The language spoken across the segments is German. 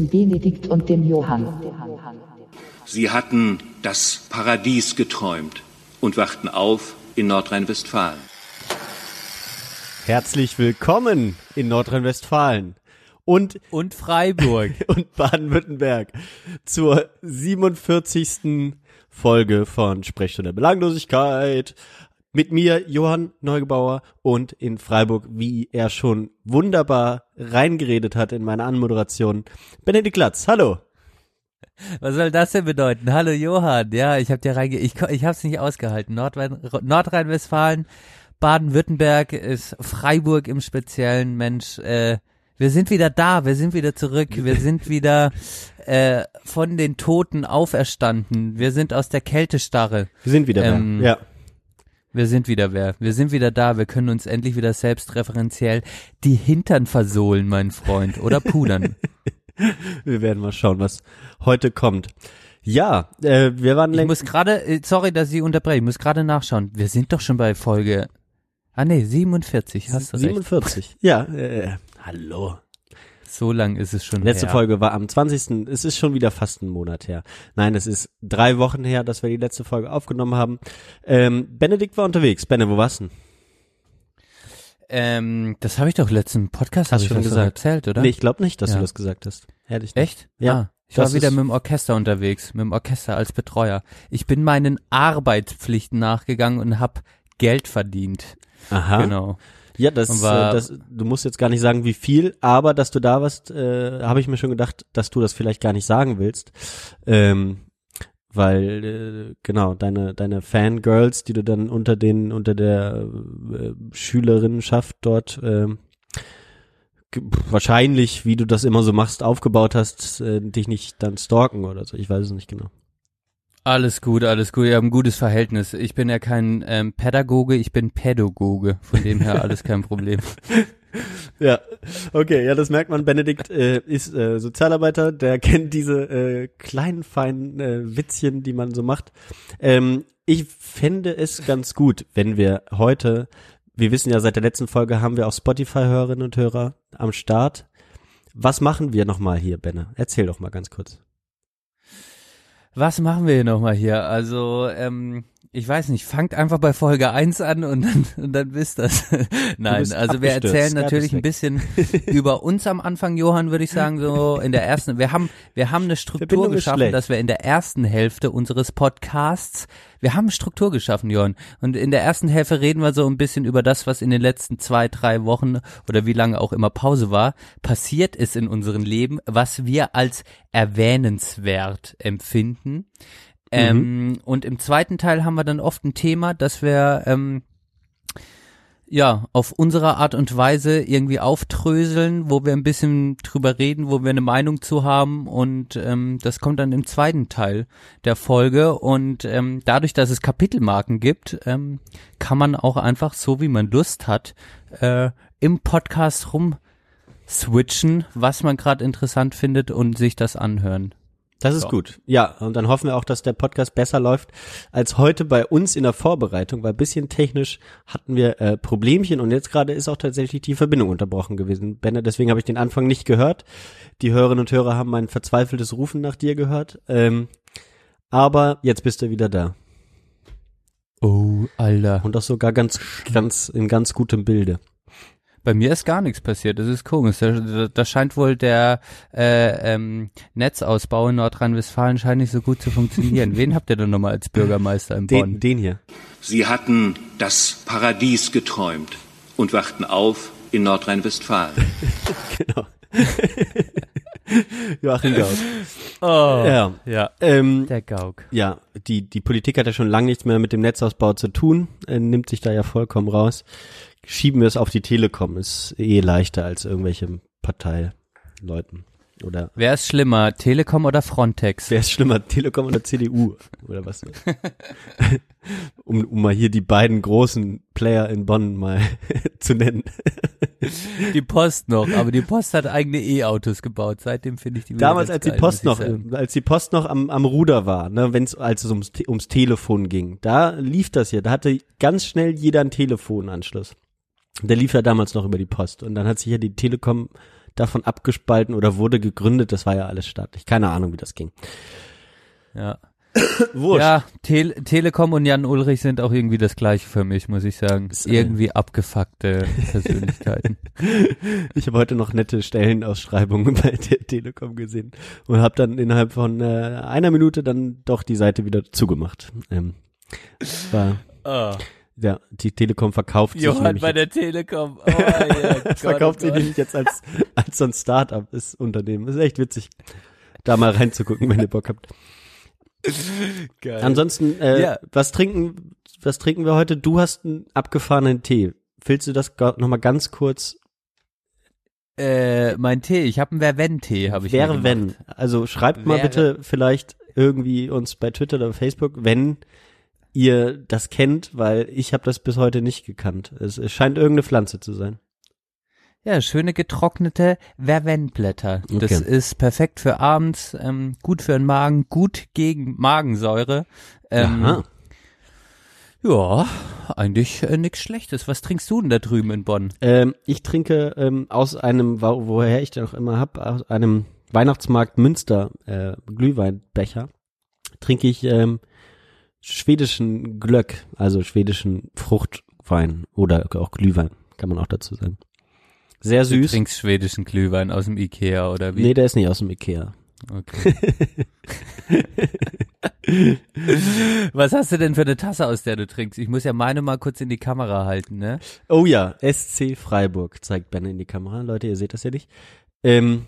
dem Benedikt und dem Johann. Sie hatten das Paradies geträumt und wachten auf in Nordrhein-Westfalen. Herzlich willkommen in Nordrhein-Westfalen und, Und Freiburg. und Baden-Württemberg zur 47. Folge von Sprechstunde der Belanglosigkeit. Mit mir Johann Neugebauer und in Freiburg, wie er schon wunderbar reingeredet hat in meine Anmoderation, Benedikt Glatz. Hallo. Was soll das denn bedeuten? Hallo Johann. Ja, ich hab dir reinge... Ich, ich hab's nicht ausgehalten. Nordrhein- Nordrhein-Westfalen, Baden-Württemberg ist Freiburg im Speziellen. Mensch, äh, wir sind wieder da. Wir sind wieder zurück. Wir sind wieder äh, von den Toten auferstanden. Wir sind aus der Kältestarre. Wir sind wieder Ähm, da. Ja. Wir sind wieder wer. Wir sind wieder da. Wir können uns endlich wieder selbstreferenziell die Hintern versohlen, mein Freund. Oder pudern. Wir werden mal schauen, was heute kommt. Ja, äh, wir waren Ich längst. muss gerade, äh, sorry, dass ich unterbreche, ich muss gerade nachschauen. Wir sind doch schon bei Folge, ah nee, 47, hast du recht. 47. Ja, äh, hallo. So lang ist es schon Letzte her. Folge war am 20. Es ist schon wieder fast ein Monat her. Nein, es ist drei Wochen her, dass wir die letzte Folge aufgenommen haben. Ähm, Benedikt war unterwegs. Benne, wo warst du? denn? Ähm, das habe ich doch letzten Podcast Hast ich schon gesagt. erzählt, oder? Nee, ich glaube nicht, dass Ja. du das gesagt hast. Ehrlich nicht. Echt? Ja. Ah, ich war wieder mit dem Orchester unterwegs, mit dem Orchester als Betreuer. Ich bin meinen Arbeitspflichten nachgegangen und hab Geld verdient. Aha. Genau. Ja, das, war- äh, das, du musst jetzt gar nicht sagen, wie viel, aber dass du da warst, äh, habe ich mir schon gedacht, dass du das vielleicht gar nicht sagen willst. Ähm, weil, äh, genau, deine, deine Fangirls, die du dann unter den, unter der äh, Schülerinnenschaft dort, ge- wahrscheinlich, wie du das immer so machst, aufgebaut hast, äh, dich nicht dann stalken oder so. Ich weiß es nicht genau. Alles gut, alles gut. Wir haben ein gutes Verhältnis. Ich bin ja kein ähm, Pädagoge, ich bin Pädagoge. Von dem her alles kein Problem. Ja, okay, ja, das merkt man. Benedikt äh, ist äh, Sozialarbeiter, der kennt diese äh, kleinen, feinen äh, Witzchen, die man so macht. Ähm, ich fände es ganz gut, wenn wir heute, wir wissen ja, seit der letzten Folge haben wir auch Spotify-Hörerinnen und Hörer am Start. Was machen wir nochmal hier, Benne? Erzähl doch mal ganz kurz. Was machen wir hier nochmal hier? Also, ähm, ich weiß nicht, fangt einfach bei Folge 1 an und dann, und dann wisst das. Nein, also wir erzählen natürlich ein bisschen über uns am Anfang, Johann, würde ich sagen, so in der ersten, wir haben, wir haben eine Struktur geschaffen, dass wir in der ersten Hälfte unseres Podcasts, wir haben Struktur geschaffen, Johann. Und in der ersten Hälfte reden wir so ein bisschen über das, was in den letzten zwei, drei Wochen oder wie lange auch immer Pause war, passiert ist in unserem Leben, was wir als erwähnenswert empfinden. Ähm, und im zweiten Teil haben wir dann oft ein Thema, dass wir ähm, ja auf unsere Art und Weise irgendwie auftröseln, wo wir ein bisschen drüber reden, wo wir eine Meinung zu haben. Und ähm, das kommt dann im zweiten Teil der Folge. Und ähm, dadurch, dass es Kapitelmarken gibt, ähm, kann man auch einfach so wie man Lust hat äh, im Podcast rum switchen, was man gerade interessant findet und sich das anhören. Das ist So. gut. Ja, und dann hoffen wir auch, dass der Podcast besser läuft als heute bei uns in der Vorbereitung, weil bisschen technisch hatten wir äh, Problemchen und jetzt gerade ist auch tatsächlich die Verbindung unterbrochen gewesen. Benne, deswegen habe ich den Anfang nicht gehört. Die Hörerinnen und Hörer haben mein verzweifeltes Rufen nach dir gehört. Ähm, aber jetzt bist du wieder da. Oh, Alter. Und auch sogar ganz, ganz, in ganz gutem Bilde. Bei mir ist gar nichts passiert. Das ist komisch. Da, da, da scheint wohl der äh, ähm, Netzausbau in Nordrhein-Westfalen scheint nicht so gut zu funktionieren. Wen habt ihr denn nochmal als Bürgermeister in Den, Bonn? den hier. Sie hatten das Paradies geträumt und wachten auf in Nordrhein-Westfalen. Genau. Joachim Gauss. Oh, Ja. ja. Ähm, Der Gauk. Ja, die, die Politik hat ja schon lange nichts mehr mit dem Netzausbau zu tun, äh, nimmt sich da ja vollkommen raus. Schieben wir es auf die Telekom, ist eh leichter als irgendwelche Parteileuten. Oder Wer ist schlimmer, Telekom oder Frontex? wer ist schlimmer, Telekom oder CDU? Oder was? um, um mal hier die beiden großen Player in Bonn mal zu nennen. Die Post noch, aber die Post hat eigene E-Autos gebaut. Seitdem finde ich die Damals, als die Post noch, als die Post noch am, am Ruder war, ne, wenn's, als es ums, ums Telefon ging, da lief das hier, da hatte ganz schnell jeder einen Telefonanschluss. Der lief ja damals noch über die Post und dann hat sich ja die Telekom davon abgespalten oder wurde gegründet, das war ja alles staatlich. Keine Ahnung, wie das ging. Ja. Wurscht. Ja, Tel Telekom und Jan Ulrich sind auch irgendwie das gleiche für mich, muss ich sagen. Ist, äh, Irgendwie abgefuckte Persönlichkeiten. Ich habe heute noch nette Stellenausschreibungen bei der Telekom gesehen und habe dann innerhalb von äh, einer Minute dann doch die Seite wieder zugemacht. Ähm, war, oh. Ja, die Telekom verkauft sich Johann bei der Telekom. Oh, ja, Gott, verkauft oh sich Gott. nämlich jetzt als, als so ein Start-up ist Unternehmen. Ist echt witzig, da mal reinzugucken, wenn ihr Bock habt. Geil. Ansonsten, äh, Ja. was trinken, was trinken wir heute? Du hast einen abgefahrenen Tee. Willst du das nochmal ganz kurz? Äh, mein Tee, ich habe einen Wer-Wenn-Tee, habe ich Wäre mir wenn. gemacht. Also schreibt mal Wäre- bitte vielleicht irgendwie uns bei Twitter oder Facebook, wenn ihr das kennt, weil ich habe das bis heute nicht gekannt. Es, es scheint irgendeine Pflanze zu sein. Ja, schöne getrocknete Verwendblätter. Das Okay. ist perfekt für abends, ähm, gut für den Magen, gut gegen Magensäure. Ähm, Aha. ja, eigentlich äh, nichts Schlechtes. Was trinkst du denn da drüben in Bonn? Ähm, ich trinke ähm, aus einem, wo- woher ich den auch immer hab, aus einem Weihnachtsmarkt Münster äh, Glühweinbecher, trinke ich ähm, schwedischen Glöck, also schwedischen Fruchtwein oder auch Glühwein, kann man auch dazu sagen. Sehr Du süß. trinkst schwedischen Glühwein aus dem Ikea oder wie? Nee, der ist nicht aus dem Ikea. Okay. Was hast du denn für eine Tasse, aus der du trinkst? Ich muss ja meine mal kurz in die Kamera halten, ne? Oh ja, SC Freiburg, zeigt Ben in die Kamera. Leute, ihr seht das ja nicht. Ähm,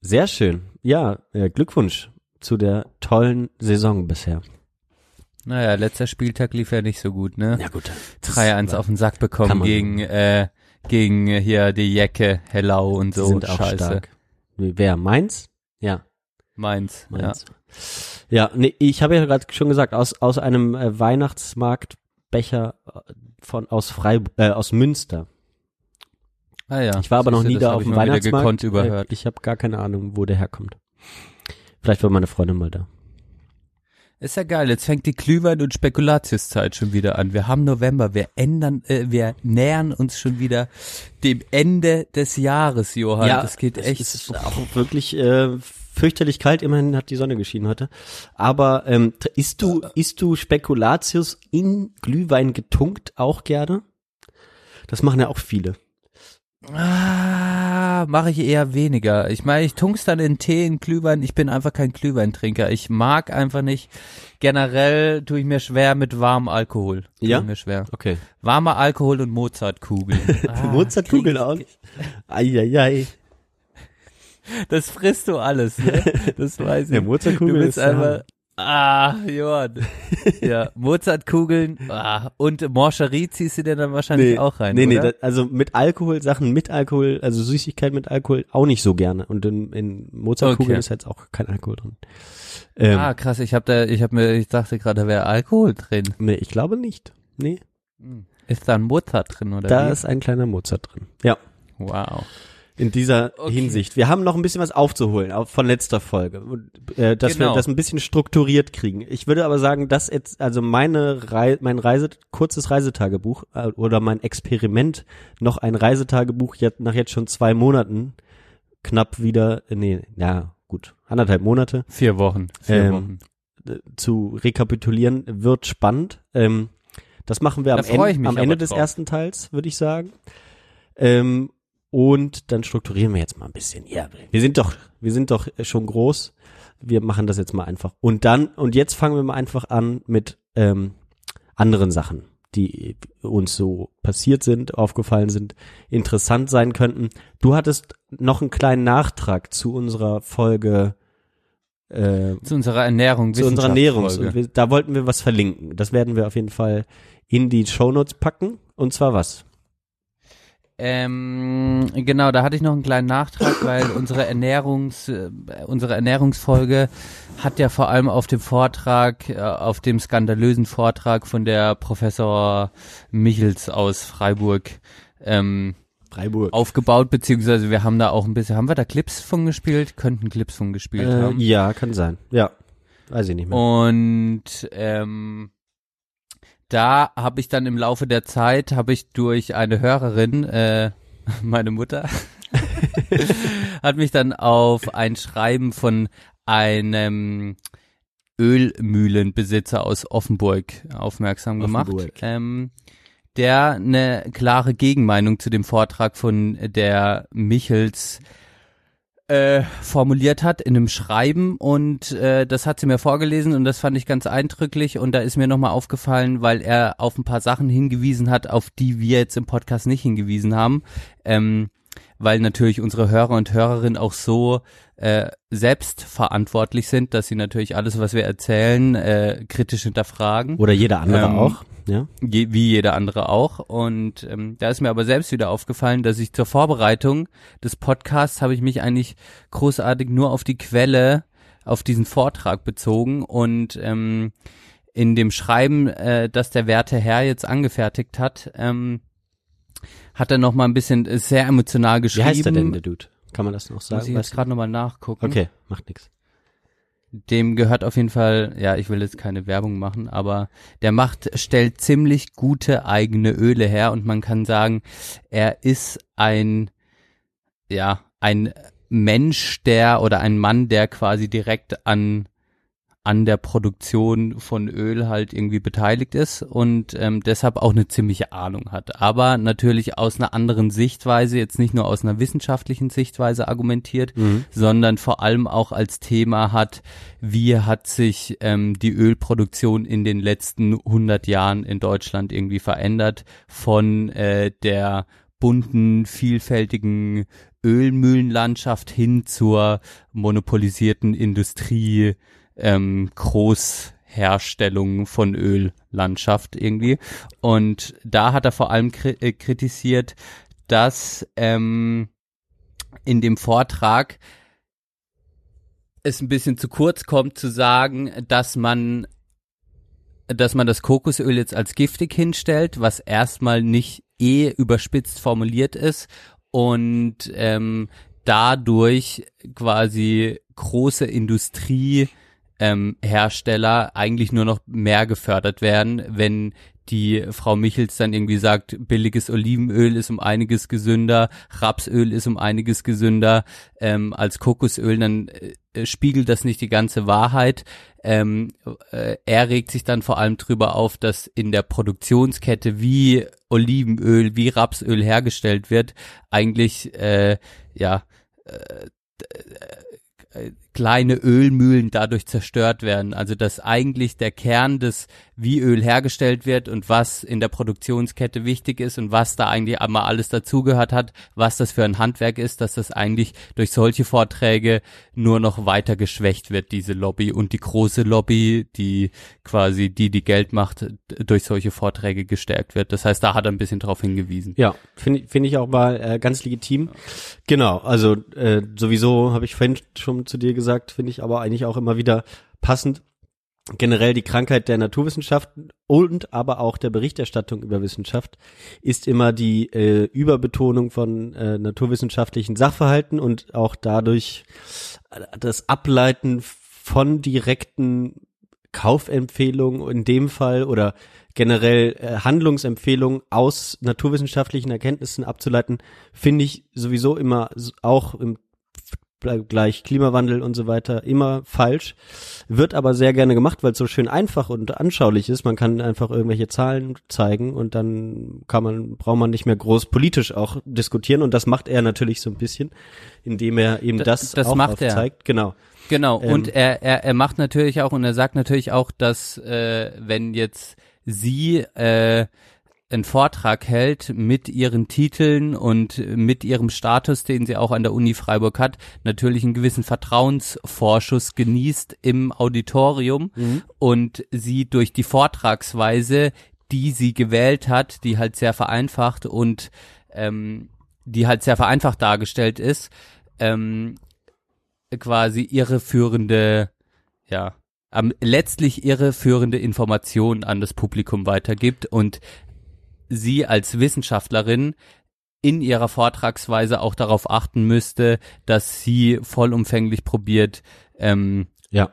sehr schön. Ja, äh, Glückwunsch zu der tollen Saison bisher. Naja, letzter Spieltag lief ja nicht so gut, ne? Ja gut. 3-1 auf den Sack bekommen gegen, äh, gegen hier die Jacke, Hellau und so. sind auch Scheiße. stark. Wer? Mainz? Ja, Mainz, Mainz. Ja, nee, ich habe ja gerade schon gesagt, aus, aus einem äh, Weihnachtsmarktbecher äh, von aus Freiburg, äh, aus Münster. ja. Ah ja. Ich war aber noch nie da auf dem Weihnachtsmarkt. Äh. Ich habe gar keine Ahnung, wo der herkommt. Vielleicht war meine Freundin mal da. Ist ja geil, jetzt fängt die Glühwein- und Spekulatiuszeit schon wieder an. Wir haben November, wir ändern, äh, wir nähern uns schon wieder dem Ende des Jahres, Johann. das geht es echt. ist auch wirklich äh, fürchterlich kalt. Immerhin hat die Sonne geschienen heute. Aber ähm, isst du isst du Spekulatius in Glühwein getunkt auch gerne? Das machen ja auch viele. Ah, mache ich eher weniger. Ich meine, ich tunk's dann in Tee, in Glühwein. Ich bin einfach kein Glühweintrinker. Ich mag einfach nicht. Generell tue ich mir schwer mit warmem Alkohol. Tue Ja? Mir schwer. Okay. Warmer Alkohol und Mozartkugeln. Ah, Mozartkugeln auch. Eieiei. Das frisst du alles, ne? Das weiß ich. Ja, Mozartkugel Du bist ist, einfach. Ah, Johann. Ja, Mozartkugeln ah, und Morcherie ziehst du dir dann wahrscheinlich auch rein, Nee, nee, oder? das, also mit Alkohol, Sachen mit Alkohol, also Süßigkeit mit Alkohol auch nicht so gerne. Und in, in Mozartkugeln Okay. ist jetzt auch kein Alkohol drin. Ähm, ah, krass, ich hab da, ich hab mir, ich dachte gerade, da wäre Alkohol drin. Nee, ich glaube nicht. Nee, Ist da ein Mozart drin, oder da wie? ist ein kleiner Mozart drin. Ja. Wow. In dieser Okay. Hinsicht. Wir haben noch ein bisschen was aufzuholen von letzter Folge, äh, dass wir Genau. das ein bisschen strukturiert kriegen. Ich würde aber sagen, dass jetzt also meine Rei mein Reise kurzes Reisetagebuch äh, oder mein Experiment noch ein Reisetagebuch jetzt nach jetzt schon zwei Monaten knapp wieder äh, nee ja gut anderthalb Monate Vier Wochen. Vier Ähm, Wochen. zu rekapitulieren wird spannend. Ähm, das machen wir am, Ende, am Ende des ersten Teils, würde ich sagen. Ähm, und dann strukturieren wir jetzt mal ein bisschen. Ja, wir sind doch, wir sind doch schon groß. Wir machen das jetzt mal einfach. Und dann, und jetzt fangen wir mal einfach an mit ähm, anderen Sachen, die uns so passiert sind, aufgefallen sind, interessant sein könnten. Du hattest noch einen kleinen Nachtrag zu unserer Folge äh, Zu unserer Ernährung. zu unserer wir, da wollten wir was verlinken. Das werden wir auf jeden Fall in die Shownotes packen. Und zwar was? Ähm, genau, da hatte ich noch einen kleinen Nachtrag, weil unsere Ernährungs, äh, unsere Ernährungsfolge hat ja vor allem auf dem Vortrag, äh, auf dem skandalösen Vortrag von der Professor Michels aus Freiburg ähm, Freiburg. aufgebaut, beziehungsweise wir haben da auch ein bisschen, haben wir da Clips von gespielt? Könnten Clips von gespielt Äh, haben. ja, kann sein. Ja. Weiß ich nicht mehr. Und ähm, da habe ich dann im Laufe der Zeit, habe ich durch eine Hörerin, äh, meine Mutter, hat mich dann auf ein Schreiben von einem Ölmühlenbesitzer aus Offenburg aufmerksam gemacht, Offenburg. ähm, der eine klare Gegenmeinung zu dem Vortrag von der Michels äh, formuliert hat in einem Schreiben und äh, das hat sie mir vorgelesen und das fand ich ganz eindrücklich und da ist mir nochmal aufgefallen, weil er auf ein paar Sachen hingewiesen hat, auf die wir jetzt im Podcast nicht hingewiesen haben, ähm, weil natürlich unsere Hörer und Hörerinnen auch so äh, selbst verantwortlich sind, dass sie natürlich alles, was wir erzählen, äh, kritisch hinterfragen Oder jeder andere Ähm, auch. Ja. wie jeder andere auch. Und ähm, da ist mir aber selbst wieder aufgefallen, dass ich zur Vorbereitung des Podcasts habe ich mich eigentlich großartig nur auf die Quelle, auf diesen Vortrag bezogen und ähm, in dem Schreiben, äh, das der werte Herr jetzt angefertigt hat, ähm, hat er noch mal ein bisschen äh, sehr emotional Wie geschrieben. heißt er denn, der Dude? Kann man das noch Muss sagen? ich Weißt jetzt gerade noch mal nachgucken. okay, macht nix. Dem gehört auf jeden Fall, ja, ich will jetzt keine Werbung machen, aber der macht, stellt ziemlich gute eigene Öle her und man kann sagen, er ist ein, ja, ein Mensch, der oder ein Mann, der quasi direkt an an der Produktion von Öl halt irgendwie beteiligt ist und ähm, deshalb auch eine ziemliche Ahnung hat. Aber natürlich aus einer anderen Sichtweise, jetzt nicht nur aus einer wissenschaftlichen Sichtweise argumentiert, Mhm. sondern vor allem auch als Thema hat, wie hat sich ähm, die Ölproduktion in den letzten 100 Jahren in Deutschland irgendwie verändert von äh, der bunten, vielfältigen Ölmühlenlandschaft hin zur monopolisierten Industrie, ähm, Großherstellung von Öllandschaft irgendwie. Und da hat er vor allem kri äh, kritisiert, dass ähm, in dem Vortrag es ein bisschen zu kurz kommt zu sagen, dass man dass man das Kokosöl jetzt als giftig hinstellt, was erstmal nicht eh überspitzt formuliert ist und ähm, dadurch quasi große Industrie ähm, Hersteller eigentlich nur noch mehr gefördert werden, wenn die Frau Michels dann irgendwie sagt, billiges Olivenöl ist um einiges gesünder, Rapsöl ist um einiges gesünder ähm, als Kokosöl, dann äh, spiegelt das nicht die ganze Wahrheit. Ähm, äh, er regt sich dann vor allem drüber auf, dass in der Produktionskette wie Olivenöl, wie Rapsöl hergestellt wird, eigentlich äh, ja äh, äh, kleine Ölmühlen dadurch zerstört werden. Also dass eigentlich der Kern des, wie Öl hergestellt wird und was in der Produktionskette wichtig ist und was da eigentlich einmal alles dazugehört hat, was das für ein Handwerk ist, dass das eigentlich durch solche Vorträge nur noch weiter geschwächt wird, diese Lobby und die große Lobby, die quasi die, die Geld macht, durch solche Vorträge gestärkt wird. Das heißt, da hat er ein bisschen drauf hingewiesen. Ja, finde finde ich auch mal äh, ganz legitim. Genau, also äh, sowieso habe ich vorhin schon zu dir gesagt, finde ich aber eigentlich auch immer wieder passend. Generell die Krankheit der Naturwissenschaften und aber auch der Berichterstattung über Wissenschaft ist immer die äh, Überbetonung von äh, naturwissenschaftlichen Sachverhalten und auch dadurch äh, das Ableiten von direkten Kaufempfehlungen in dem Fall oder generell äh, Handlungsempfehlungen aus naturwissenschaftlichen Erkenntnissen abzuleiten, finde ich sowieso immer auch im gleich Klimawandel und so weiter immer falsch. Wird aber sehr gerne gemacht, weil es so schön einfach und anschaulich ist. Man kann einfach irgendwelche Zahlen zeigen und dann kann man, braucht man nicht mehr groß politisch auch diskutieren und das macht er natürlich so ein bisschen, indem er eben Da- das, das auch macht er. Genau. Genau, Ähm, und er, er, er macht natürlich auch und er sagt natürlich auch, dass äh, wenn jetzt sie äh, einen Vortrag hält mit ihren Titeln und mit ihrem Status, den sie auch an der Uni Freiburg hat, natürlich einen gewissen Vertrauensvorschuss genießt im Auditorium und sie durch die Vortragsweise, die sie gewählt hat, die halt sehr vereinfacht und ähm, die halt sehr vereinfacht dargestellt ist, ähm, quasi irreführende, ja, ähm, letztlich irreführende Informationen an das Publikum weitergibt und sie als Wissenschaftlerin in ihrer Vortragsweise auch darauf achten müsste, dass sie vollumfänglich probiert, ähm, Ja.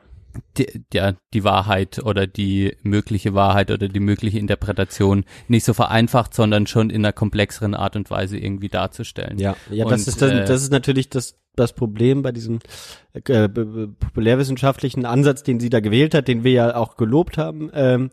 die, ja, die Wahrheit oder die mögliche Wahrheit oder die mögliche Interpretation nicht so vereinfacht, sondern schon in einer komplexeren Art und Weise irgendwie darzustellen. Ja, ja, das Und, ist das, äh, das ist natürlich das das Problem bei diesem äh, populärwissenschaftlichen Ansatz, den sie da gewählt hat, den wir ja auch gelobt haben, ähm,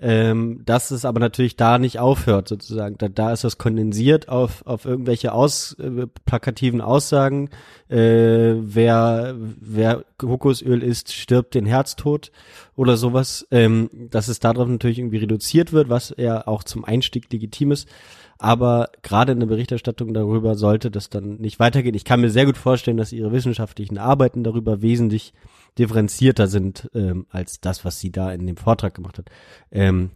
ähm, dass es aber natürlich da nicht aufhört sozusagen. Da, da ist das kondensiert auf auf irgendwelche aus äh, plakativen Aussagen. Äh, wer wer Kokosöl isst, stirbt den Herztod oder sowas. Ähm, dass es darauf natürlich irgendwie reduziert wird, was ja auch zum Einstieg legitim ist. Aber gerade in der Berichterstattung darüber sollte das dann nicht weitergehen. Ich kann mir sehr gut vorstellen, dass ihre wissenschaftlichen Arbeiten darüber wesentlich differenzierter sind ähm, als das, was sie da in dem Vortrag gemacht hat. Ähm,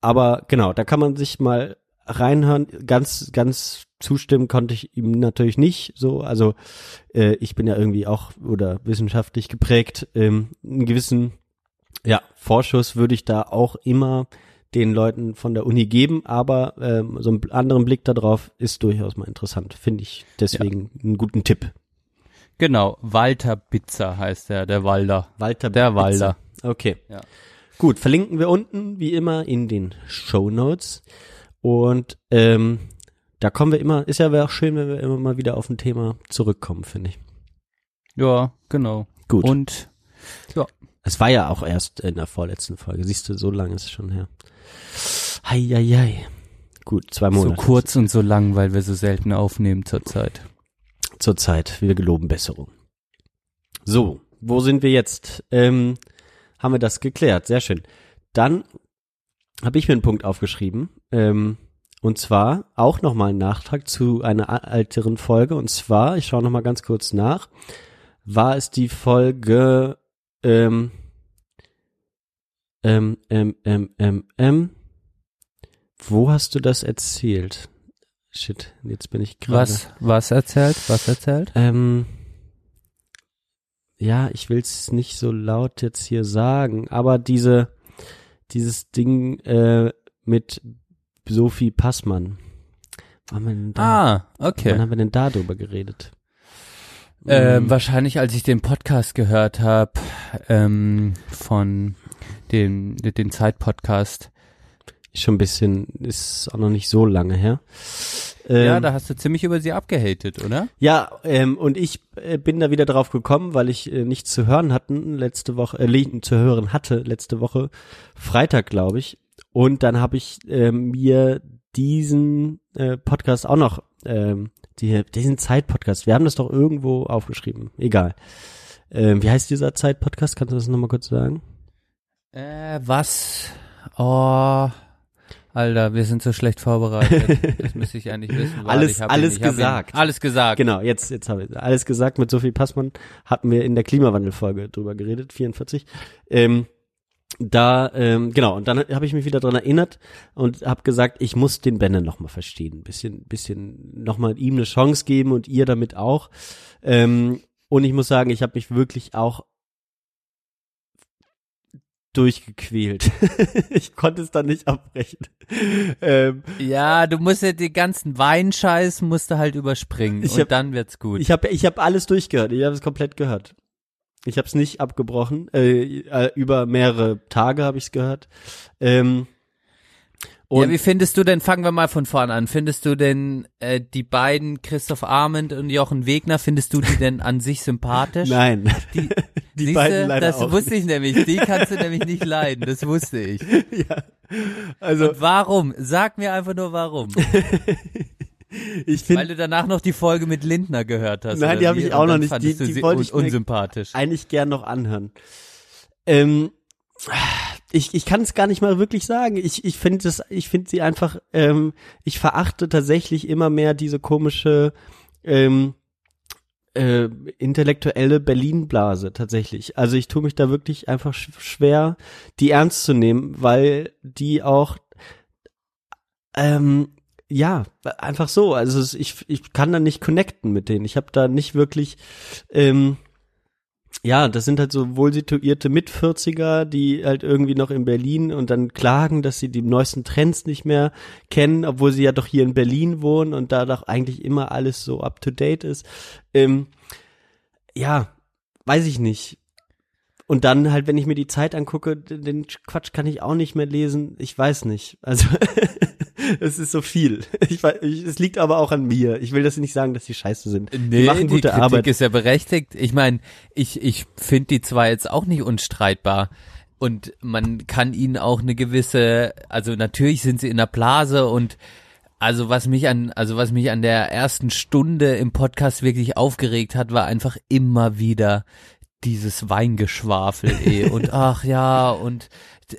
aber genau, da kann man sich mal reinhören. Ganz, ganz zustimmen konnte ich ihm natürlich nicht. So, also äh, ich bin ja irgendwie auch oder wissenschaftlich geprägt. Ähm, einen gewissen ja, Vorschuss würde ich da auch immer den Leuten von der Uni geben, aber ähm, so einen anderen Blick darauf ist durchaus mal interessant, finde ich. Deswegen einen guten Tipp. Genau, Walter Bitzer heißt der, der Walder. Walter Der Bitzer. Walder. Okay. Ja. Gut, verlinken wir unten wie immer in den Show Notes. Und ähm, da kommen wir immer, ist ja auch schön, wenn wir immer mal wieder auf ein Thema zurückkommen, finde ich. Ja, genau. Gut. Und Es war ja auch erst in der vorletzten Folge. Siehst du, so lange ist es schon her. Hei, hei, hei. Gut, zwei so Monate. kurz und so lang, weil wir so selten aufnehmen zurzeit. Zur Zeit. Wir geloben Besserung. So, wo sind wir jetzt? Ähm, haben wir das geklärt. Sehr schön. Dann habe ich mir einen Punkt aufgeschrieben. Ähm, und zwar auch nochmal ein Nachtrag zu einer älteren Folge. Und zwar, ich schaue nochmal ganz kurz nach, war es die Folge ähm, ähm, ähm, ähm, ähm, ähm, wo hast du das erzählt? Shit, jetzt bin ich gerade. Was, was erzählt? Was erzählt? Ähm, ja, ich will's nicht so laut jetzt hier sagen, aber diese, dieses Ding äh, mit Sophie Passmann. Wann haben wir da, Ah, wann okay. haben wir denn da drüber geredet? Ähm, Hm, wahrscheinlich, als ich den Podcast gehört habe, ähm, von dem, den Zeit-Podcast. Schon ein bisschen, ist auch noch nicht so lange her. Ähm, ja, da hast du ziemlich über sie abgehatet, oder? Ja, ähm, und ich äh, bin da wieder drauf gekommen, weil ich äh, nichts zu hören hatten letzte Woche, äh, zu hören hatte letzte Woche, Freitag glaube ich. Und dann habe ich äh, mir diesen äh, Podcast auch noch, ähm, die, diesen Zeit-Podcast, wir haben das doch irgendwo aufgeschrieben, egal. Ähm, wie heißt dieser Zeit-Podcast? Kannst du das nochmal kurz sagen? Äh, was? Oh, Alter, wir sind so schlecht vorbereitet. Das müsste ich eigentlich wissen. Warte, Alles- alles ihn, gesagt. Ihn, alles gesagt. Genau, jetzt, jetzt habe ich alles gesagt mit Sophie Passmann. Hatten wir in der Klimawandelfolge drüber geredet, 44. Ähm, da, ähm, genau, und dann habe ich mich wieder dran erinnert und habe gesagt, ich muss den Benne nochmal verstehen. Ein bisschen, bisschen nochmal ihm eine Chance geben und ihr damit auch. Ähm, und ich muss sagen, ich habe mich wirklich auch durchgequält. ich konnte es dann nicht abbrechen. Ähm, Ja, du musst ja den ganzen Weinscheiß musst du halt überspringen Ich und hab- dann wird's gut. Ich habe ich hab alles durchgehört. Ich habe es komplett gehört. Ich habe es nicht abgebrochen. Äh, äh, über mehrere Tage habe ich es gehört. Ähm, ja, und wie findest du denn, fangen wir mal von vorn an, findest du denn äh, die beiden, Christoph Arment und Jochen Wegner, findest du die denn an sich sympathisch? nein, Die, die beiden leider das auch wusste ich nämlich, die kannst du nämlich nicht leiden, das wusste ich. ja. Also Und warum? Sag mir einfach nur warum. ich Weil finde du danach noch die Folge mit Lindner gehört hast. Nein, die hab wie? ich auch noch nicht. Die- du die wollte ich unsympathisch. eigentlich gern noch anhören. Ähm, ich, ich kann es gar nicht mal wirklich sagen. Ich, ich finde das, ich finde sie einfach, ähm, ich verachte tatsächlich immer mehr diese komische ähm, äh, intellektuelle Berlin-Blase tatsächlich. Also ich tue mich da wirklich einfach sch schwer, die ernst zu nehmen, weil die auch ähm, ja, einfach so. Also es, ich, ich kann da nicht connecten mit denen. Ich habe da nicht wirklich, ähm, ja, das sind halt so wohl situierte Mit-40er, die halt irgendwie noch in Berlin und dann klagen, dass sie die neuesten Trends nicht mehr kennen, obwohl sie ja doch hier in Berlin wohnen und da doch eigentlich immer alles so up to date ist. Ähm, ja, weiß ich nicht. Und dann halt, wenn ich mir die Zeit angucke, den Quatsch kann ich auch nicht mehr lesen. Ich weiß nicht. Also es ist so viel. Ich ich, es liegt aber auch an mir. Ich will das nicht sagen, dass die scheiße sind. Nee, die machen gute Kritik Arbeit. ist ja berechtigt. Ich meine, ich, ich finde die zwar jetzt auch nicht unstreitbar. Und man kann ihnen auch eine gewisse, also natürlich sind sie in der Blase und also was mich an, also was mich an der ersten Stunde im Podcast wirklich aufgeregt hat, war einfach immer wieder dieses Weingeschwafel, eh. Und ach ja, und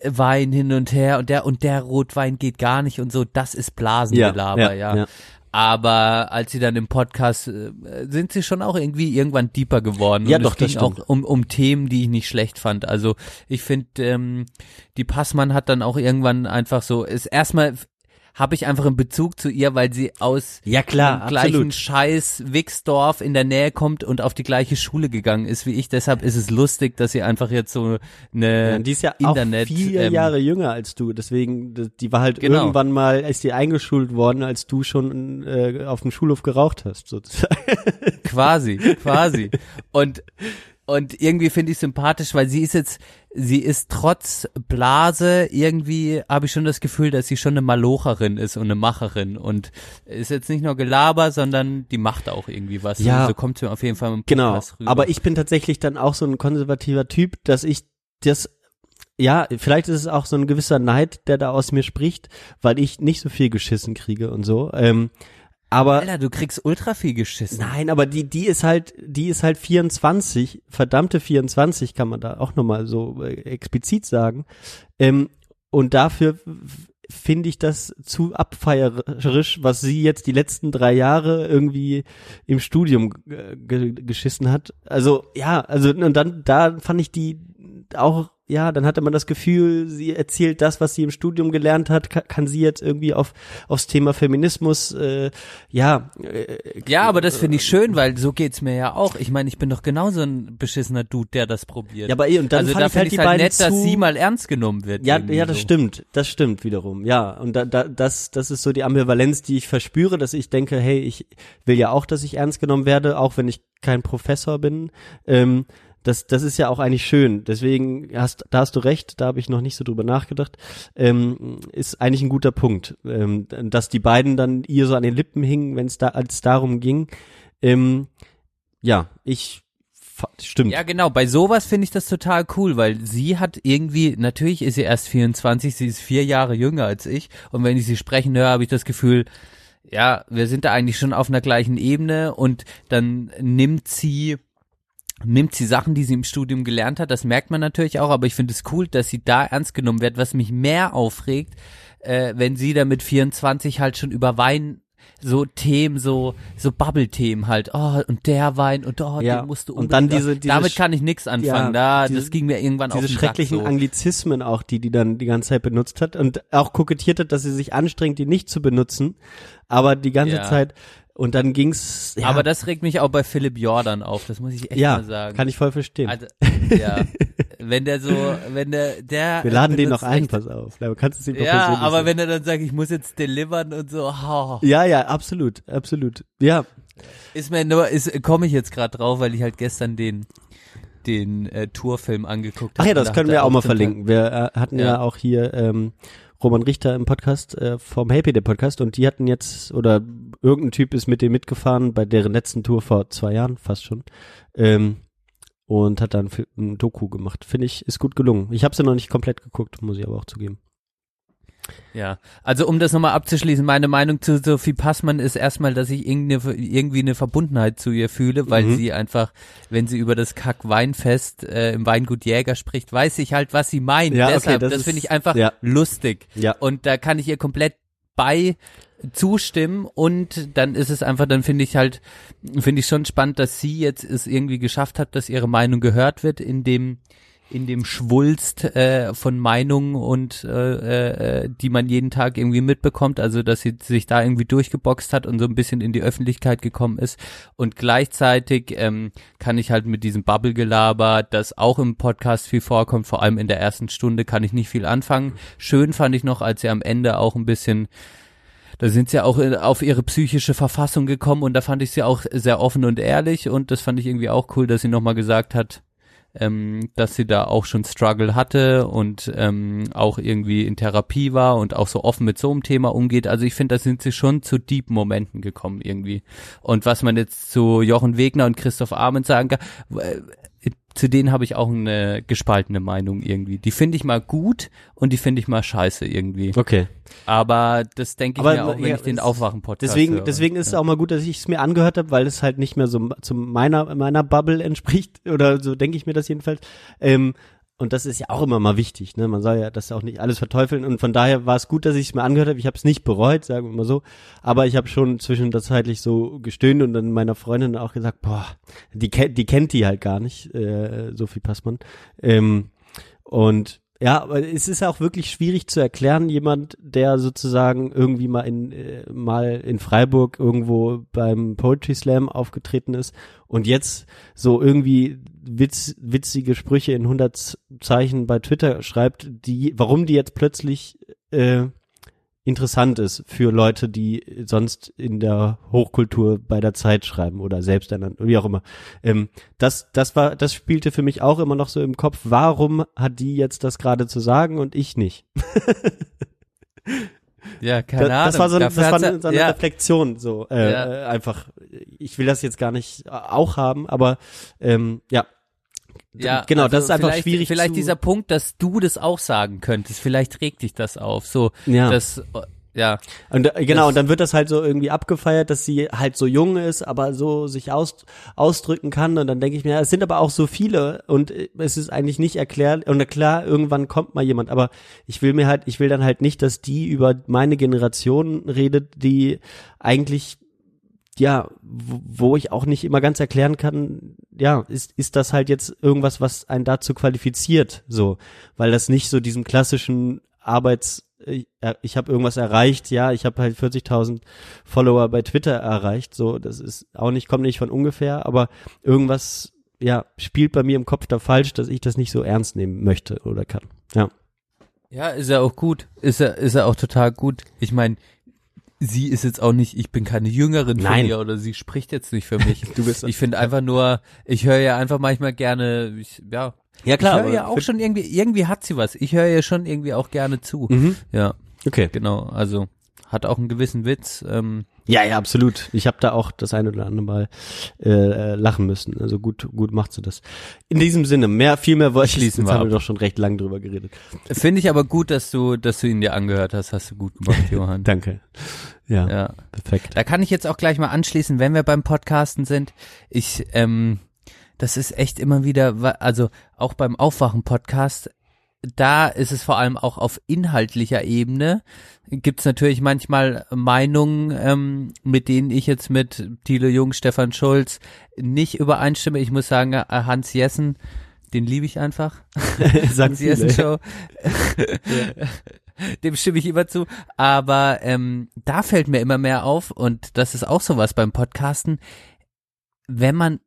Wein hin und her und der und der Rotwein geht gar nicht und so, das ist Blasengelaber, ja. ja. Aber als sie dann im Podcast äh, sind sie schon auch irgendwie irgendwann deeper geworden. Ja, und doch, es ging auch um, um Themen, die ich nicht schlecht fand. Also ich finde, ähm, die Passmann hat dann auch irgendwann einfach so, ist erstmal habe ich einfach einen Bezug zu ihr, weil sie aus Ja, klar, dem gleichen absolut. Scheiß Wixdorf in der Nähe kommt und auf die gleiche Schule gegangen ist wie ich. Deshalb ist es lustig, dass sie einfach jetzt so eine Ja, die ist ja Internet, auch vier ähm, Jahre jünger als du, deswegen, die war halt Genau. irgendwann mal, ist die eingeschult worden, als du schon äh, auf dem Schulhof geraucht hast, sozusagen. Quasi, quasi. Und und irgendwie finde ich sympathisch, weil sie ist jetzt, sie ist trotz Blase irgendwie, habe ich schon das Gefühl, dass sie schon eine Malocherin ist und eine Macherin und ist jetzt nicht nur Gelaber, sondern die macht auch irgendwie was. Ja. so kommt sie auf jeden Fall im Genau, Podcast rüber. aber ich bin tatsächlich dann auch so ein konservativer Typ, dass ich das, ja, vielleicht ist es auch so ein gewisser Neid, der da aus mir spricht, weil ich nicht so viel geschissen kriege und so. Ähm, aber Alter, du kriegst ultra viel geschissen. Nein, aber die, die ist halt, die ist halt 24, verdammte 24 kann man da auch nochmal so äh, explizit sagen. Ähm, und dafür finde ich das zu abfeierisch, was sie jetzt die letzten drei Jahre irgendwie im Studium äh, ge geschissen hat. Also, ja, also, und dann, da fand ich die auch, ja, dann hatte man das Gefühl, sie erzählt das, was sie im Studium gelernt hat, ka- kann sie jetzt irgendwie auf, aufs Thema Feminismus, äh, ja, äh, Ja, aber das finde ich schön, weil so geht's mir ja auch. Ich meine, ich bin doch genauso ein beschissener Dude, der das probiert. Ja, aber eh, und dann also fand da ich halt die halt beiden nett, dass zu- sie mal ernst genommen wird. Ja, ja, das so. stimmt, das stimmt wiederum. Ja, und da, da, das, das ist so die Ambivalenz, die ich verspüre, dass ich denke, hey, ich will ja auch, dass ich ernst genommen werde, auch wenn ich kein Professor bin. Ähm, das, das ist ja auch eigentlich schön. Deswegen hast, da hast du recht, da habe ich noch nicht so drüber nachgedacht. Ähm, ist eigentlich ein guter Punkt, ähm, dass die beiden dann ihr so an den Lippen hingen, wenn es da, als darum ging. Ähm, ja, ich stimmt. Ja, genau. Bei sowas finde ich das total cool, weil sie hat irgendwie, natürlich ist sie erst 24, sie ist vier Jahre jünger als ich. Und wenn ich sie sprechen höre, habe ich das Gefühl, ja, wir sind da eigentlich schon auf einer gleichen Ebene und dann nimmt sie nimmt sie Sachen, die sie im Studium gelernt hat, das merkt man natürlich auch, aber ich finde es cool, dass sie da ernst genommen wird, was mich mehr aufregt, äh, wenn sie da mit 24 halt schon über Wein so Themen, so so Bubble-Themen halt, oh und der Wein und oh, Ja, den musst du und dann unbedingt- diese- diese damit kann ich nix anfangen, Ja, da diese- das ging mir irgendwann auf diese schrecklichen so. Anglizismen auch, die die dann die ganze Zeit benutzt hat und auch kokettiert hat, dass sie sich anstrengt, die nicht zu benutzen, aber die ganze Ja. Zeit und dann ging's ja, Aber das regt mich auch bei Philipp Jordan auf, das muss ich echt ja mal sagen. kann ich voll verstehen. also, ja, wenn der so, wenn der, der Wir laden den noch ein, pass auf. Da kannst du es ihm Ja, aber sagen. wenn er dann sagt, ich muss jetzt delivern und so, oh, Ja, ja, absolut, absolut. Ja, ist mir nur, ist, komme ich jetzt gerade drauf, weil ich halt gestern den, den äh, Tourfilm angeguckt ach habe. ja, das können wir auch mal verlinken. Wir äh, hatten ja. Ja. auch hier ähm, Roman Richter im Podcast äh, vom Happy der Podcast und die hatten jetzt oder irgendein Typ ist mit dem mitgefahren bei deren letzten Tour vor zwei Jahren fast schon ähm, und hat dann ein Doku gemacht. Finde ich ist gut gelungen. Ich habe sie noch nicht komplett geguckt, muss ich aber auch zugeben. Ja, also um das nochmal abzuschließen, meine Meinung zu Sophie Passmann ist erstmal, dass ich irgendeine, irgendwie eine Verbundenheit zu ihr fühle, weil Mhm. sie einfach, wenn sie über das Kack-Weinfest äh, im Weingut Jäger spricht, weiß ich halt, was sie meint. Ja, okay, Deshalb, das das, ist- finde ich einfach ja. lustig. Ja. Und da kann ich ihr komplett bei zustimmen und dann ist es einfach, dann finde ich halt, finde ich schon spannend, dass sie jetzt es irgendwie geschafft hat, dass ihre Meinung gehört wird in dem, in dem Schwulst äh, von Meinungen und äh, äh, die man jeden Tag irgendwie mitbekommt, also dass sie sich da irgendwie durchgeboxt hat und so ein bisschen in die Öffentlichkeit gekommen ist und gleichzeitig ähm, kann ich halt mit diesem Bubble-Gelaber, das auch im Podcast viel vorkommt, vor allem in der ersten Stunde kann ich nicht viel anfangen. Schön fand ich noch, als sie am Ende auch ein bisschen da sind sie auch äh, auf ihre psychische Verfassung gekommen und da fand ich sie auch sehr offen und ehrlich und das fand ich irgendwie auch cool, dass sie nochmal gesagt hat, ähm, dass sie da auch schon Struggle hatte und ähm, auch irgendwie in Therapie war und auch so offen mit so einem Thema umgeht. Also ich finde, da sind sie schon zu deep Momenten gekommen irgendwie. Und was man jetzt zu Jochen Wegner und Christoph Arment sagen kann, zu denen habe ich auch eine gespaltene Meinung irgendwie. Die finde ich mal gut und die finde ich mal scheiße irgendwie. Okay. Aber das denke ich Aber, mir auch, wenn ja, ich den es- Aufwachen-Podcast Deswegen, höre. deswegen ist es ja. auch mal gut, dass ich es mir angehört habe, weil es halt nicht mehr so zu meiner meiner Bubble entspricht oder so denke ich mir das jedenfalls. Ähm, und das ist ja auch immer mal wichtig, ne? Man soll ja das auch nicht alles verteufeln und von daher war es gut, dass ich es mir angehört habe. Ich habe es nicht bereut, sagen wir mal so, aber ich habe schon zwischenzeitlich so gestöhnt und dann meiner Freundin auch gesagt, boah, die kennt die kennt die halt gar nicht, äh, Sophie Passmann. Ähm, und ja, aber es ist auch wirklich schwierig zu erklären, jemand, der sozusagen irgendwie mal in äh, mal in Freiburg irgendwo beim Poetry Slam aufgetreten ist und jetzt so irgendwie witz, witzige Sprüche in 100 Zeichen bei Twitter schreibt, die warum die jetzt plötzlich äh, interessant ist für Leute, die sonst in der Hochkultur bei der Zeit schreiben oder selbst ernannt, wie auch immer. Ähm, das, das war, das spielte für mich auch immer noch so im Kopf. Warum hat die jetzt das gerade zu sagen und ich nicht? ja, keine Ahnung. das war so, das war so eine ja, Reflexion, so äh, Ja. äh, einfach. Ich will das jetzt gar nicht auch haben, aber ähm, ja. Ja, genau, also das ist einfach vielleicht, schwierig Vielleicht dieser Punkt, dass du das auch sagen könntest, vielleicht regt dich das auf. So, Ja. das, ja, Und äh, genau, und dann wird das halt so irgendwie abgefeiert, dass sie halt so jung ist, aber so sich aus, ausdrücken kann. Und dann denke ich mir, ja, es sind aber auch so viele und äh, es ist eigentlich nicht erklärt. Und klar, irgendwann kommt mal jemand, aber ich will mir halt, ich will dann halt nicht, dass die über meine Generation redet, die eigentlich ja, wo ich auch nicht immer ganz erklären kann, ja, ist, ist das halt jetzt irgendwas, was einen dazu qualifiziert, so, weil das nicht so diesem klassischen Arbeits, äh, ich habe irgendwas erreicht, ja, ich habe halt 40.000 Follower bei Twitter erreicht, so, das ist auch nicht, kommt nicht von ungefähr, aber irgendwas, ja, spielt bei mir im Kopf da falsch, dass ich das nicht so ernst nehmen möchte oder kann, ja. ja, ist ja auch gut, ist ja, ist ja auch total gut. Ich meine, sie ist jetzt auch nicht, ich bin keine Jüngerin von Nein. ihr oder sie spricht jetzt nicht für mich. Du bist, Ich finde einfach nur, ich höre ja einfach manchmal gerne, ich, ja, ja klar, ich höre ja auch schon irgendwie, irgendwie hat sie was. Ich höre ja schon irgendwie auch gerne zu. Mhm. Ja, Okay. genau, also hat auch einen gewissen Witz. Ähm, Ja, ja, absolut. Ich habe da auch das eine oder andere Mal äh, äh, lachen müssen. Also gut, gut macht sie das. In diesem Sinne, mehr, viel mehr wollte ich Schließen Jetzt wir haben wir doch schon recht lang drüber geredet. Finde ich aber gut, dass du, dass du ihn dir angehört hast. Hast du gut gemacht, Johann. Danke. Ja, Ja. perfekt. Da kann ich jetzt auch gleich mal anschließen, wenn wir beim Podcasten sind. Ich, ähm, das ist echt immer wieder, also auch beim Aufwachen-Podcast, da ist es vor allem auch auf inhaltlicher Ebene. Gibt es natürlich manchmal Meinungen, ähm, mit denen ich jetzt mit Thilo Jung, Stefan Schulz nicht übereinstimme. Ich muss sagen, äh, Hans Jessen, den liebe ich einfach. Hans Jessen. Show. Dem stimme ich immer zu. Aber ähm, da fällt mir immer mehr auf, und das ist auch sowas beim Podcasten, wenn man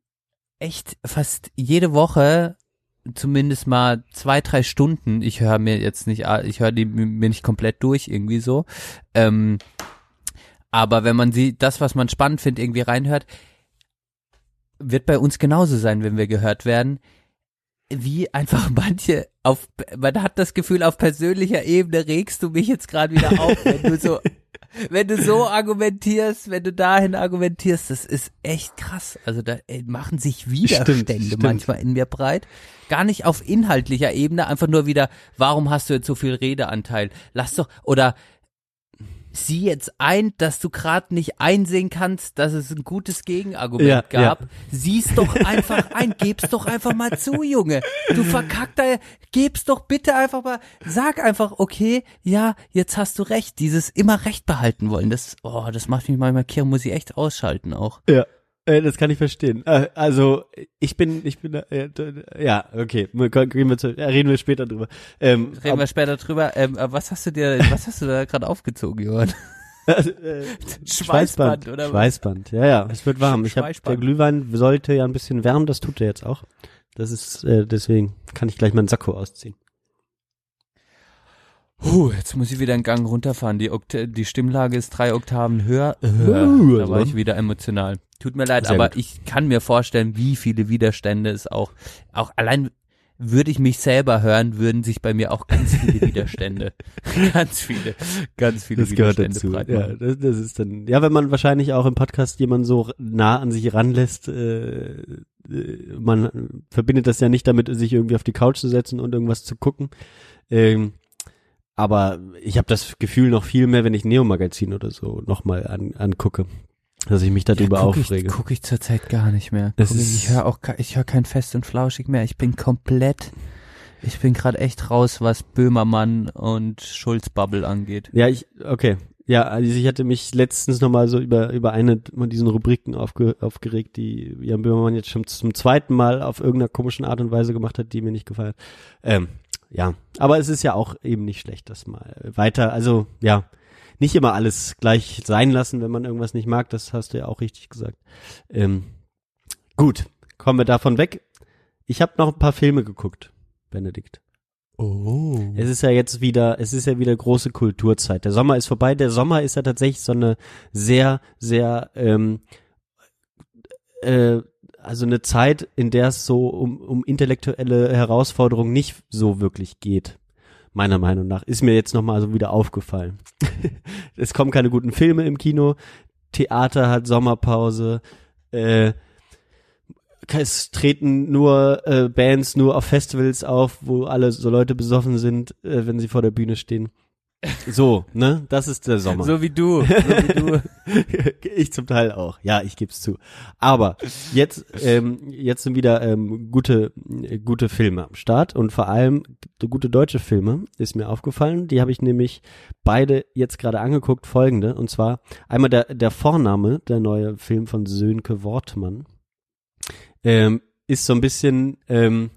echt fast jede Woche zumindest mal zwei, drei Stunden, ich höre mir jetzt nicht, ich höre die mir nicht komplett durch irgendwie so, ähm, aber wenn man sie, das, was man spannend findet, irgendwie reinhört, wird bei uns genauso sein, wenn wir gehört werden, wie einfach manche auf, man hat das Gefühl, auf persönlicher Ebene regst du mich jetzt gerade wieder auf, wenn du so, wenn du so argumentierst, wenn du dahin argumentierst, das ist echt krass. Also da äh, machen sich Widerstände stimmt. manchmal in mir breit. Gar nicht auf inhaltlicher Ebene, einfach nur wieder, warum hast du jetzt so viel Redeanteil? Lass doch, oder sieh jetzt ein, dass du gerade nicht einsehen kannst, dass es ein gutes Gegenargument Ja, gab. ja. Sieh's doch einfach ein, geb's doch einfach mal zu, Junge. Du verkackter, geb's doch bitte einfach mal, sag einfach, okay, ja, jetzt hast du recht. Dieses immer Recht behalten wollen, das, oh, das macht mich manchmal kirre, muss ich echt ausschalten auch. Ja. Äh, das kann ich verstehen. Äh, also ich bin, ich bin, äh, ja, okay, reden wir, zu, reden wir später drüber. Ähm, Reden wir später drüber. Ähm, was hast du dir, was hast du da gerade aufgezogen, Johann? Also, äh, Schweißband, oder was? Schweißband, ja, ja, es wird warm. Ich hab, der Schweißband. Glühwein sollte ja ein bisschen wärmen, das tut er jetzt auch. Das ist, äh, deswegen kann ich gleich meinen Sakko ausziehen. Puh, jetzt muss ich wieder einen Gang runterfahren. Die, Okta die Stimmlage ist drei Oktaven höher. Äh, Uh, da war also. ich wieder emotional. Tut mir leid, Sehr aber gut. ich kann mir vorstellen, wie viele Widerstände es auch, auch allein würde ich mich selber hören, würden sich bei mir auch ganz viele Widerstände, ganz viele, ganz viele Das gehört Widerstände dazu. breit Ja, das, das ist dann, ja, wenn man wahrscheinlich auch im Podcast jemanden so nah an sich ranlässt, äh, äh, man verbindet das ja nicht damit, sich irgendwie auf die Couch zu setzen und irgendwas zu gucken. Ähm, aber ich habe das Gefühl noch viel mehr, wenn ich Neo-Magazin oder so nochmal an, angucke, dass ich mich darüber ja, guck aufrege. Ich, guck ich zurzeit gar nicht mehr. Das Guck ich ist- ich höre auch, ich höre kein Fest und Flauschig mehr. Ich bin komplett, ich bin gerade echt raus, was Böhmermann und Schulz-Bubble angeht. Ja, ich, okay. Ja, also ich hatte mich letztens nochmal so über, über eine von diesen Rubriken aufge, aufgeregt, die Jan Böhmermann jetzt schon zum zweiten Mal auf irgendeiner komischen Art und Weise gemacht hat, die mir nicht gefallen. Ähm, ja, aber es ist ja auch eben nicht schlecht, das mal weiter, also ja, nicht immer alles gleich sein lassen, wenn man irgendwas nicht mag, das hast du ja auch richtig gesagt. Ähm, gut, kommen wir davon weg. Ich habe noch ein paar Filme geguckt, Benedikt. Oh. Es ist ja jetzt wieder, es ist ja wieder große Kulturzeit. Der Sommer ist vorbei. Der Sommer ist ja tatsächlich so eine sehr, sehr, ähm, äh, also eine Zeit, in der es so um, um intellektuelle Herausforderungen nicht so wirklich geht. Meiner Meinung nach ist mir jetzt nochmal so wieder aufgefallen. es kommen keine guten Filme im Kino. Theater hat Sommerpause. Äh, es treten nur äh, Bands nur auf Festivals auf, wo alle so Leute besoffen sind, äh, wenn sie vor der Bühne stehen. So, ne? Das ist der Sommer. So wie du, so wie du. ich zum Teil auch. Ja, ich geb's zu. Aber jetzt, ähm, jetzt sind wieder ähm, gute, äh, gute Filme am Start und vor allem gute deutsche Filme ist mir aufgefallen. Die habe ich nämlich beide jetzt gerade angeguckt. Folgende und zwar einmal der der Vorname, der neue Film von Sönke Wortmann, ähm, ist so ein bisschen ähm,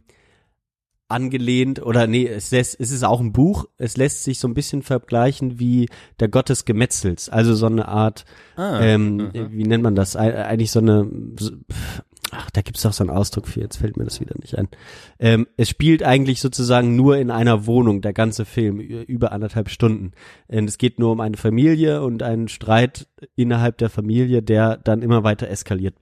angelehnt oder nee, es lässt, es ist auch ein Buch. Es lässt sich so ein bisschen vergleichen wie der Gott des Gemetzels, also so eine Art Ah, ähm, wie nennt man das? Ei- Eigentlich so eine, ach, da gibt's doch so einen Ausdruck für, jetzt fällt mir das wieder nicht ein. Ähm, es spielt eigentlich sozusagen nur in einer Wohnung, der ganze Film, über anderthalb Stunden. Und es geht nur um eine Familie und einen Streit innerhalb der Familie, der dann immer weiter eskaliert.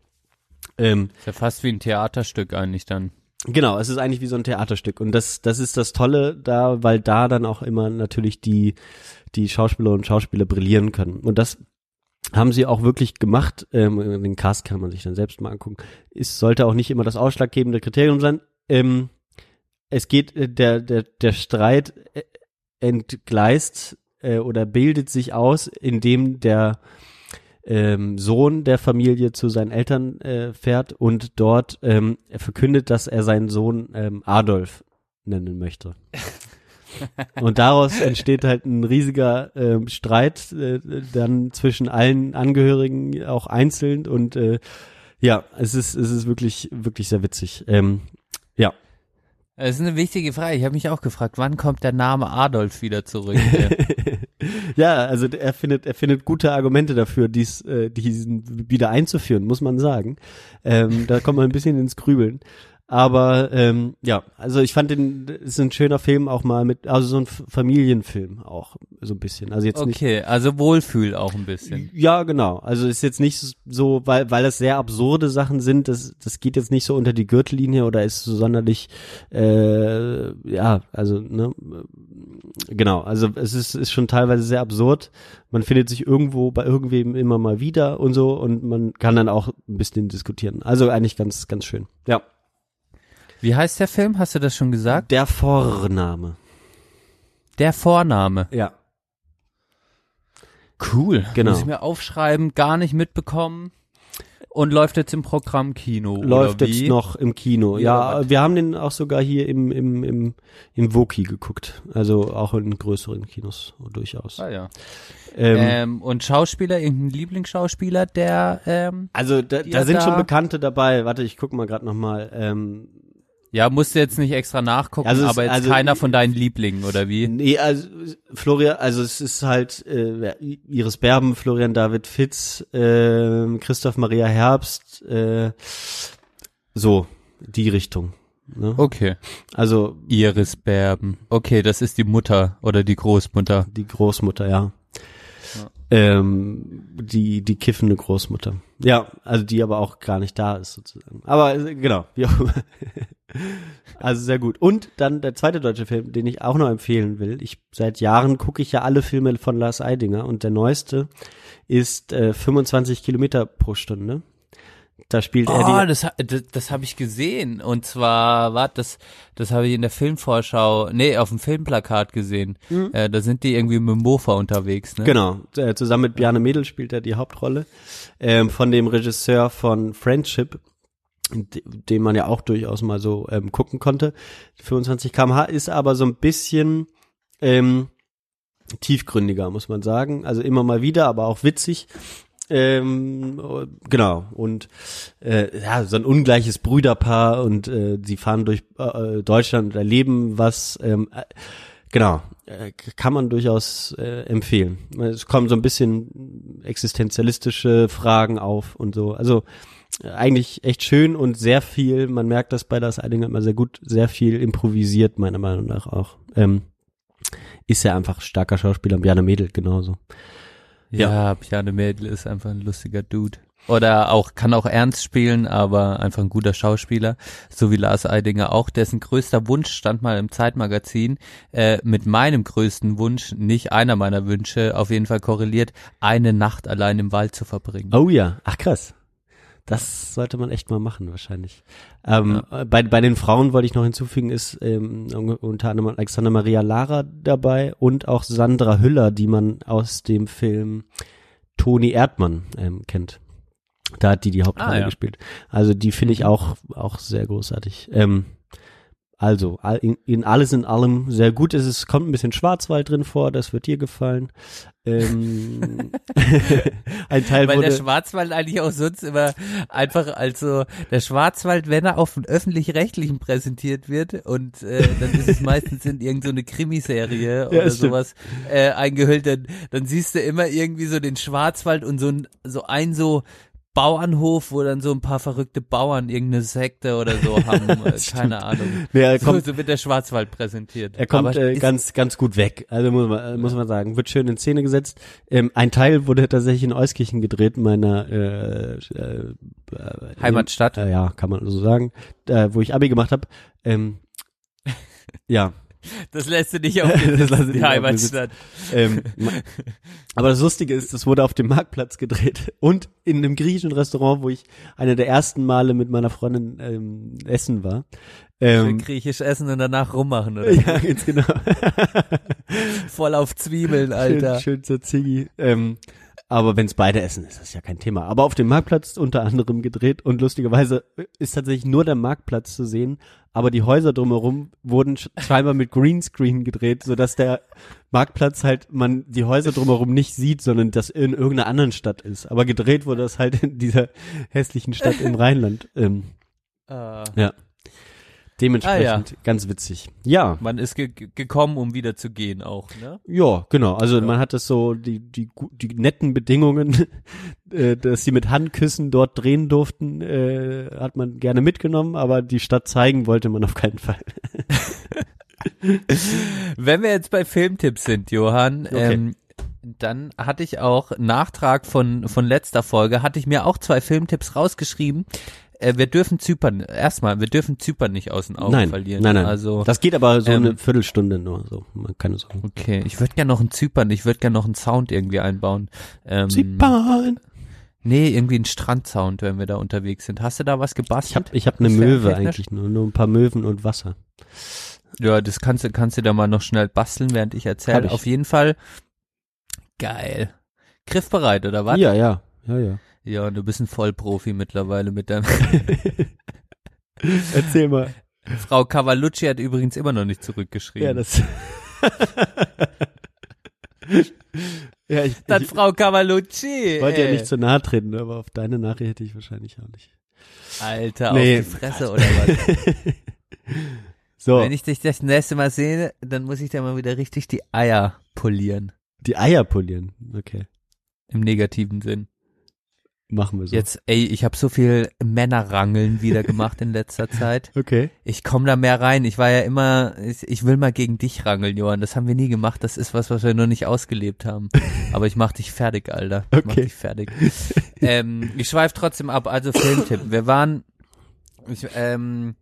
Ähm, Ist ja fast wie ein Theaterstück eigentlich dann. Genau, es ist eigentlich wie so ein Theaterstück und das das ist das Tolle da, weil da dann auch immer natürlich die die Schauspieler und Schauspieler brillieren können und das haben sie auch wirklich gemacht. Ähm, den Cast kann man sich dann selbst mal angucken. Es sollte auch nicht immer das ausschlaggebende Kriterium sein. Ähm, es geht äh, der der der Streit äh, entgleist äh, oder bildet sich aus, indem der ähm, Sohn der Familie zu seinen Eltern äh, fährt und dort ähm, er verkündet, dass er seinen Sohn ähm, Adolf nennen möchte. und daraus entsteht halt ein riesiger ähm, Streit äh, dann zwischen allen Angehörigen, auch einzeln und äh, ja, es ist es ist wirklich wirklich sehr witzig. Ähm, ja, Das ist eine wichtige Frage. Ich habe mich auch gefragt, wann kommt der Name Adolf wieder zurück? ja, also er findet, er findet gute Argumente dafür, dies, äh, diesen wieder einzuführen, muss man sagen. Ähm, da kommt man ein bisschen ins Grübeln. Aber ähm, ja, also ich fand den, es ist ein schöner Film auch mal mit, also so ein Familienfilm auch so ein bisschen. Also jetzt nicht. okay, also Wohlfühl auch ein bisschen. Ja, genau. Also ist jetzt nicht so, weil weil das sehr absurde Sachen sind. Das das geht jetzt nicht so unter die Gürtellinie oder ist so sonderlich, äh, ja, also ne, genau. Also es ist ist schon teilweise sehr absurd. Man findet sich irgendwo bei irgendwem immer mal wieder und so und man kann dann auch ein bisschen diskutieren. Also eigentlich ganz ganz schön. Ja. Wie heißt der Film? Hast du das schon gesagt? Der Vorname. Der Vorname. Ja. Cool. Genau. Muss ich mir aufschreiben, gar nicht mitbekommen. Und läuft jetzt im Programm Kino. Läuft jetzt noch im Kino. Ja, was? wir haben den auch sogar hier im, im, im, im Woki geguckt. Also auch in größeren Kinos durchaus. Ah, ja. Ähm, Ähm, und Schauspieler, irgendein Lieblingsschauspieler, der, ähm, also da, da sind schon Bekannte dabei. Warte, ich guck mal gerade nochmal. Ähm, ja, musst du jetzt nicht extra nachgucken, Also es- aber jetzt also- keiner von deinen Lieblingen, oder wie? Nee, also Florian, also es ist halt äh, Iris Berben, Florian David Fitz, äh, Christoph Maria Herbst, äh, so die Richtung. Ne? Okay. Also Iris Berben. Okay, das ist die Mutter oder die Großmutter. die Großmutter, ja. Ähm, die die kiffende Großmutter. Ja, also die aber auch gar nicht da ist sozusagen. Aber äh, genau, wie auch immer. Also sehr gut. Und dann der zweite deutsche Film, den ich auch noch empfehlen will. Ich seit Jahren gucke ich ja alle Filme von Lars Eidinger und der neueste ist äh, 25 Kilometer pro Stunde. Da spielt Oh, er die. das, ha- das, das habe ich gesehen. Und zwar, warte, das, das habe ich in der Filmvorschau, nee, auf dem Filmplakat gesehen. Äh, da sind die irgendwie mit dem Mofa unterwegs, ne? Genau, äh, zusammen mit Bjarne Mädel spielt er die Hauptrolle. Ähm, von dem Regisseur von Friendship, den man ja auch durchaus mal so ähm, gucken konnte. 25 kmh ist aber so ein bisschen ähm, tiefgründiger, muss man sagen. Also immer mal wieder, aber auch witzig. Ähm, genau und äh, ja so ein ungleiches Brüderpaar und äh, sie fahren durch äh, Deutschland und erleben was ähm, äh, genau äh, kann man durchaus äh, empfehlen es kommen so ein bisschen existenzialistische Fragen auf und so also eigentlich echt schön und sehr viel man merkt das bei das Eidinger immer sehr gut sehr viel improvisiert meiner Meinung nach auch ähm, ist ja einfach starker Schauspieler Bjarne Mädel genauso Ja, Bjarne Mädel ist einfach ein lustiger Dude. Oder auch, kann auch ernst spielen, aber einfach ein guter Schauspieler. So wie Lars Eidinger auch. Dessen größter Wunsch stand mal im Zeitmagazin, äh, mit meinem größten Wunsch, nicht einer meiner Wünsche, auf jeden Fall korreliert, eine Nacht allein im Wald zu verbringen. Oh ja, ach krass. Das sollte man echt mal machen, wahrscheinlich. Ähm, bei, bei den Frauen wollte ich noch hinzufügen, ist ähm, unter anderem Alexander Maria Lara dabei und auch Sandra Hüller, die man aus dem Film Toni Erdmann ähm, kennt. Da hat die die Hauptrolle Ah, ja. gespielt. Also die finde ich auch auch sehr großartig. Ähm, also in, in alles in allem sehr gut. Es ist, kommt ein bisschen Schwarzwald drin vor, das wird dir gefallen. Ähm, ein Teil Weil der wurde Schwarzwald eigentlich auch sonst immer einfach als so, der Schwarzwald, wenn er auf dem Öffentlich-Rechtlichen präsentiert wird und äh, dann ist es meistens in irgendeine so eine Krimiserie oder stimmt. sowas äh, eingehüllt, dann, dann siehst du immer irgendwie so den Schwarzwald und so ein, so ein so Bauernhof, wo dann so ein paar verrückte Bauern irgendeine Sekte oder so haben, äh, keine Ahnung. Nee, er So, kommt, so wird der Schwarzwald präsentiert. er kommt äh, ganz, ganz gut weg. Also muss man, äh, muss man sagen, wird schön in Szene gesetzt. Ähm, ein Teil wurde tatsächlich in Euskirchen gedreht, meiner äh, äh, äh, Heimatstadt. Äh, ja, kann man so sagen, wo ich Abi gemacht habe. Ähm, ja, Das lässt du nicht auf Das ich die Heimatstadt. ähm, aber das Lustige ist, das wurde auf dem Marktplatz gedreht und in einem griechischen Restaurant, wo ich einer der ersten Male mit meiner Freundin ähm, essen war. Ähm, griechisch essen und danach rummachen, oder? ja, ganz genau. Voll auf Zwiebeln, Alter. Schön, schön zur Ziggy. Ähm, aber wenn's beide essen, ist das ja kein Thema. Aber auf dem Marktplatz unter anderem gedreht und lustigerweise ist tatsächlich nur der Marktplatz zu sehen, aber die Häuser drumherum wurden sch- scheinbar mit Greenscreen gedreht, sodass der Marktplatz halt man die Häuser drumherum nicht sieht, sondern das in irgendeiner anderen Stadt ist. Aber gedreht wurde das halt in dieser hässlichen Stadt im Rheinland. Ähm, Ah. ja. Dementsprechend Ah, ganz witzig. Ja. Man ist ge ge- gekommen, um wieder zu gehen auch, ne? Ja, genau. Also man hat das so, die, die, die netten Bedingungen, äh, dass sie mit Handküssen dort drehen durften, äh, hat man gerne mitgenommen, aber die Stadt zeigen wollte man auf keinen Fall. Wenn wir jetzt bei Filmtipps sind, Johann, Okay. ähm, dann hatte ich auch Nachtrag von, von letzter Folge, hatte ich mir auch zwei Filmtipps rausgeschrieben. Äh, wir dürfen Zypern, erstmal, wir dürfen Zypern nicht aus den Augen nein, verlieren. nein, nein. Also, das geht aber so ähm, eine Viertelstunde nur, so. Man kann es sagen. okay, ich würde gerne noch einen Zypern, ich würde gerne noch einen Sound irgendwie einbauen. Ähm, Zypern! Nee, irgendwie einen Strandsound, wenn wir da unterwegs sind. Hast du da was Ich gebastelt? hab, ich hab eine Möwe eigentlich nur, nur ein paar Möwen und Wasser. Ja, das kannst du, kannst du da mal noch schnell basteln, während ich erzähle. ich. Auf jeden Fall geil. Griffbereit, oder was? Ja, ja, ja, ja. Ja, du bist ein Vollprofi mittlerweile mit deinem. Erzähl mal. Frau Cavalucci hat übrigens immer noch nicht zurückgeschrieben. Ja, das. ja, ich, Dann ich Frau Cavalucci. wollte ja nicht zu nahe treten, aber auf deine Nachricht hätte ich wahrscheinlich auch nicht. Alter, Nee. auf die Fresse oder was? so, Wenn ich dich das nächste Mal sehe, dann muss ich dir mal wieder richtig die Eier polieren. die Eier polieren. Okay, Im negativen Sinn. Machen wir so. Jetzt, ey, ich habe so viel Männerrangeln wieder gemacht in letzter Zeit. Okay. Ich komme da mehr rein. Ich war ja immer, ich, ich will mal gegen dich rangeln, Johann. Das haben wir nie gemacht. Das ist was, was wir noch nicht ausgelebt haben. Aber ich mach dich fertig, Alter. Ich mach Okay. dich fertig. ähm, ich schweife trotzdem ab. Also Filmtipp. Wir waren, ich, ähm,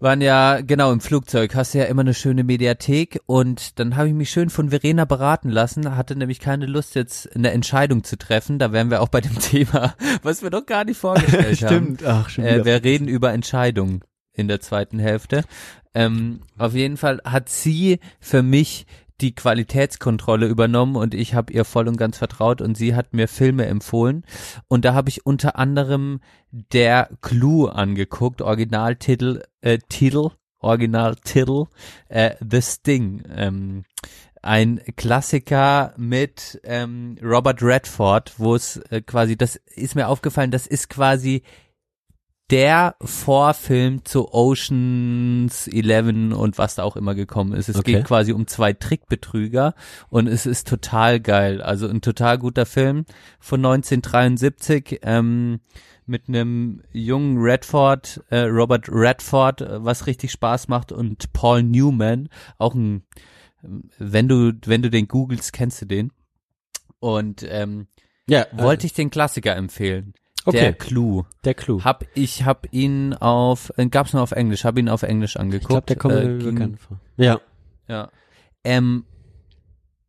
waren ja genau im Flugzeug. Hast ja immer eine schöne Mediathek und dann habe ich mich schön von Verena beraten lassen. Hatte nämlich keine Lust jetzt eine Entscheidung zu treffen. Da wären wir auch bei dem Thema, was wir doch gar nicht vorgestellt haben. Stimmt. Ach, schon Äh, wir reden über Entscheidungen in der zweiten Hälfte. Ähm, auf jeden Fall hat sie für mich die Qualitätskontrolle übernommen und ich habe ihr voll und ganz vertraut und sie hat mir Filme empfohlen. Und da habe ich unter anderem der Clue angeguckt, Originaltitel, äh, Titel, Originaltitel, äh, The Sting, ähm, ein Klassiker mit ähm, Robert Redford, wo es äh, quasi, das ist mir aufgefallen, das ist quasi der Vorfilm zu Oceans 11 und was da auch immer gekommen ist. Es Okay. geht quasi um zwei Trickbetrüger und es ist total geil. Also ein total guter Film von 1973 ähm, mit einem jungen Redford, äh, Robert Redford, äh, was richtig Spaß macht und Paul Newman, auch ein, wenn du wenn du den googelst, kennst du den. Und ähm, ja, wollte ich den Klassiker empfehlen. Okay. Der Clue. der Clou. Hab ich hab ihn auf äh, gab's nur auf Englisch, hab ihn auf Englisch angeguckt. ich glaube, der kommt äh, mir ging- bekannt vor. Ja. Ja. Ähm,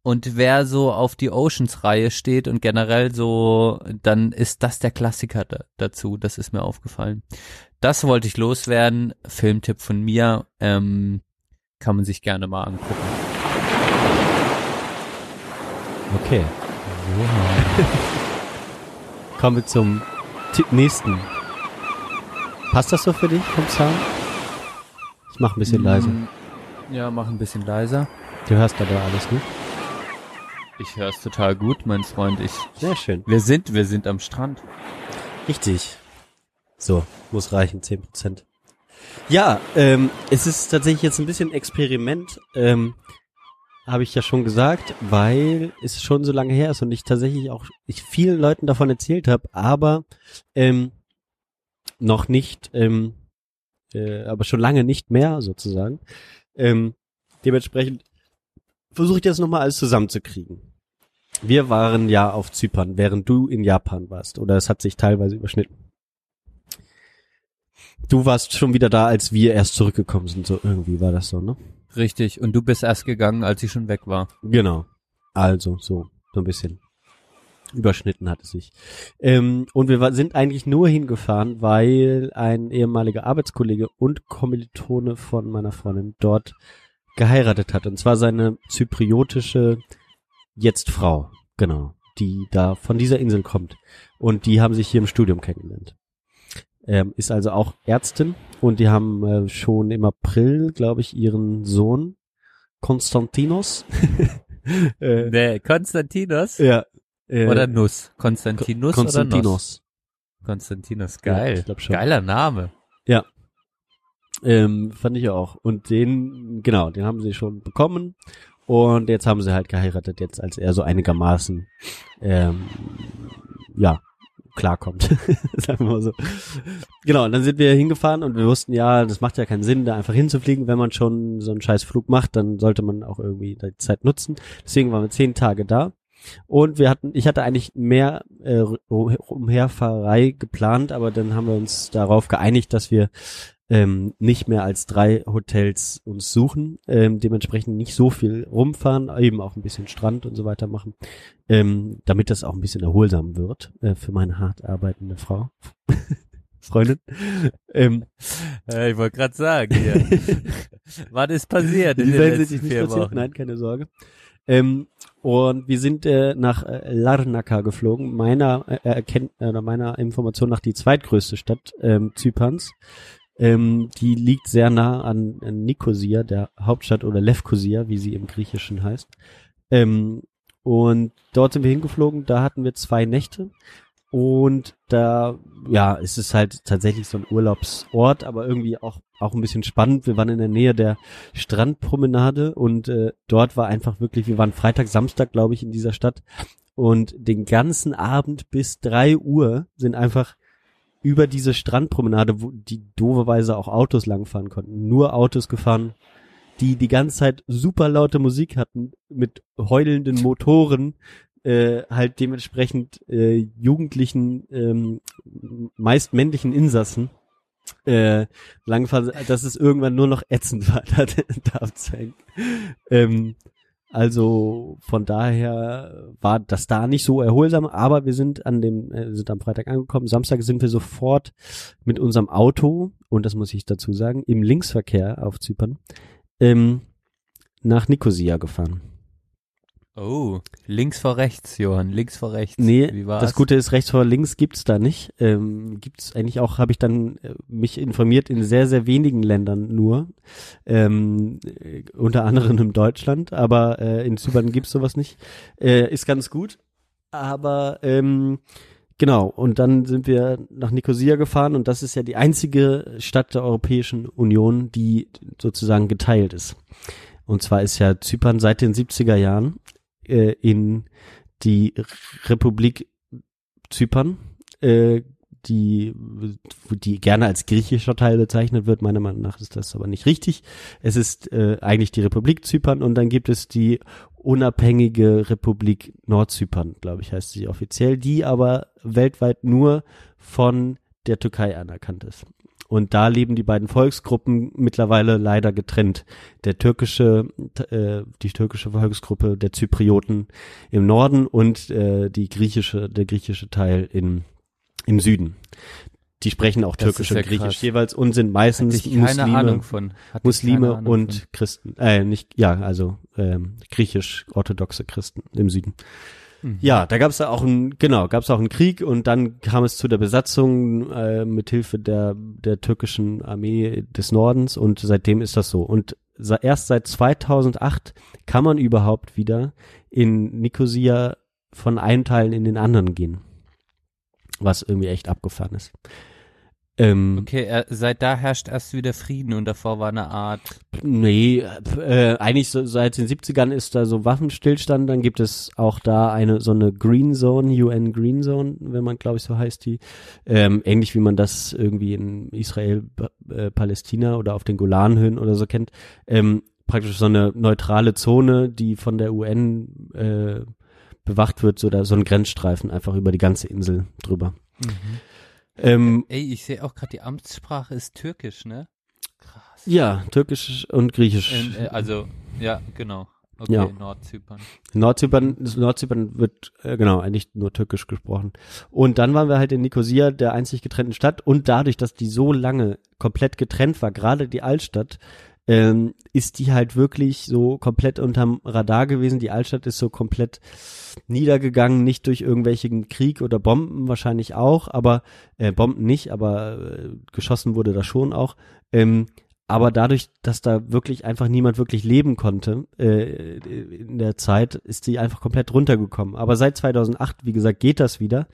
und wer so auf die Oceans-Reihe steht und generell so, dann ist das der Klassiker da, dazu. Das ist mir aufgefallen. Das wollte ich loswerden. Filmtipp von mir. Ähm, kann man sich gerne mal angucken. Okay. Kommen wir zum nächsten. Passt das so für dich vom Sound? Ich mach ein bisschen leiser. Mm, Ja, mach ein bisschen leiser. Du hörst aber alles, ne? Ich hör's total gut, mein Freund. Ich, Sehr schön. wir sind, wir sind am Strand. Richtig. So, muss reichen, 10%. Ja, ähm, es ist tatsächlich jetzt ein bisschen Experiment, ähm, habe ich ja schon gesagt, weil es schon so lange her ist und ich tatsächlich auch ich vielen Leuten davon erzählt habe, aber ähm, noch nicht, ähm, äh, aber schon lange nicht mehr sozusagen. Ähm, dementsprechend versuche ich das nochmal alles zusammenzukriegen. Wir waren ja auf Zypern, während du in Japan warst, oder es hat sich teilweise überschnitten. Du warst schon wieder da, als wir erst zurückgekommen sind, so irgendwie war das so, ne? Richtig. Und du bist erst gegangen, als ich schon weg war. Genau. Also, so, so ein bisschen überschnitten hat es sich. Ähm, und wir sind eigentlich nur hingefahren, weil ein ehemaliger Arbeitskollege und Kommilitone von meiner Freundin dort geheiratet hat. Und zwar seine zypriotische jetzt Frau, genau, die da von dieser Insel kommt. Und die haben sich hier im Studium kennengelernt. Ähm, ist also auch Ärztin und die haben äh, schon im April, glaube ich, ihren Sohn Konstantinos. äh, Nee, Konstantinos ja. Äh, oder Nuss? Konstantinus oder Nuss? Konstantinos. Konstantinos, Ja, geil. schon. Geiler Name. Ähm, fand ich auch. Und den, genau, den haben sie schon bekommen. Und jetzt haben sie halt geheiratet, jetzt als er so einigermaßen, ähm, ja, klarkommt. Sagen wir mal so. Genau, und dann sind wir hingefahren und wir wussten, ja, das macht ja keinen Sinn, da einfach hinzufliegen. Wenn man schon so einen scheiß Flug macht, dann sollte man auch irgendwie die Zeit nutzen. Deswegen waren wir zehn Tage da. Und wir hatten, ich hatte eigentlich mehr äh, um- Umherfahrerei geplant, aber dann haben wir uns darauf geeinigt, dass wir ähm, nicht mehr als drei Hotels uns suchen, ähm, dementsprechend nicht so viel rumfahren, eben auch ein bisschen Strand und so weiter machen, ähm, damit das auch ein bisschen erholsam wird äh, für meine hart arbeitende Frau, Freundin. Ähm, ich wollte gerade sagen, ja. Was ist passiert in den letzten vier passiert, Wochen? nein, keine Sorge. Ähm, und wir sind äh, nach äh, Larnaca geflogen, meiner äh, erkennt, äh, meiner Information nach die zweitgrößte Stadt ähm, Zyperns. Ähm, die liegt sehr nah an, an Nikosia, der Hauptstadt oder Lefkosia, wie sie im Griechischen heißt. Ähm, und dort sind wir hingeflogen, da hatten wir zwei Nächte. Und da, ja, es ist halt tatsächlich so ein Urlaubsort, aber irgendwie auch, auch ein bisschen spannend. Wir waren in der Nähe der Strandpromenade und äh, dort war einfach wirklich, wir waren Freitag, Samstag, glaube ich, in dieser Stadt. Und den ganzen Abend bis drei Uhr sind einfach über diese Strandpromenade, wo die dooferweise auch Autos langfahren konnten, nur Autos gefahren, die die ganze Zeit super laute Musik hatten, mit heulenden Motoren, äh, halt dementsprechend äh, jugendlichen, ähm, meist männlichen Insassen äh, langfahren, dass es irgendwann nur noch ätzend war, da, da abzuhängen. Ähm, also von daher war das da nicht so erholsam, aber wir sind an dem, äh, sind am Freitag angekommen. Samstag sind wir sofort mit unserem Auto, und das muss ich dazu sagen, im Linksverkehr auf Zypern, ähm, nach Nikosia gefahren. Oh, links vor rechts, Johann, links vor rechts. Nee, das Gute ist, rechts vor links gibt's da nicht. Ähm, gibt's eigentlich auch, habe ich dann äh, mich informiert, in sehr, sehr wenigen Ländern nur. Ähm, äh, unter anderem in Deutschland, aber äh, in Zypern gibt's sowas nicht. Äh, ist ganz gut. Aber ähm, genau, und dann sind wir nach Nicosia gefahren und das ist ja die einzige Stadt der Europäischen Union, die sozusagen geteilt ist. Und zwar ist ja Zypern seit den 70er Jahren äh, in die Republik Zypern, äh, die, die gerne als griechischer Teil bezeichnet wird. Meiner Meinung nach ist das aber nicht richtig. Es ist äh, eigentlich die Republik Zypern und dann gibt es die unabhängige Republik Nordzypern, glaube ich, heißt sie offiziell, die aber weltweit nur von der Türkei anerkannt ist. Und da leben die beiden Volksgruppen mittlerweile leider getrennt. Der türkische, äh, die türkische Volksgruppe der Zyprioten im Norden und äh, die griechische, der griechische Teil in, im Süden. Die sprechen auch Das Türkisch ja und Griechisch krass. jeweils und sind meistens Muslime, Muslime und von. Christen. Äh, nicht, ja, also ähm, griechisch-orthodoxe Christen im Süden. Mhm. Ja, da gab es auch einen, genau, gab es auch einen Krieg und dann kam es zu der Besatzung äh, mit Hilfe der der türkischen Armee des Nordens und seitdem ist das so. Und erst seit 2008 kann man überhaupt wieder in Nicosia von einem Teil in den anderen gehen, was irgendwie echt abgefahren ist. Ähm, Okay, er, seit da herrscht erst wieder Frieden und davor war eine Art. Nee, äh, eigentlich so, seit den 70ern ist da so Waffenstillstand, dann gibt es auch da eine so eine Green Zone, UN Green Zone, wenn man glaube ich so heißt die, ähm, ähnlich wie man das irgendwie in Israel, äh, Palästina oder auf den Golanhöhen oder so kennt, ähm, praktisch so eine neutrale Zone, die von der UN äh, bewacht wird, so da so ein Grenzstreifen einfach über die ganze Insel drüber. Ähm, Ey, ich sehe auch gerade, die Amtssprache ist Türkisch, ne? Krass. ja, Türkisch und Griechisch. Ähm, äh, also, ja, genau. Okay, Ja. Nordzypern. Nordzypern, Nordzypern wird äh, genau eigentlich nur türkisch gesprochen. Und dann waren wir halt in Nikosia, der einzig getrennten Stadt. Und dadurch, dass die so lange komplett getrennt war, gerade die Altstadt, ähm, ist die halt wirklich so komplett unterm Radar gewesen. Die Altstadt ist so komplett niedergegangen, nicht durch irgendwelchen Krieg oder Bomben wahrscheinlich auch, aber äh, Bomben nicht, aber äh, geschossen wurde da schon auch. Ähm, aber dadurch, dass da wirklich einfach niemand wirklich leben konnte äh, in der Zeit, ist die einfach komplett runtergekommen. Aber seit 2008, wie gesagt, geht das wieder.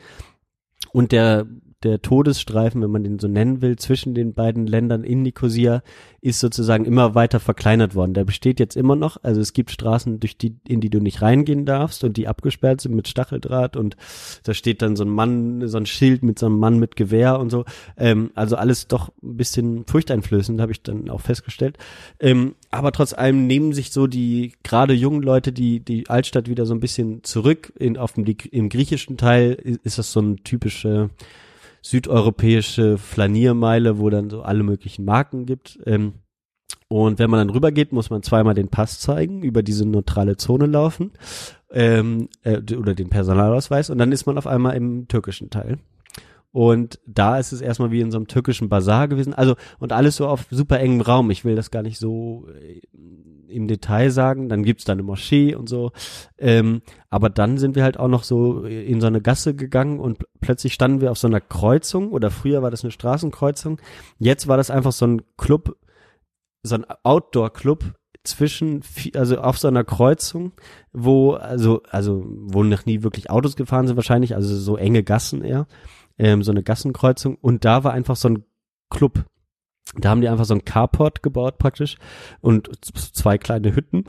Und der der Todesstreifen, wenn man den so nennen will, zwischen den beiden Ländern in Nicosia ist sozusagen immer weiter verkleinert worden. Der besteht jetzt immer noch. Also es gibt Straßen, durch die, in die du nicht reingehen darfst und die abgesperrt sind mit Stacheldraht und da steht dann so ein Mann, so ein Schild mit so einem Mann mit Gewehr und so. Ähm, also alles doch ein bisschen furchteinflößend, habe ich dann auch festgestellt. Ähm, aber trotz allem nehmen sich so die gerade jungen Leute die die Altstadt wieder so ein bisschen zurück. In, auf dem im griechischen Teil ist das so ein typische südeuropäische Flaniermeile, wo dann so alle möglichen Marken gibt. Ähm, und wenn man dann rübergeht, muss man zweimal den Pass zeigen, über diese neutrale Zone laufen ähm, äh, oder den Personalausweis und dann ist man auf einmal im türkischen Teil. Und da ist es erstmal wie in so einem türkischen Bazar gewesen. Also, und alles so auf super engem Raum. Ich will das gar nicht so äh, im Detail sagen. Dann gibt's da eine Moschee und so. Ähm, aber dann sind wir halt auch noch so in so eine Gasse gegangen und plötzlich standen wir auf so einer Kreuzung oder früher war das eine Straßenkreuzung. Jetzt war das einfach so ein Club, so ein Outdoor-Club zwischen, also auf so einer Kreuzung, wo, also, also, wo noch nie wirklich Autos gefahren sind wahrscheinlich, also so enge Gassen eher, ähm, so eine Gassenkreuzung und da war einfach so ein Club. Da haben die einfach so ein Carport gebaut praktisch und zwei kleine Hütten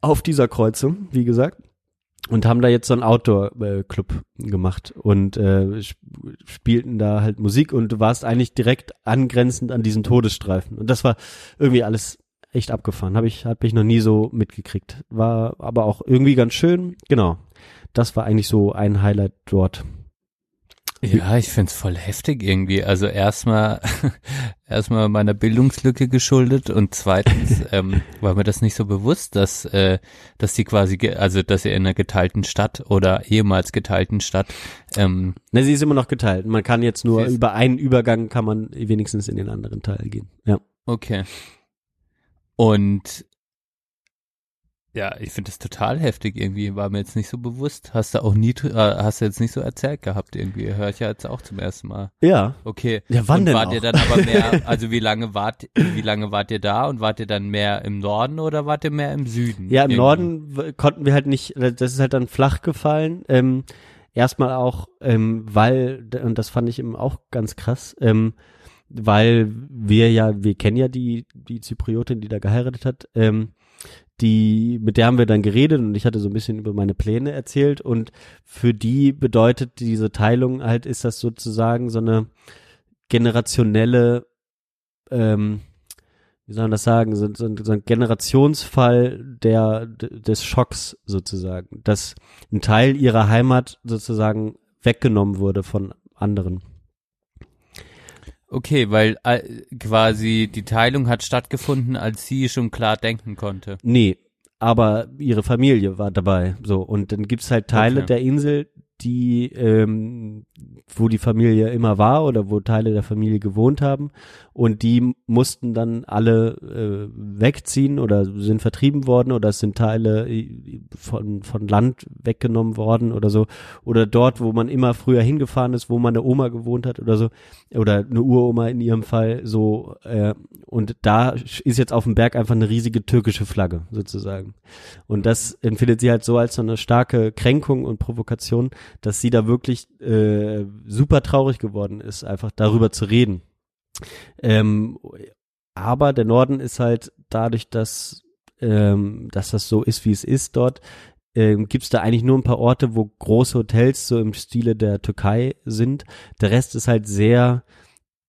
auf dieser Kreuzung, wie gesagt. Und haben da jetzt so einen Outdoor-Club gemacht und äh, sp spielten da halt Musik und du warst eigentlich direkt angrenzend an diesen Todesstreifen. Und das war irgendwie alles echt abgefahren. Habe ich, hab ich noch nie so mitgekriegt. War aber auch irgendwie ganz schön. Genau. Das war eigentlich so ein Highlight dort. Ja, ich find's voll heftig irgendwie. Also erstmal, erstmal meiner Bildungslücke geschuldet und zweitens ähm, war mir das nicht so bewusst, dass, äh, dass die quasi, also dass ihr in einer geteilten Stadt oder ehemals geteilten Stadt, ähm, Ne, sie ist immer noch geteilt. Man kann jetzt nur Sie über einen Übergang kann man wenigstens in den anderen Teil gehen. Ja. okay. Und ja, ich finde das total heftig irgendwie, war mir jetzt nicht so bewusst. Hast du auch nie, äh, hast du jetzt nicht so erzählt gehabt irgendwie, höre ich ja jetzt auch zum ersten Mal. Ja. Okay. Ja, wann und denn wart auch? ihr dann aber mehr, also wie lange wart, wie lange wart ihr da und wart ihr dann mehr im Norden oder wart ihr mehr im Süden? Ja, im Irgendwie? Norden konnten wir halt nicht, das ist halt dann flach gefallen. Ähm, erstmal auch, ähm, weil, und das fand ich eben auch ganz krass, ähm, weil wir ja, wir kennen ja die, die Zypriotin, die da geheiratet hat, ähm, die, mit der haben wir dann geredet und ich hatte so ein bisschen über meine Pläne erzählt und für die bedeutet diese Teilung halt, ist das sozusagen so eine generationelle, ähm, wie soll man das sagen, so, so, so ein Generationsfall der, des Schocks sozusagen, dass ein Teil ihrer Heimat sozusagen weggenommen wurde von anderen. Okay, weil äh, quasi die Teilung hat stattgefunden, als sie schon klar denken konnte. Nee, aber ihre Familie war dabei. So, und dann gibt's halt Teile Okay. der Insel, die, ähm, wo die Familie immer war oder wo Teile der Familie gewohnt haben. Und die mussten dann alle äh, wegziehen oder sind vertrieben worden oder es sind Teile äh, von, von Land weggenommen worden oder so. Oder dort, wo man immer früher hingefahren ist, wo meine Oma gewohnt hat oder so. Oder eine Uroma in ihrem Fall so. Äh, und da ist jetzt auf dem Berg einfach eine riesige türkische Flagge sozusagen. Und das empfindet sie halt so als so eine starke Kränkung und Provokation, dass sie da wirklich äh, super traurig geworden ist, einfach darüber zu reden. Ähm, aber der Norden ist halt dadurch, dass, ähm, dass das so ist, wie es ist dort, ähm, gibt es da eigentlich nur ein paar Orte, wo große Hotels so im Stile der Türkei sind. Der Rest ist halt sehr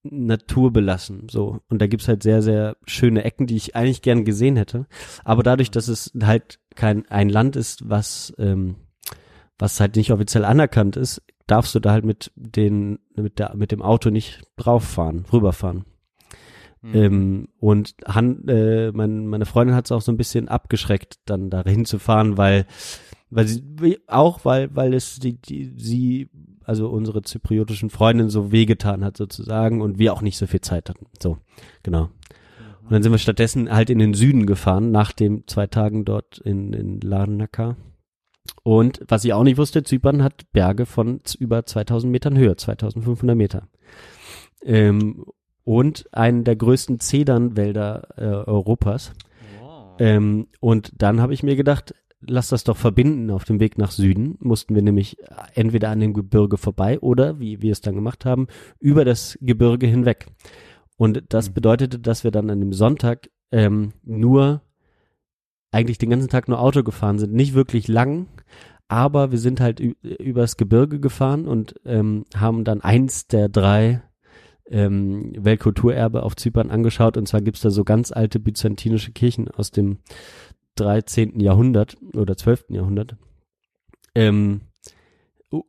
naturbelassen, so. Und da gibt's halt sehr, sehr schöne Ecken, die ich eigentlich gern gesehen hätte. Aber dadurch, dass es halt kein ein Land ist, was ähm, was halt nicht offiziell anerkannt ist, darfst du da halt mit den mit der mit dem Auto nicht drauffahren, rüberfahren. Hm. Ähm, und Han, äh, mein, meine Freundin hat es auch so ein bisschen abgeschreckt, dann da hinzufahren, weil weil sie auch weil weil es die, die sie also unsere zypriotischen Freundin so wehgetan hat sozusagen und wir auch nicht so viel Zeit hatten. So genau. Und dann sind wir stattdessen halt in den Süden gefahren nach den zwei Tagen dort in in Larnaca. Und was ich auch nicht wusste, Zypern hat Berge von über 2000 Metern Höhe, 2500 Meter. Ähm, und einen der größten Zedernwälder äh, Europas. Ähm, und dann habe ich mir gedacht, lass das doch verbinden auf dem Weg nach Süden. Mussten wir nämlich entweder an dem Gebirge vorbei oder, wie wir es dann gemacht haben, über das Gebirge hinweg. Und das Mhm. bedeutete, dass wir dann an dem Sonntag ähm, nur eigentlich den ganzen Tag nur Auto gefahren sind. Nicht wirklich lang, aber wir sind halt übers Gebirge gefahren und ähm, haben dann eins der drei ähm, Weltkulturerbe auf Zypern angeschaut. Und zwar gibt's da so ganz alte byzantinische Kirchen aus dem 13. Jahrhundert oder 12. Jahrhundert. Ähm,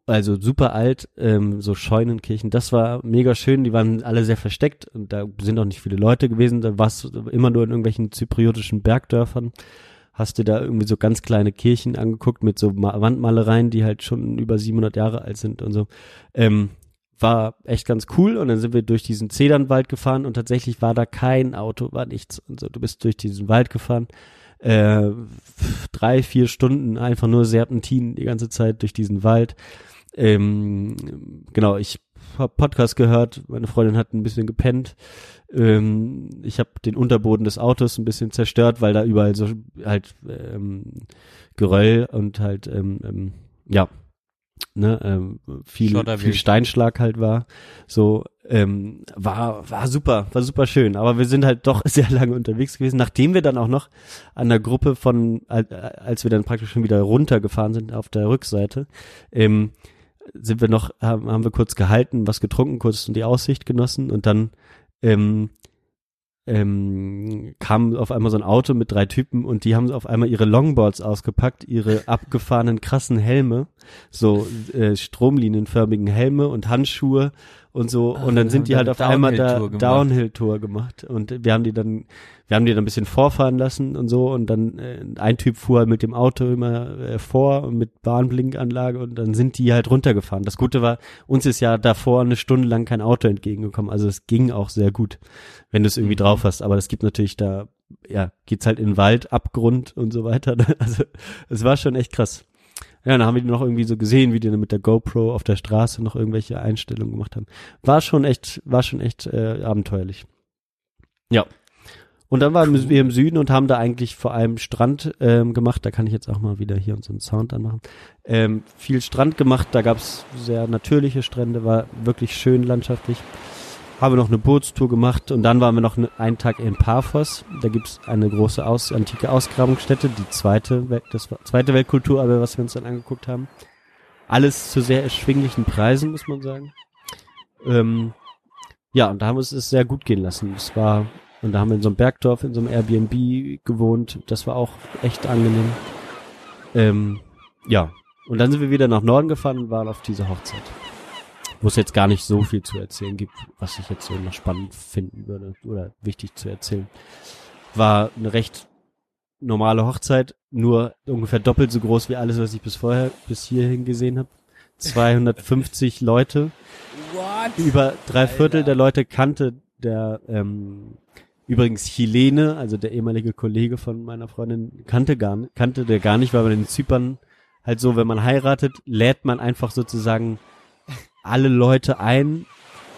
also super alt, ähm, so Scheunenkirchen. Das war mega schön. Die waren alle sehr versteckt und da sind auch nicht viele Leute gewesen. Da warst du immer nur in irgendwelchen zypriotischen Bergdörfern. Hast dir da irgendwie so ganz kleine Kirchen angeguckt mit so Ma Wandmalereien, die halt schon über 700 Jahre alt sind und so. Ähm, war echt ganz cool und dann sind wir durch diesen Zedernwald gefahren und tatsächlich war da kein Auto, war nichts und so. Du bist durch diesen Wald gefahren äh, drei, vier Stunden einfach nur Serpentin die ganze Zeit durch diesen Wald. Ähm, genau, ich Podcast gehört, meine Freundin hat ein bisschen gepennt. Ähm, ich habe den Unterboden des Autos ein bisschen zerstört, weil da überall so halt ähm, Geröll und halt ähm, ähm, ja ne, ähm, viel, viel Steinschlag halt war. So, ähm, war, war super, war super schön. Aber wir sind halt doch sehr lange unterwegs gewesen, nachdem wir dann auch noch an der Gruppe von, al- als wir dann praktisch schon wieder runtergefahren sind auf der Rückseite, ähm, sind wir noch, haben, haben wir kurz gehalten, was getrunken, kurz die Aussicht genossen und dann ähm, ähm, kam auf einmal so ein Auto mit drei Typen und die haben auf einmal ihre Longboards ausgepackt, ihre abgefahrenen krassen Helme, so äh, stromlinienförmigen Helme und Handschuhe und so. Ach, und dann sind die halt auf einmal da Downhill-Tour gemacht. Und wir haben die dann wir haben die dann ein bisschen vorfahren lassen und so. Und dann äh, ein Typ fuhr mit dem Auto immer äh, vor und mit Bahnblinkanlage. Und dann sind die halt runtergefahren. Das Gute war, uns ist ja davor eine Stunde lang kein Auto entgegengekommen, also es ging auch sehr gut, wenn du es irgendwie drauf hast, aber es gibt natürlich da, ja, geht's halt in den Wald, Abgrund und so weiter, also es war schon echt krass. Ja, dann haben wir die noch irgendwie so gesehen, wie die dann mit der GoPro auf der Straße noch irgendwelche Einstellungen gemacht haben. War schon echt, war schon echt äh, abenteuerlich. Ja. Und dann waren wir im Süden und haben da eigentlich vor allem Strand ähm, gemacht. Da kann ich jetzt auch mal wieder hier einen Sound anmachen. Ähm, viel Strand gemacht. Da gab's sehr natürliche Strände, war wirklich schön landschaftlich. Haben wir noch eine Bootstour gemacht und dann waren wir noch ne, einen Tag in Paphos. Da gibt's eine große Aus antike Ausgrabungsstätte, die zweite, Wel- das zweite Weltkulturerbe, was wir uns dann angeguckt haben. Alles zu sehr erschwinglichen Preisen, muss man sagen. Ähm, ja, und da haben wir es sehr gut gehen lassen. Es war, und da haben wir in so einem Bergdorf, in so einem Airbnb gewohnt. Das war auch echt angenehm. Ähm, ja. Und dann sind wir wieder nach Norden gefahren und waren auf dieser Hochzeit. Wo es jetzt gar nicht so viel zu erzählen gibt, was ich jetzt so noch spannend finden würde oder wichtig zu erzählen. War eine recht normale Hochzeit, nur ungefähr doppelt so groß wie alles, was ich bis vorher, bis hierhin gesehen habe. 250 Leute. What? Über drei Viertel der Leute kannte der ähm, übrigens Chilene, also der ehemalige Kollege von meiner Freundin, kannte gar kannte der gar nicht, weil man in Zypern halt so, wenn man heiratet, lädt man einfach sozusagen alle Leute ein,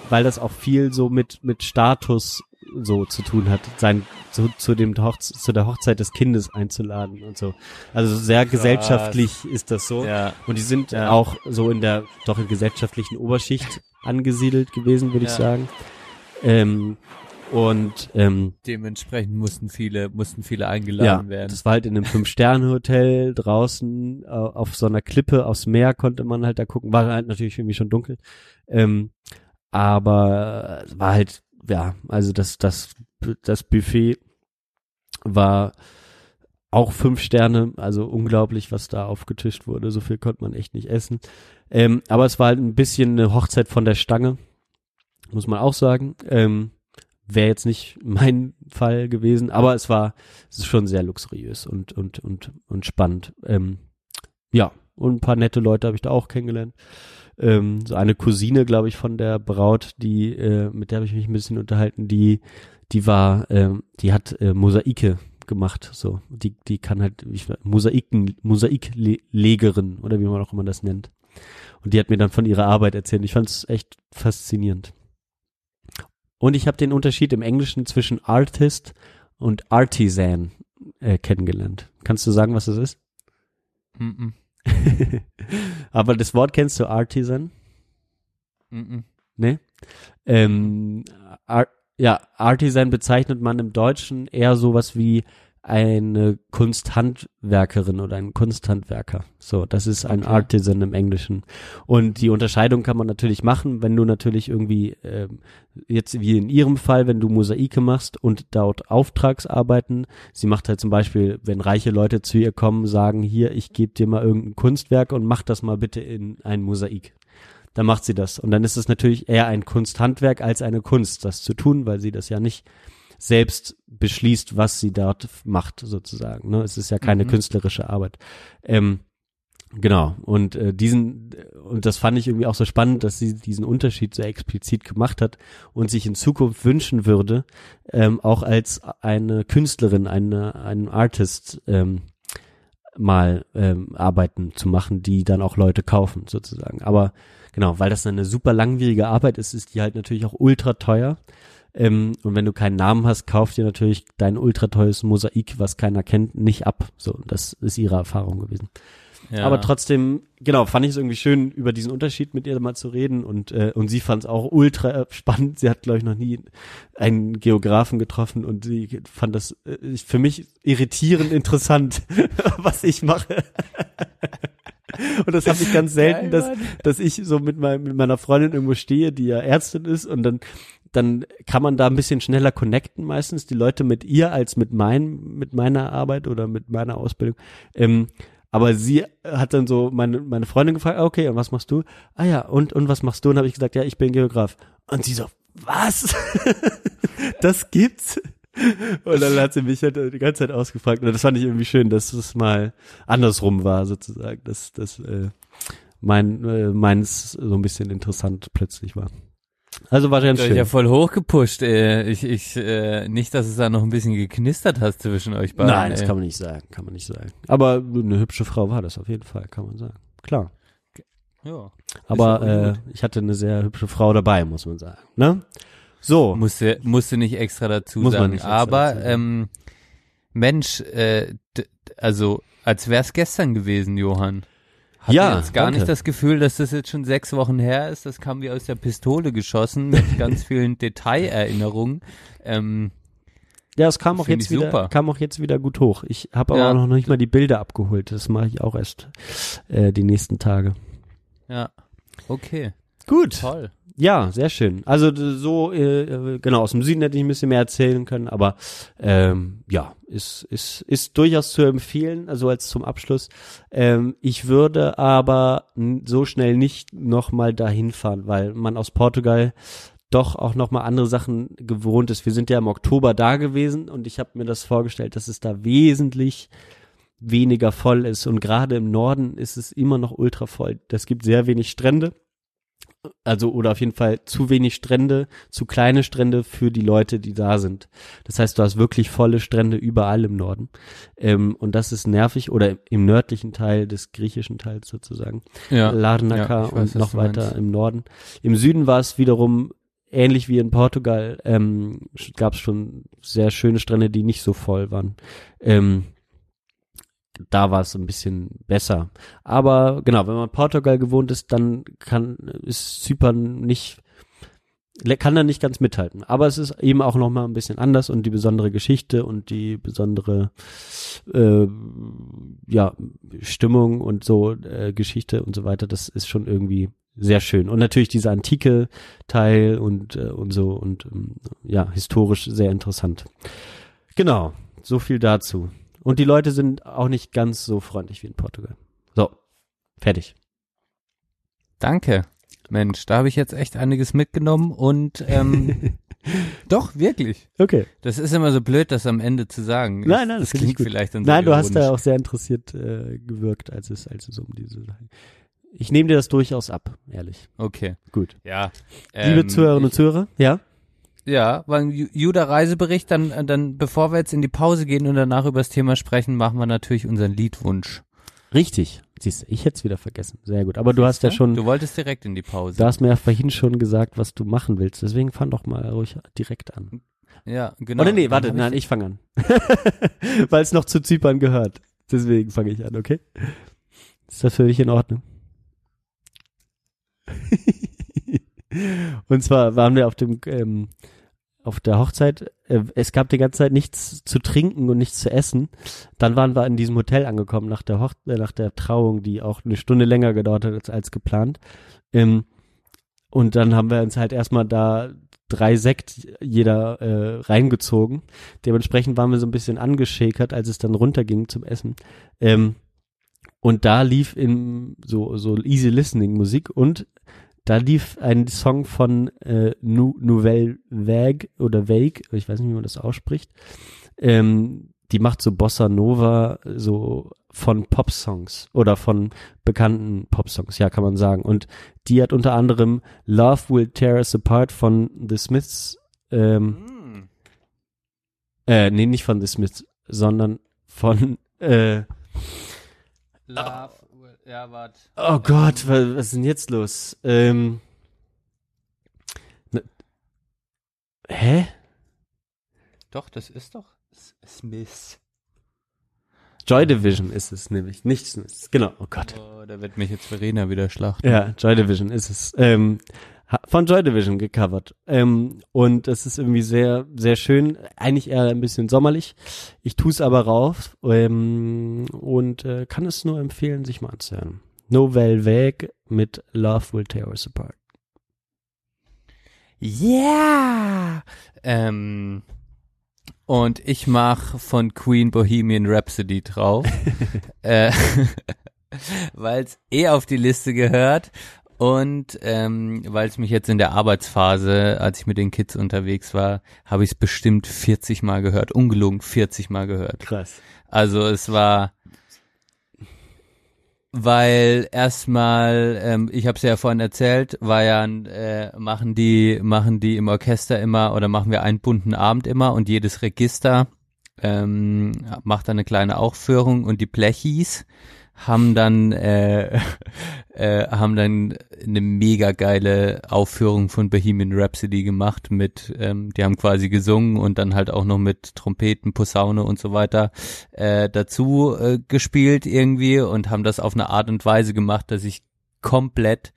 weil das auch viel so mit mit Status so zu tun hat, sein zu, zu dem Hochze zu der Hochzeit des Kindes einzuladen und so. Also sehr gesellschaftlich ist das so. Ja. Und die sind Ja. auch so in der doch in gesellschaftlichen Oberschicht angesiedelt gewesen, würde ich Ja. sagen. Ähm, und ähm, Dementsprechend mussten viele, mussten viele ja, eingeladen werden. das war halt in einem Fünf-Sterne-Hotel draußen äh, auf so einer Klippe aufs Meer konnte man halt da gucken. War halt natürlich irgendwie schon dunkel. Ähm, aber es war halt, ja, also das, das, das Buffet war auch fünf Sterne, also unglaublich, was da aufgetischt wurde. So viel konnte man echt nicht essen. Ähm, aber es war halt ein bisschen eine Hochzeit von der Stange, muss man auch sagen. Ähm, Wäre jetzt nicht mein Fall gewesen, aber es war, es ist schon sehr luxuriös und und und und spannend. Ähm, ja, und ein paar nette Leute habe ich da auch kennengelernt. Ähm, so eine Cousine, glaube ich, von der Braut, die äh, mit der habe ich mich ein bisschen unterhalten. Die die war, ähm, die hat äh, Mosaike gemacht, so die die kann halt ich, Mosaiken Mosaiklegerin oder wie man auch immer das nennt. Und die hat mir dann von ihrer Arbeit erzählt. Ich fand es echt faszinierend. Und ich habe den Unterschied im Englischen zwischen Artist und Artisan äh, kennengelernt. Kannst du sagen, was das ist? Mhm. Aber das Wort kennst du, Artisan? Mhm. Ne? Ähm, Ar ja, Artisan bezeichnet man im Deutschen eher sowas wie eine Kunsthandwerkerin oder ein Kunsthandwerker. So, das ist ein Okay. Artisan im Englischen. Und die Unterscheidung kann man natürlich machen, wenn du natürlich irgendwie, ähm, jetzt wie in ihrem Fall, wenn du Mosaike machst und dort Auftragsarbeiten, sie macht halt zum Beispiel, wenn reiche Leute zu ihr kommen, sagen, hier, ich gebe dir mal irgendein Kunstwerk und mach das mal bitte in ein Mosaik dann macht sie das. Und dann ist es natürlich eher ein Kunsthandwerk als eine Kunst, das zu tun, weil sie das ja nicht selbst beschließt, was sie dort macht, sozusagen. Ne? Es ist ja keine Mhm. künstlerische Arbeit. Ähm, Genau, und äh, diesen, und das fand ich irgendwie auch so spannend, dass sie diesen Unterschied so explizit gemacht hat und sich in Zukunft wünschen würde, ähm, auch als eine Künstlerin, eine, einen Artist ähm, mal ähm, Arbeiten zu machen, die dann auch Leute kaufen, sozusagen. Aber genau, weil das eine super langwierige Arbeit ist, ist die halt natürlich auch ultra teuer. Ähm, und wenn du keinen Namen hast, kauft dir natürlich dein ultra teures Mosaik, was keiner kennt, nicht ab. So, das ist ihre Erfahrung gewesen. Ja. Aber trotzdem, genau, fand ich es irgendwie schön, über diesen Unterschied mit ihr mal zu reden und, äh, und sie fand es auch ultra spannend. Sie hat, glaube ich, noch nie einen Geografen getroffen und sie fand das äh, für mich irritierend interessant, was ich mache. Und das habe ich ganz selten, Geil, dass, dass ich so mit, mein, mit meiner Freundin irgendwo stehe, die ja Ärztin ist und dann dann kann man da ein bisschen schneller connecten meistens die Leute mit ihr als mit mein mit meiner Arbeit oder mit meiner Ausbildung. Ähm, aber sie hat dann so meine meine Freundin gefragt, ah, okay, und was machst du? Ah ja, und und was machst du? Und habe ich gesagt, ja, ich bin Geograf. Und sie so, was? das gibt's? Und dann hat sie mich halt die ganze Zeit ausgefragt. Und das fand ich irgendwie schön, dass es mal andersrum war, sozusagen, dass dass äh, mein äh, meins so ein bisschen interessant plötzlich war. Also war ganz schön. ja voll hochgepusht. Äh, ich, ich, äh, nicht, dass es da noch ein bisschen geknistert hast zwischen euch beiden. Nein, das ey. kann man nicht sagen, kann man nicht sagen. Aber eine hübsche Frau war das auf jeden Fall, kann man sagen. Klar. Ja. Aber äh, ich hatte eine sehr hübsche Frau dabei, muss man sagen. Ne? So. Musste, musste nicht extra dazu Muss man sagen. nicht extra Aber dazu ähm, Mensch, äh, also als wär's gestern gewesen, Johann. Hatte Ja, jetzt gar danke. nicht das Gefühl, dass das jetzt schon sechs Wochen her ist. Das kam wie aus der Pistole geschossen mit ganz vielen Detailerinnerungen. Ähm, Ja, es kam auch jetzt wieder, super. kam auch jetzt wieder gut hoch. Ich habe aber Ja. auch noch nicht mal die Bilder abgeholt. Das mache ich auch erst äh, die nächsten Tage. ja, okay, Gut. toll. Ja, sehr schön. Also so, äh, äh, genau, aus dem Süden hätte ich ein bisschen mehr erzählen können, aber ähm, ja, ist, ist, ist durchaus zu empfehlen, also als zum Abschluss. Ähm, ich würde aber so schnell nicht nochmal dahin fahren, weil man aus Portugal doch auch nochmal andere Sachen gewohnt ist. Wir sind ja im Oktober da gewesen und ich habe mir das vorgestellt, dass es da wesentlich weniger voll ist und gerade im Norden ist es immer noch ultra voll. Es gibt sehr wenig Strände also oder auf jeden Fall zu wenig Strände, zu kleine Strände für die Leute, die da sind. Das heißt, du hast wirklich volle Strände überall im Norden. Ähm, und das ist nervig oder im nördlichen Teil des griechischen Teils sozusagen. Ja, Larnaca ja, weiß, und noch weiter meinst. im Norden. Im Süden war es wiederum ähnlich wie in Portugal, ähm, gab es schon sehr schöne Strände, die nicht so voll waren. Ähm, da war es ein bisschen besser. Aber genau, wenn man Portugal gewohnt ist, dann kann ist Zypern nicht kann da nicht ganz mithalten. Aber es ist eben auch noch mal ein bisschen anders und die besondere Geschichte und die besondere äh, ja Stimmung und so äh, Geschichte und so weiter. Das ist schon irgendwie sehr schön und natürlich dieser antike Teil und äh, und so und ähm, ja historisch sehr interessant. Genau, so viel dazu. Und die Leute sind auch nicht ganz so freundlich wie in Portugal. So, fertig. Danke. Mensch, da habe ich jetzt echt einiges mitgenommen und ähm, doch, wirklich. Okay. Das ist immer so blöd, das am Ende zu sagen. Nein, nein, das das klingt vielleicht dann so Nein, du hast da auch sehr interessiert äh, gewirkt, als es, als es um diese Sache. Ich nehme dir das durchaus ab, ehrlich. Okay, Gut. ja. Liebe Ähm, Zuhörerinnen und Zuhörer, ja? Ja, Ju- Juda Reisebericht, dann, dann bevor wir jetzt in die Pause gehen und danach über das Thema sprechen, machen wir natürlich unseren Liedwunsch. Richtig. Siehst du, ich hätte es wieder vergessen. Sehr gut. Aber du hast ja schon, Du wolltest direkt in die Pause. du hast mir ja vorhin schon gesagt, was du machen willst. Deswegen fang doch mal ruhig direkt an. ja, genau. Oder nee, Dann warte, hab nein, ich fange an. Weil es noch zu Zypern gehört. Deswegen fange ich an, okay? Ist das für dich in Ordnung? Und zwar waren wir auf dem ähm, auf der Hochzeit. Äh, es gab die ganze Zeit nichts zu trinken und nichts zu essen. Dann waren wir in diesem Hotel angekommen nach der Hoch äh, nach der Trauung, die auch eine Stunde länger gedauert hat als, als geplant. Ähm, und dann haben wir uns halt erstmal da drei Sekt jeder äh, reingezogen. Dementsprechend waren wir so ein bisschen angeschäkert, als es dann runterging zum Essen. Ähm, und da lief in so, so easy listening Musik und da lief ein Song von äh, nu Nouvelle Vague oder Vague, ich weiß nicht, wie man das ausspricht. Ähm, die macht so Bossa Nova, so von Popsongs oder von bekannten Popsongs, ja, kann man sagen. Und die hat unter anderem Love Will Tear Us Apart von The Smiths, ähm, äh, nee, nicht von The Smiths, sondern von, äh, Love, ja, warte. oh Gott, was, was ist denn jetzt los? Ähm, ne, hä? Doch, das ist doch Smith. Joy Division ist es nämlich, nicht Smiths, genau, oh Gott. Oh, da wird mich jetzt Verena wieder schlachten. Ja, Joy Division ist es. Ähm, von Joy Division gecovert. Ähm, und das ist irgendwie sehr, sehr schön. Eigentlich eher ein bisschen sommerlich. Ich tue es aber rauf ähm, und äh, kann es nur empfehlen, sich mal anzuhören. Novel Vague mit Love Will Tear Us Apart. Yeah! Ähm, und ich mach von Queen Bohemian Rhapsody drauf, äh, weil es eh auf die Liste gehört und ähm, weil es mich jetzt in der Arbeitsphase, als ich mit den Kids unterwegs war, habe ich es bestimmt 40 Mal gehört, ungelogen 40 Mal gehört. Krass. Also es war, weil erstmal, ähm, ich habe es ja vorhin erzählt, war ja, äh, machen die, machen die im Orchester immer oder machen wir einen bunten Abend immer und jedes Register ähm, macht dann eine kleine Aufführung und die Blechis haben dann äh, äh, haben dann eine mega geile Aufführung von Bohemian Rhapsody gemacht mit ähm, die haben quasi gesungen und dann halt auch noch mit Trompeten, Posaune und so weiter äh, dazu äh, gespielt irgendwie und haben das auf eine Art und Weise gemacht, dass ich komplett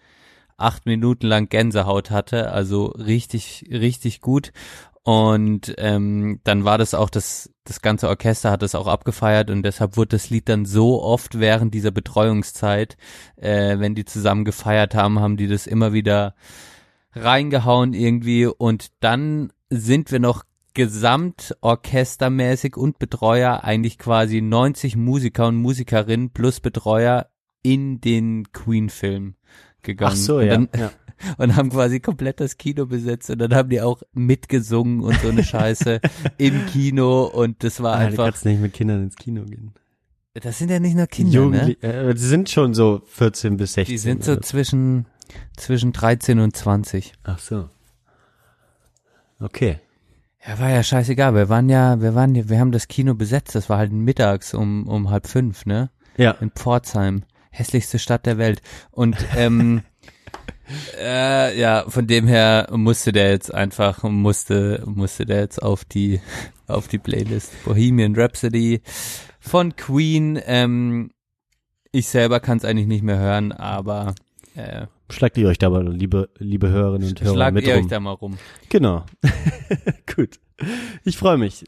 acht Minuten lang Gänsehaut hatte, also richtig, richtig gut. Und ähm, dann war das auch das, das ganze Orchester hat das auch abgefeiert und deshalb wurde das Lied dann so oft während dieser Betreuungszeit, äh, wenn die zusammen gefeiert haben, haben die das immer wieder reingehauen irgendwie und dann sind wir noch gesamtorchestermäßig und Betreuer eigentlich quasi 90 Musiker und Musikerinnen plus Betreuer in den Queen-Film gegangen. Ach so, ja. Dann, ja. und haben quasi komplett das Kino besetzt und dann haben die auch mitgesungen und so eine Scheiße im Kino und das war Ah, du einfach, kannst nicht mit Kindern ins Kino gehen. das sind ja nicht nur Kinder, ne? Jugendli- äh, die sind schon so 14 bis 16. Die sind so oder? zwischen, zwischen 13 und 20. Ach so. Okay. Ja, war ja scheißegal. Wir waren ja, wir waren ja, wir haben das Kino besetzt. Das war halt mittags um, um halb fünf, ne? Ja. In Pforzheim. Hässlichste Stadt der Welt. Und, ähm, äh, ja, von dem her musste der jetzt einfach, musste, musste der jetzt auf die, auf die Playlist. Bohemian Rhapsody von Queen. Ähm, ich selber kann es eigentlich nicht mehr hören, aber, äh, Schlagt ihr euch da mal, liebe, liebe Hörerinnen und Hörer, schlagt mit ihr rum. euch da mal rum. Genau. Gut. Ich freue mich.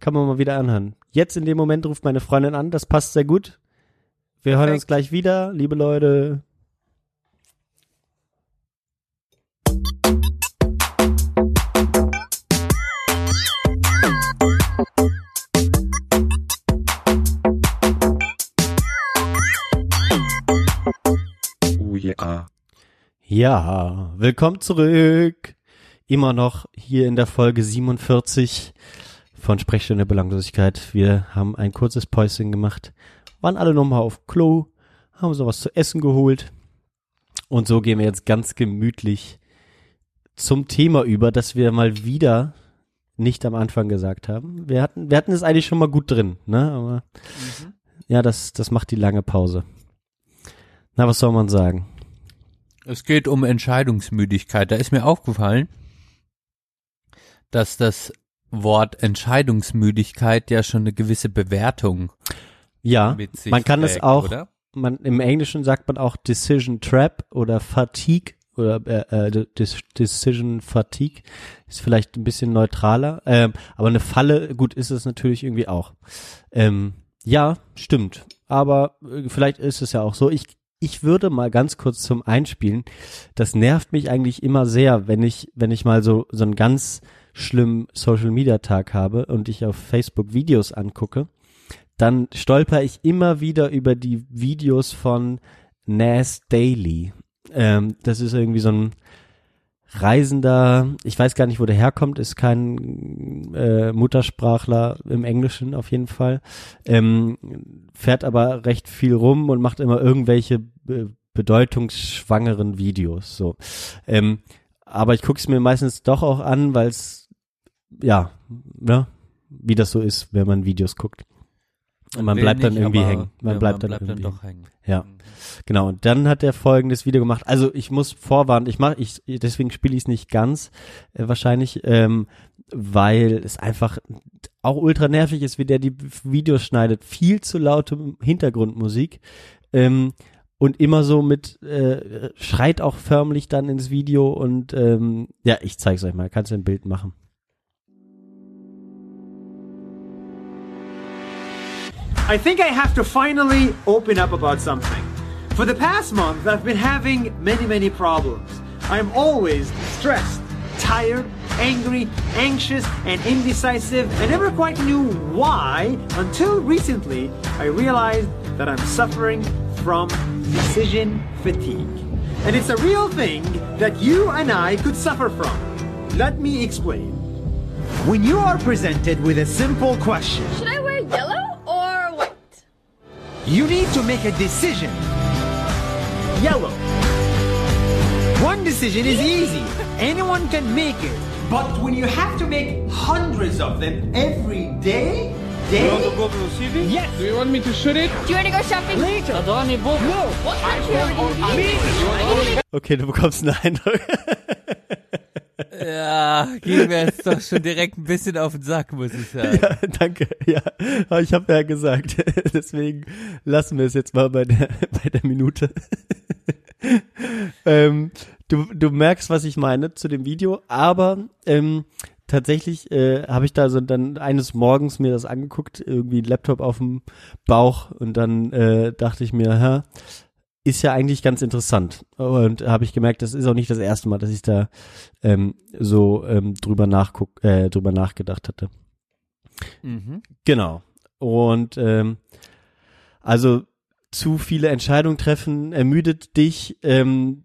Kann man mal wieder anhören. Jetzt in dem Moment ruft meine Freundin an. Das passt sehr gut. Wir hören uns Perfekt. gleich wieder, liebe Leute. Oh ja. Ja, willkommen zurück. Immer noch hier in der Folge 47 von Sprechstunde Belanglosigkeit. Wir haben ein kurzes Päuschen gemacht, waren alle nochmal auf Klo, haben so was zu essen geholt. Und so gehen wir jetzt ganz gemütlich zum Thema über, das wir mal wieder nicht am Anfang gesagt haben. Wir hatten, wir hatten es eigentlich schon mal gut drin, ne? Aber ja, das, das macht die lange Pause. Na, was soll man sagen? Es geht um Entscheidungsmüdigkeit. Da ist mir aufgefallen, dass das Wort Entscheidungsmüdigkeit ja schon eine gewisse Bewertung Ja, mit sich man kann es trägt, auch, oder? man, im Englischen sagt man auch Decision Trap oder Fatigue oder äh, äh, Decision Fatigue ist vielleicht ein bisschen neutraler, ähm, aber eine Falle, gut, ist es natürlich irgendwie auch. Ähm, ja, stimmt, aber äh, vielleicht ist es ja auch so. Ich ich würde mal ganz kurz zum Einspielen. Das nervt mich eigentlich immer sehr, wenn ich wenn ich mal so so einen ganz schlimmen Social Media Tag habe und ich auf Facebook Videos angucke dann stolper ich immer wieder über die Videos von Nas Daily. Ähm, das ist irgendwie so ein Reisender, ich weiß gar nicht, wo der herkommt, ist kein äh, Muttersprachler im Englischen auf jeden Fall, ähm, fährt aber recht viel rum und macht immer irgendwelche äh, bedeutungsschwangeren Videos. So, ähm, aber ich gucke es mir meistens doch auch an, weil es ja, ne, wie das so ist, wenn man Videos guckt. Und man bleibt dann nicht, irgendwie aber- hängen. Man ja, bleibt man dann bleibt dann irgendwie doch hängen. Ja. Mhm. Genau, und dann hat er folgendes Video gemacht. Also ich muss vorwarnen, ich mache, ich deswegen spiele ich es nicht ganz äh, wahrscheinlich, ähm, weil es einfach auch ultra nervig ist, wie der die Videos schneidet. Viel zu laute Hintergrundmusik ähm, und immer so mit äh, schreit auch förmlich dann ins Video und ähm, ja, ich zeig's euch mal. Kannst du ein Bild machen? I think I have to finally open up about something. For the past month, I've been having many, many problems. I'm always stressed, tired, angry, anxious, and indecisive. I never quite knew why until recently I realized that I'm suffering from decision fatigue. And it's a real thing that you and I could suffer from. Let me explain. When you are presented with a simple question, Should I wear yellow? You need to make a decision. Yellow. One decision is easy. Anyone can make it. But when you have to make hundreds of them every day, day, yes. Do you want me to shoot it? Do you want to go shopping? Later. No. What country are you in? Okay, du bekommst einen Eindruck. Ja, ging mir jetzt doch schon direkt ein bisschen auf den Sack, muss ich sagen. Ja, danke. Ja, ich habe ja gesagt, deswegen lassen wir es jetzt mal bei der bei der Minute. ähm, du du merkst, was ich meine zu dem Video, aber ähm, tatsächlich äh, habe ich da so dann eines Morgens mir das angeguckt, irgendwie Laptop auf dem Bauch und dann äh, dachte ich mir, hä, ist ja eigentlich ganz interessant. Und habe ich gemerkt, das ist auch nicht das erste Mal, dass ich da ähm, so ähm, drüber nachguck, äh, drüber nachgedacht hatte. Mhm. Genau. Und ähm, also zu viele Entscheidungen treffen ermüdet dich, ähm,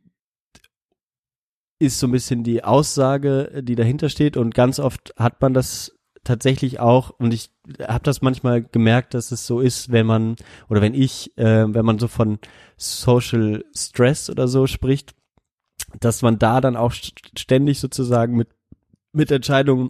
ist so ein bisschen die Aussage, die dahinter steht. Und ganz oft hat man das tatsächlich auch, und ich habe das manchmal gemerkt, dass es so ist, wenn man, oder wenn ich, äh, wenn man so von Social Stress oder so spricht, dass man da dann auch st- ständig sozusagen mit, mit Entscheidungen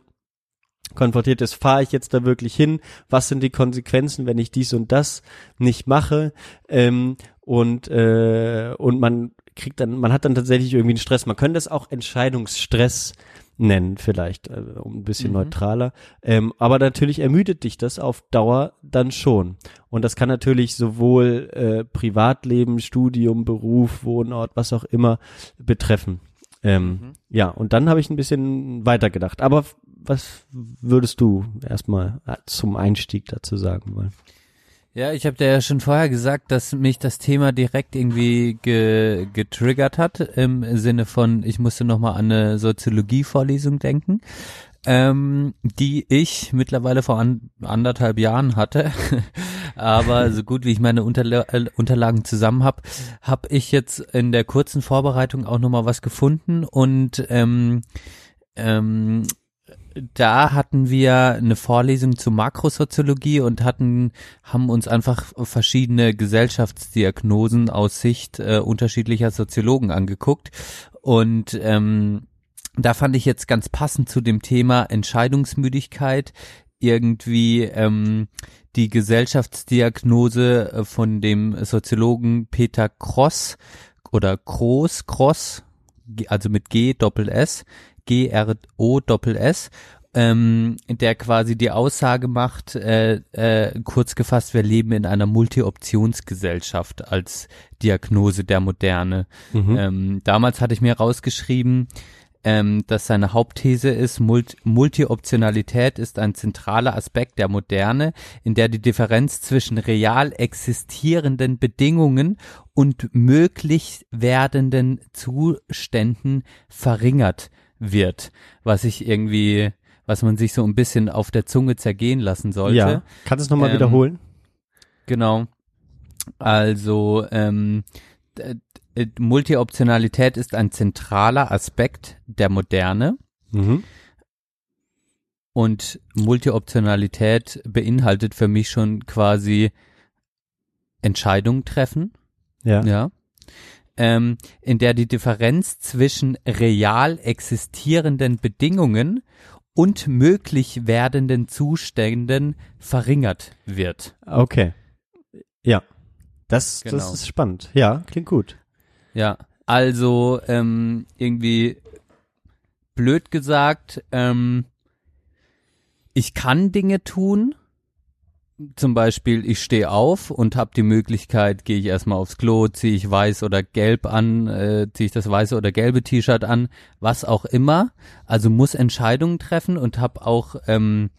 konfrontiert ist, fahre ich jetzt da wirklich hin? Was sind die Konsequenzen, wenn ich dies und das nicht mache? Ähm, und äh, und man kriegt dann, man hat dann tatsächlich irgendwie einen Stress. Man könnte das auch Entscheidungsstress nennen, vielleicht, äh, um ein bisschen Mhm. neutraler. Ähm, aber natürlich ermüdet dich das auf Dauer dann schon. Und das kann natürlich sowohl äh, Privatleben, Studium, Beruf, Wohnort, was auch immer betreffen. Ähm, Mhm. Ja, und dann habe ich ein bisschen weitergedacht. Aber was würdest du erstmal äh, zum Einstieg dazu sagen wollen? Ja, ich habe dir ja schon vorher gesagt, dass mich das Thema direkt irgendwie ge getriggert hat, im Sinne von, ich musste nochmal an eine Soziologie-Vorlesung denken, ähm, die ich mittlerweile vor an anderthalb Jahren hatte. Aber so gut wie ich meine Unterla äh, Unterlagen zusammen habe, habe ich jetzt in der kurzen Vorbereitung auch nochmal was gefunden und ähm, ähm, da hatten wir eine Vorlesung zu Makrosoziologie und hatten, haben uns einfach verschiedene Gesellschaftsdiagnosen aus Sicht äh, unterschiedlicher Soziologen angeguckt. Und ähm, da fand ich jetzt ganz passend zu dem Thema Entscheidungsmüdigkeit irgendwie ähm, die Gesellschaftsdiagnose äh, von dem Soziologen Peter Cross oder Groß, Cross, also mit G Doppel S, G R O Doppel S, ähm, der quasi die Aussage macht, äh, äh, kurz gefasst, wir leben in einer Multi-Optionsgesellschaft als Diagnose der Moderne. Ähm, damals hatte ich mir rausgeschrieben, ähm, dass seine Hauptthese ist, Mult Multi-Optionalität ist ein zentraler Aspekt der Moderne, in der die Differenz zwischen real existierenden Bedingungen und möglich werdenden Zuständen verringert wird, was ich irgendwie, was man sich so ein bisschen auf der Zunge zergehen lassen sollte. Ja, kannst du es nochmal Ähm, wiederholen? Genau. Also ähm, äh, Multioptionalität ist ein zentraler Aspekt der Moderne Mhm. und Multioptionalität beinhaltet für mich schon quasi Entscheidungen treffen, Ja. ja, ähm, in der die Differenz zwischen real existierenden Bedingungen und möglich werdenden Zuständen verringert wird. Okay. Ja. Das, Genau. das ist spannend. Ja, klingt gut. Ja, also ähm, irgendwie blöd gesagt, ähm, ich kann Dinge tun. Zum Beispiel, ich stehe auf und habe die Möglichkeit, gehe ich erstmal aufs Klo, ziehe ich weiß oder gelb an, äh, ziehe ich das weiße oder gelbe T-Shirt an, was auch immer. Also muss Entscheidungen treffen und habe auch ähm,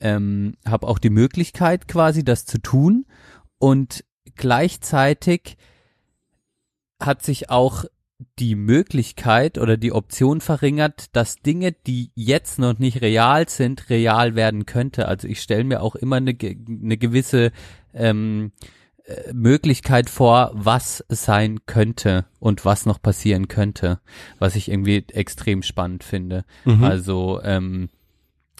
ähm, habe auch die Möglichkeit quasi, das zu tun. Und gleichzeitig hat sich auch die Möglichkeit oder die Option verringert, dass Dinge, die jetzt noch nicht real sind, real werden könnte. Also ich stelle mir auch immer eine, eine gewisse ähm, äh, Möglichkeit vor, was sein könnte und was noch passieren könnte, was ich irgendwie extrem spannend finde. Mhm. Also ähm,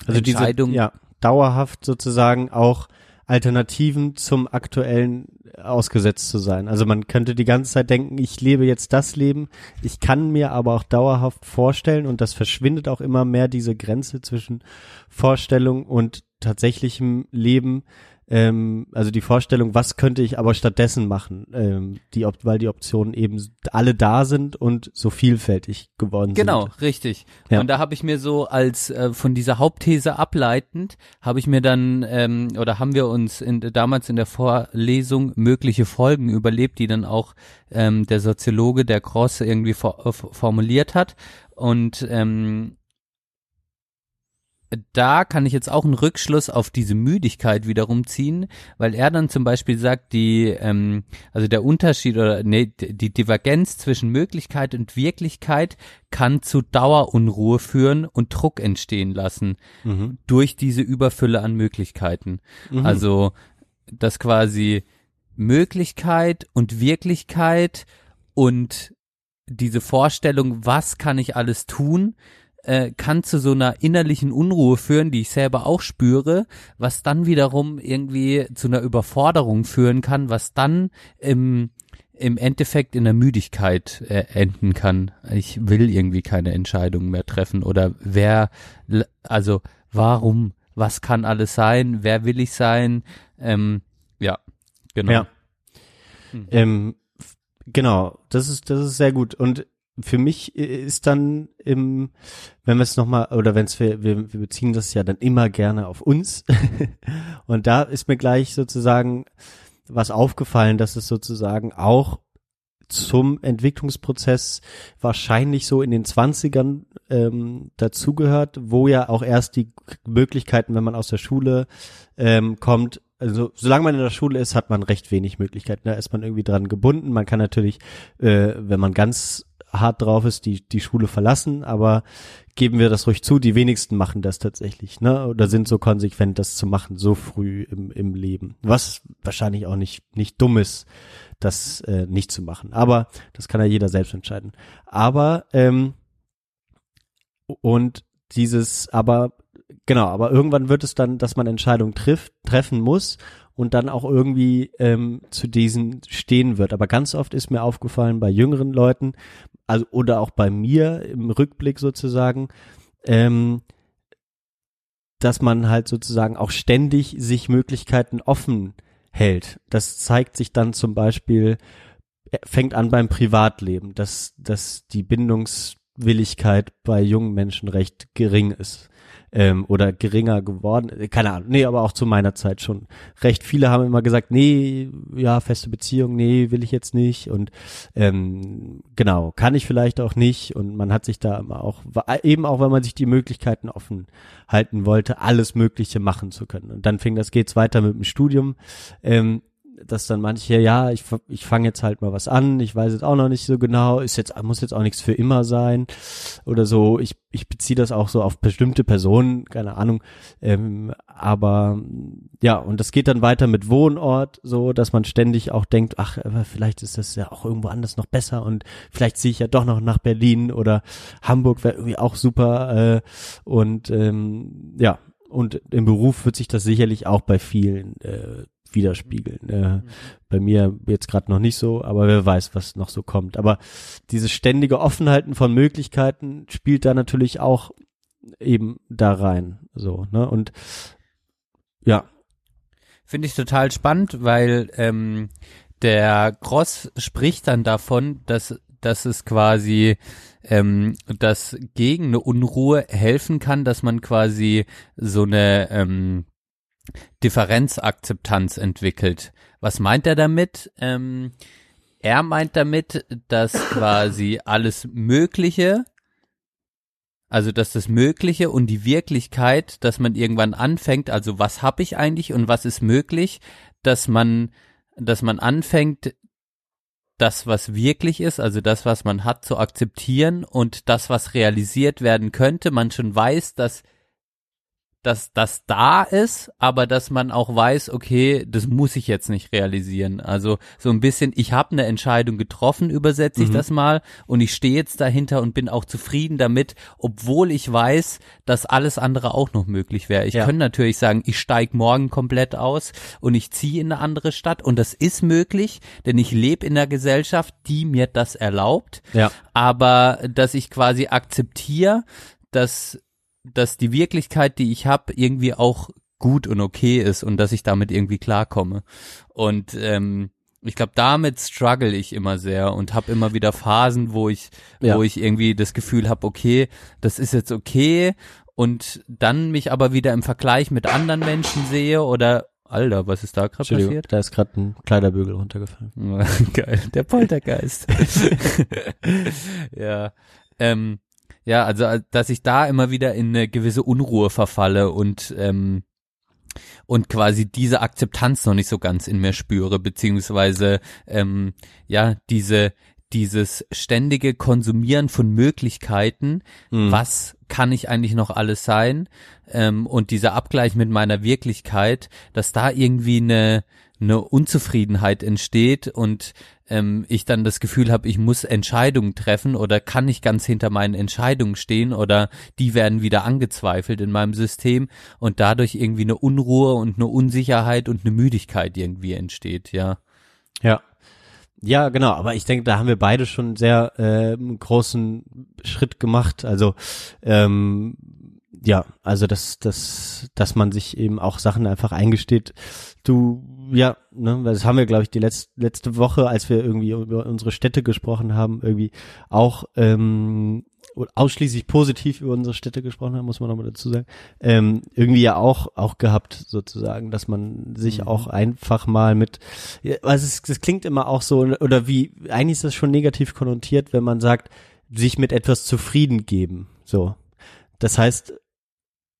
Also diese, Entscheidung- ja, dauerhaft sozusagen auch Alternativen zum aktuellen ausgesetzt zu sein. Also man könnte die ganze Zeit denken, ich lebe jetzt das Leben, ich kann mir aber auch dauerhaft vorstellen und das verschwindet auch immer mehr diese Grenze zwischen Vorstellung und tatsächlichem Leben. Ähm, also die Vorstellung, was könnte ich aber stattdessen machen, ähm, die, weil die Optionen eben alle da sind und so vielfältig geworden Genau, sind. richtig. Ja. Und da habe ich mir so als äh, von dieser Hauptthese ableitend, habe ich mir dann ähm, oder haben wir uns in, damals in der Vorlesung mögliche Folgen überlebt, die dann auch ähm, der Soziologe, der Cross irgendwie for, äh, formuliert hat. Und ähm, da kann ich jetzt auch einen Rückschluss auf diese Müdigkeit wiederum ziehen, weil er dann zum Beispiel sagt, die, ähm, also der Unterschied oder nee, die Divergenz zwischen Möglichkeit und Wirklichkeit kann zu Dauerunruhe führen und Druck entstehen lassen Mhm. durch diese Überfülle an Möglichkeiten. Mhm. Also, dass quasi Möglichkeit und Wirklichkeit und diese Vorstellung, was kann ich alles tun, äh, kann zu so einer innerlichen Unruhe führen, die ich selber auch spüre, was dann wiederum irgendwie zu einer Überforderung führen kann, was dann im, im Endeffekt in der Müdigkeit äh, enden kann. Ich will irgendwie keine Entscheidungen mehr treffen oder wer, also warum, was kann alles sein, wer will ich sein, ähm, ja, genau. Ja. Ähm, f- genau, das ist, das ist sehr gut. Und für mich i- ist dann im, wenn wir es nochmal, oder wenn es wir, wir, wir beziehen das ja dann immer gerne auf uns. Und da ist mir gleich sozusagen was aufgefallen, dass es sozusagen auch zum Entwicklungsprozess wahrscheinlich so in den Zwanzigern ähm, dazugehört, wo ja auch erst die Möglichkeiten, wenn man aus der Schule ähm, kommt, also solange man in der Schule ist, hat man recht wenig Möglichkeiten. Da ist man irgendwie dran gebunden. Man kann natürlich, äh, wenn man ganz hart drauf ist, die, die Schule verlassen, aber geben wir das ruhig zu, die wenigsten machen das tatsächlich, ne? Oder sind so konsequent, das zu machen, so früh im, im Leben. Was wahrscheinlich auch nicht, nicht dumm ist, das äh, nicht zu machen. Aber das kann ja jeder selbst entscheiden. Aber, ähm, und dieses, aber, genau, aber irgendwann wird es dann, dass man Entscheidungen trifft, treffen muss und dann auch irgendwie ähm, zu diesen stehen wird. Aber ganz oft ist mir aufgefallen bei jüngeren Leuten, also oder auch bei mir im Rückblick sozusagen, ähm, dass man halt sozusagen auch ständig sich Möglichkeiten offen hält. Das zeigt sich dann zum Beispiel, äh, fängt an beim Privatleben, dass, dass die Bindungswilligkeit bei jungen Menschen recht gering ist ähm, oder geringer geworden. äh, Keine Ahnung, nee, aber auch zu meiner Zeit schon. Recht viele haben immer gesagt, nee, ja, feste Beziehung, nee, will ich jetzt nicht und ähm, genau, kann ich vielleicht auch nicht und man hat sich da immer auch, eben auch, wenn man sich die Möglichkeiten offen halten wollte, alles Mögliche machen zu können. Und dann fing das, geht's weiter mit dem Studium. Ähm, dass dann manche, ja, ich, ich fange jetzt halt mal was an, ich weiß jetzt auch noch nicht so genau, ist jetzt, muss jetzt auch nichts für immer sein oder so. Ich, ich beziehe das auch so auf bestimmte Personen, keine Ahnung. Ähm, aber ja, und das geht dann weiter mit Wohnort, so, dass man ständig auch denkt, ach, vielleicht ist das ja auch irgendwo anders noch besser und vielleicht ziehe ich ja doch noch nach Berlin oder Hamburg wäre irgendwie auch super. Äh, und ähm, ja, und im Beruf wird sich das sicherlich auch bei vielen äh, widerspiegeln. Äh, Bei mir jetzt gerade noch nicht so, aber wer weiß, was noch so kommt. Aber dieses ständige Offenhalten von Möglichkeiten spielt da natürlich auch eben da rein. So, ne? Und ja, Finde ich total spannend, weil ähm, der Gross spricht dann davon, dass, dass es quasi ähm, dass gegen eine Unruhe helfen kann, dass man quasi so eine ähm, Differenzakzeptanz entwickelt. Was meint er damit? Ähm, er meint damit, dass quasi alles Mögliche, also dass das Mögliche und die Wirklichkeit, dass man irgendwann anfängt, also was habe ich eigentlich und was ist möglich, dass man, dass man anfängt, das, was wirklich ist, also das, was man hat, zu akzeptieren und das, was realisiert werden könnte, man schon weiß, dass dass das da ist, aber dass man auch weiß, okay, das muss ich jetzt nicht realisieren. Also so ein bisschen, ich habe eine Entscheidung getroffen, übersetze ich Mhm. das mal, und ich stehe jetzt dahinter und bin auch zufrieden damit, obwohl ich weiß, dass alles andere auch noch möglich wäre. Ich Ja. könnte natürlich sagen, ich steige morgen komplett aus und ich ziehe in eine andere Stadt und das ist möglich, denn ich lebe in einer Gesellschaft, die mir das erlaubt ja, aber dass ich quasi akzeptiere, dass, dass die Wirklichkeit, die ich habe, irgendwie auch gut und okay ist und dass ich damit irgendwie klarkomme. Und ähm, ich glaube, damit struggle ich immer sehr und habe immer wieder Phasen, wo ich, Ja. wo ich irgendwie das Gefühl habe, okay, das ist jetzt okay und dann mich aber wieder im Vergleich mit anderen Menschen sehe oder Alter, was ist da gerade passiert? da ist gerade ein Kleiderbügel runtergefallen. Geil, der Poltergeist. ja. Ähm, ja, also äh, dass ich da immer wieder in eine gewisse Unruhe verfalle und ähm, und quasi diese Akzeptanz noch nicht so ganz in mir spüre, beziehungsweise ähm, ja, diese dieses ständige Konsumieren von Möglichkeiten, Mhm. was kann ich eigentlich noch alles sein? Ähm, und dieser Abgleich mit meiner Wirklichkeit, dass da irgendwie eine, eine Unzufriedenheit entsteht und ähm, ich dann das Gefühl habe, ich muss Entscheidungen treffen oder kann ich ganz hinter meinen Entscheidungen stehen oder die werden wieder angezweifelt in meinem System und dadurch irgendwie eine Unruhe und eine Unsicherheit und eine Müdigkeit irgendwie entsteht, ja. Ja. Ja, genau, aber ich denke, da haben wir beide schon sehr äh, großen Schritt gemacht. Also ähm, ja, also dass, dass, dass man sich eben auch Sachen einfach eingesteht. Du, ja, ne, das haben wir, glaube ich, die letzte, letzte Woche, als wir irgendwie über unsere Städte gesprochen haben, irgendwie auch ähm, ausschließlich positiv über unsere Städte gesprochen haben, muss man nochmal dazu sagen, ähm, irgendwie ja auch auch gehabt sozusagen, dass man sich Mhm. auch einfach mal mit, also es, das klingt immer auch so oder wie eigentlich ist das schon negativ konnotiert, wenn man sagt, sich mit etwas zufrieden geben, so. Das heißt,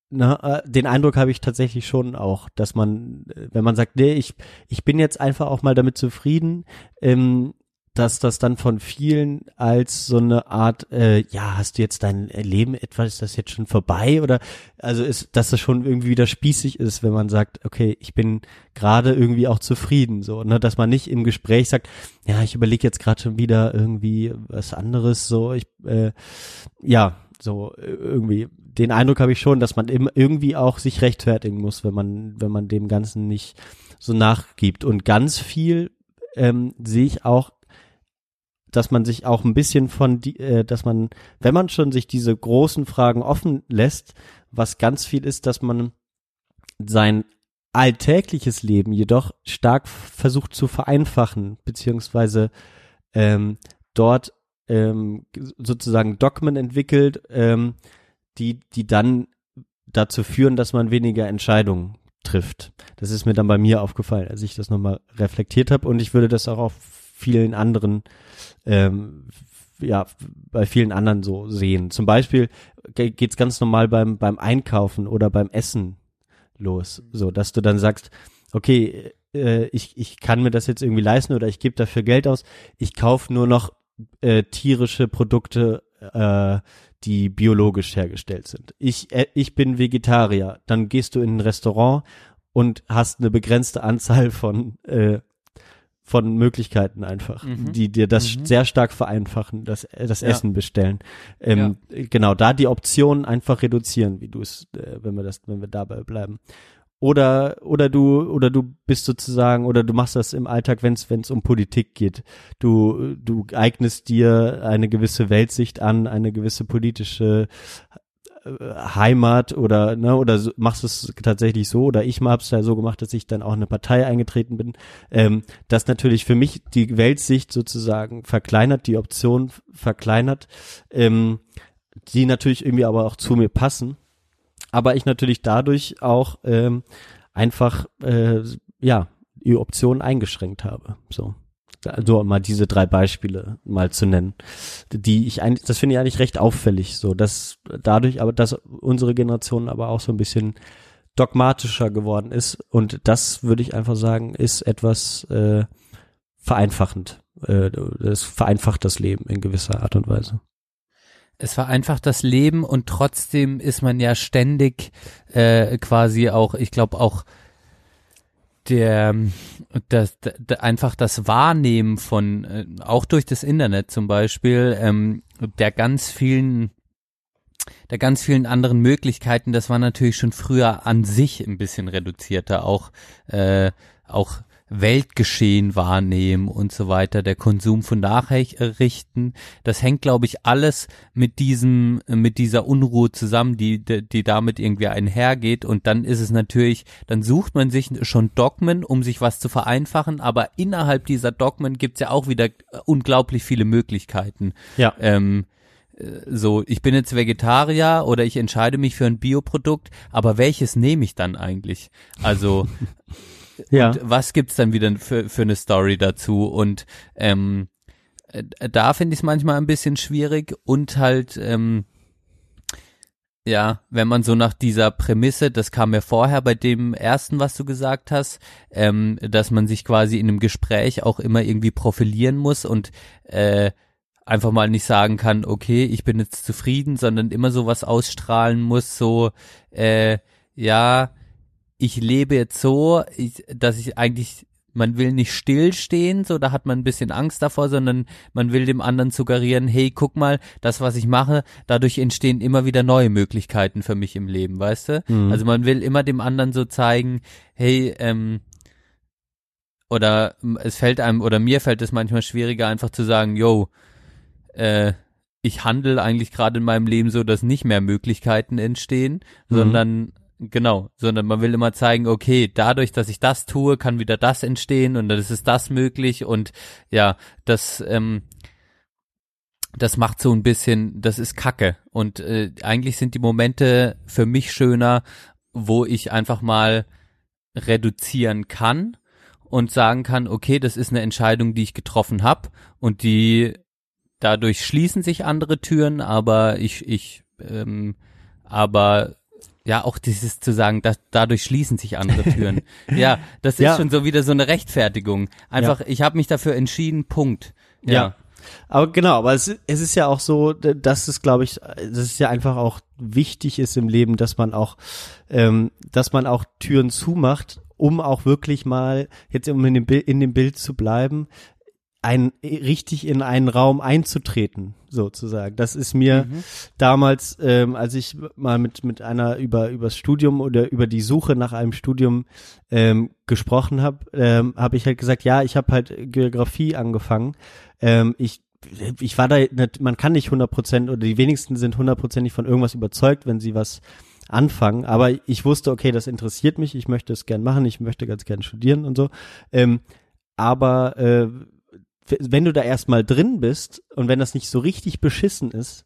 na, äh, den Eindruck habe ich tatsächlich schon auch, dass man, äh, wenn man sagt, nee, ich, ich bin jetzt einfach auch mal damit zufrieden, ähm, dass das dann von vielen als so eine Art, äh, ja, hast du jetzt dein Leben etwa, ist das jetzt schon vorbei? Oder also ist, dass das schon irgendwie wieder spießig ist, wenn man sagt, okay, ich bin gerade irgendwie auch zufrieden, so, ne, dass man nicht im Gespräch sagt, ja, ich überlege jetzt gerade schon wieder irgendwie was anderes, so, ich, äh, ja, so äh, irgendwie. Den Eindruck habe ich schon, dass man im, irgendwie auch sich rechtfertigen muss, wenn man, wenn man dem Ganzen nicht so nachgibt. Und ganz viel ähm, sehe ich auch dass man sich auch ein bisschen von die, äh, dass man, wenn man schon sich diese großen Fragen offen lässt, was ganz viel ist, dass man sein alltägliches Leben jedoch stark versucht zu vereinfachen, beziehungsweise ähm, dort ähm, sozusagen Dogmen entwickelt, ähm, die, die dann dazu führen, dass man weniger Entscheidungen trifft. Das ist mir dann bei mir aufgefallen, als ich das nochmal reflektiert habe und ich würde das auch auf vielen anderen ähm, ja, bei vielen anderen so sehen. Zum Beispiel geht's ganz normal beim, beim Einkaufen oder beim Essen los. So, dass du dann sagst, okay, äh, ich, ich kann mir das jetzt irgendwie leisten oder ich gebe dafür Geld aus. Ich kaufe nur noch äh, tierische Produkte, äh, die biologisch hergestellt sind. Ich, äh, ich bin Vegetarier. Dann gehst du in ein Restaurant und hast eine begrenzte Anzahl von äh, von Möglichkeiten einfach, Mhm. die dir das Mhm. sehr stark vereinfachen, das, äh, das Ja. Essen bestellen. Ähm, Genau, da die Optionen einfach reduzieren, wie du es, äh, wenn wir das, wenn wir dabei bleiben. Oder oder du oder du bist sozusagen oder du machst das im Alltag, wenn es es um Politik geht. Du du eignest dir eine gewisse Weltsicht an, eine gewisse politische äh, Heimat oder ne oder machst es tatsächlich so oder ich hab's ja so gemacht, dass ich dann auch in eine Partei eingetreten bin, ähm, das natürlich für mich die Weltsicht sozusagen verkleinert, die Option verkleinert, ähm, die natürlich irgendwie aber auch zu mir passen, aber ich natürlich dadurch auch ähm, einfach äh, ja die Optionen eingeschränkt habe, so. Also mal diese drei Beispiele mal zu nennen, die ich eigentlich, das finde ich eigentlich recht auffällig, so dass dadurch, aber dass unsere Generation aber auch so ein bisschen dogmatischer geworden ist und das würde ich einfach sagen, ist etwas äh, vereinfachend. Äh, das vereinfacht das Leben in gewisser Art und Weise. Es vereinfacht das Leben und trotzdem ist man ja ständig äh, quasi auch, ich glaube auch der, das, das einfach das Wahrnehmen von äh, auch durch das Internet zum Beispiel ähm, der ganz vielen der ganz vielen anderen Möglichkeiten, das war natürlich schon früher an sich ein bisschen reduzierter, auch äh, auch Weltgeschehen wahrnehmen und so weiter, der Konsum von Nachrichten, das hängt, glaube ich, alles mit diesem, mit dieser Unruhe zusammen, die, die damit irgendwie einhergeht. Und dann ist es natürlich, dann sucht man sich schon Dogmen, um sich was zu vereinfachen, aber innerhalb dieser Dogmen gibt's ja auch wieder unglaublich viele Möglichkeiten. Ja. Ähm, äh, so, ich bin jetzt Vegetarier oder ich entscheide mich für ein Bioprodukt, aber welches nehme ich dann eigentlich? Also Ja. und was gibt's dann wieder für, für eine Story dazu? Und ähm, äh, da finde ich es manchmal ein bisschen schwierig und halt, ähm, ja, wenn man so nach dieser Prämisse, das kam ja vorher bei dem ersten, was du gesagt hast, ähm, dass man sich quasi in einem Gespräch auch immer irgendwie profilieren muss und äh, einfach mal nicht sagen kann, okay, ich bin jetzt zufrieden, sondern immer sowas ausstrahlen muss, so, äh, ja, ich lebe jetzt so, ich, dass ich eigentlich, man will nicht stillstehen, so da hat man ein bisschen Angst davor, sondern man will dem anderen suggerieren, hey, guck mal, das, was ich mache, dadurch entstehen immer wieder neue Möglichkeiten für mich im Leben, weißt du? Mhm. Also man will immer dem anderen so zeigen, hey, ähm, oder es fällt einem, oder mir fällt es manchmal schwieriger, einfach zu sagen, yo, äh, ich handle eigentlich gerade in meinem Leben so, dass nicht mehr Möglichkeiten entstehen, Mhm. sondern genau, sondern man will immer zeigen, okay, dadurch, dass ich das tue, kann wieder das entstehen und dann ist das möglich und ja, das ähm, das macht so ein bisschen, das ist Kacke. Und äh, eigentlich sind die Momente für mich schöner, wo ich einfach mal reduzieren kann und sagen kann, okay, das ist eine Entscheidung, die ich getroffen habe und die dadurch schließen sich andere Türen, aber ich ich ähm, aber ja, auch dieses zu sagen, dass dadurch schließen sich andere Türen. ja, das ist Ja. schon so wieder so eine Rechtfertigung. Einfach, ich habe mich dafür entschieden, Punkt. Ja. Ja. Aber genau, aber es, es ist ja auch so, dass es, glaube ich, dass es ja einfach auch wichtig ist im Leben, dass man auch, ähm, dass man auch Türen zumacht, um auch wirklich mal, jetzt um in dem, in dem Bild zu bleiben, ein, richtig in einen Raum einzutreten, sozusagen. Das ist mir damals, ähm, als ich mal mit, mit einer über, übers Studium oder über die Suche nach einem Studium ähm, gesprochen habe, ähm, habe ich halt gesagt, ja, ich habe halt Geografie angefangen. Ähm, ich ich war da, nicht, man kann nicht 100% oder die wenigsten sind hundertprozentig von irgendwas überzeugt, wenn sie was anfangen, aber ich wusste, okay, das interessiert mich, ich möchte es gern machen, ich möchte ganz gern studieren und so. Ähm, aber äh, wenn du da erstmal drin bist und wenn das nicht so richtig beschissen ist,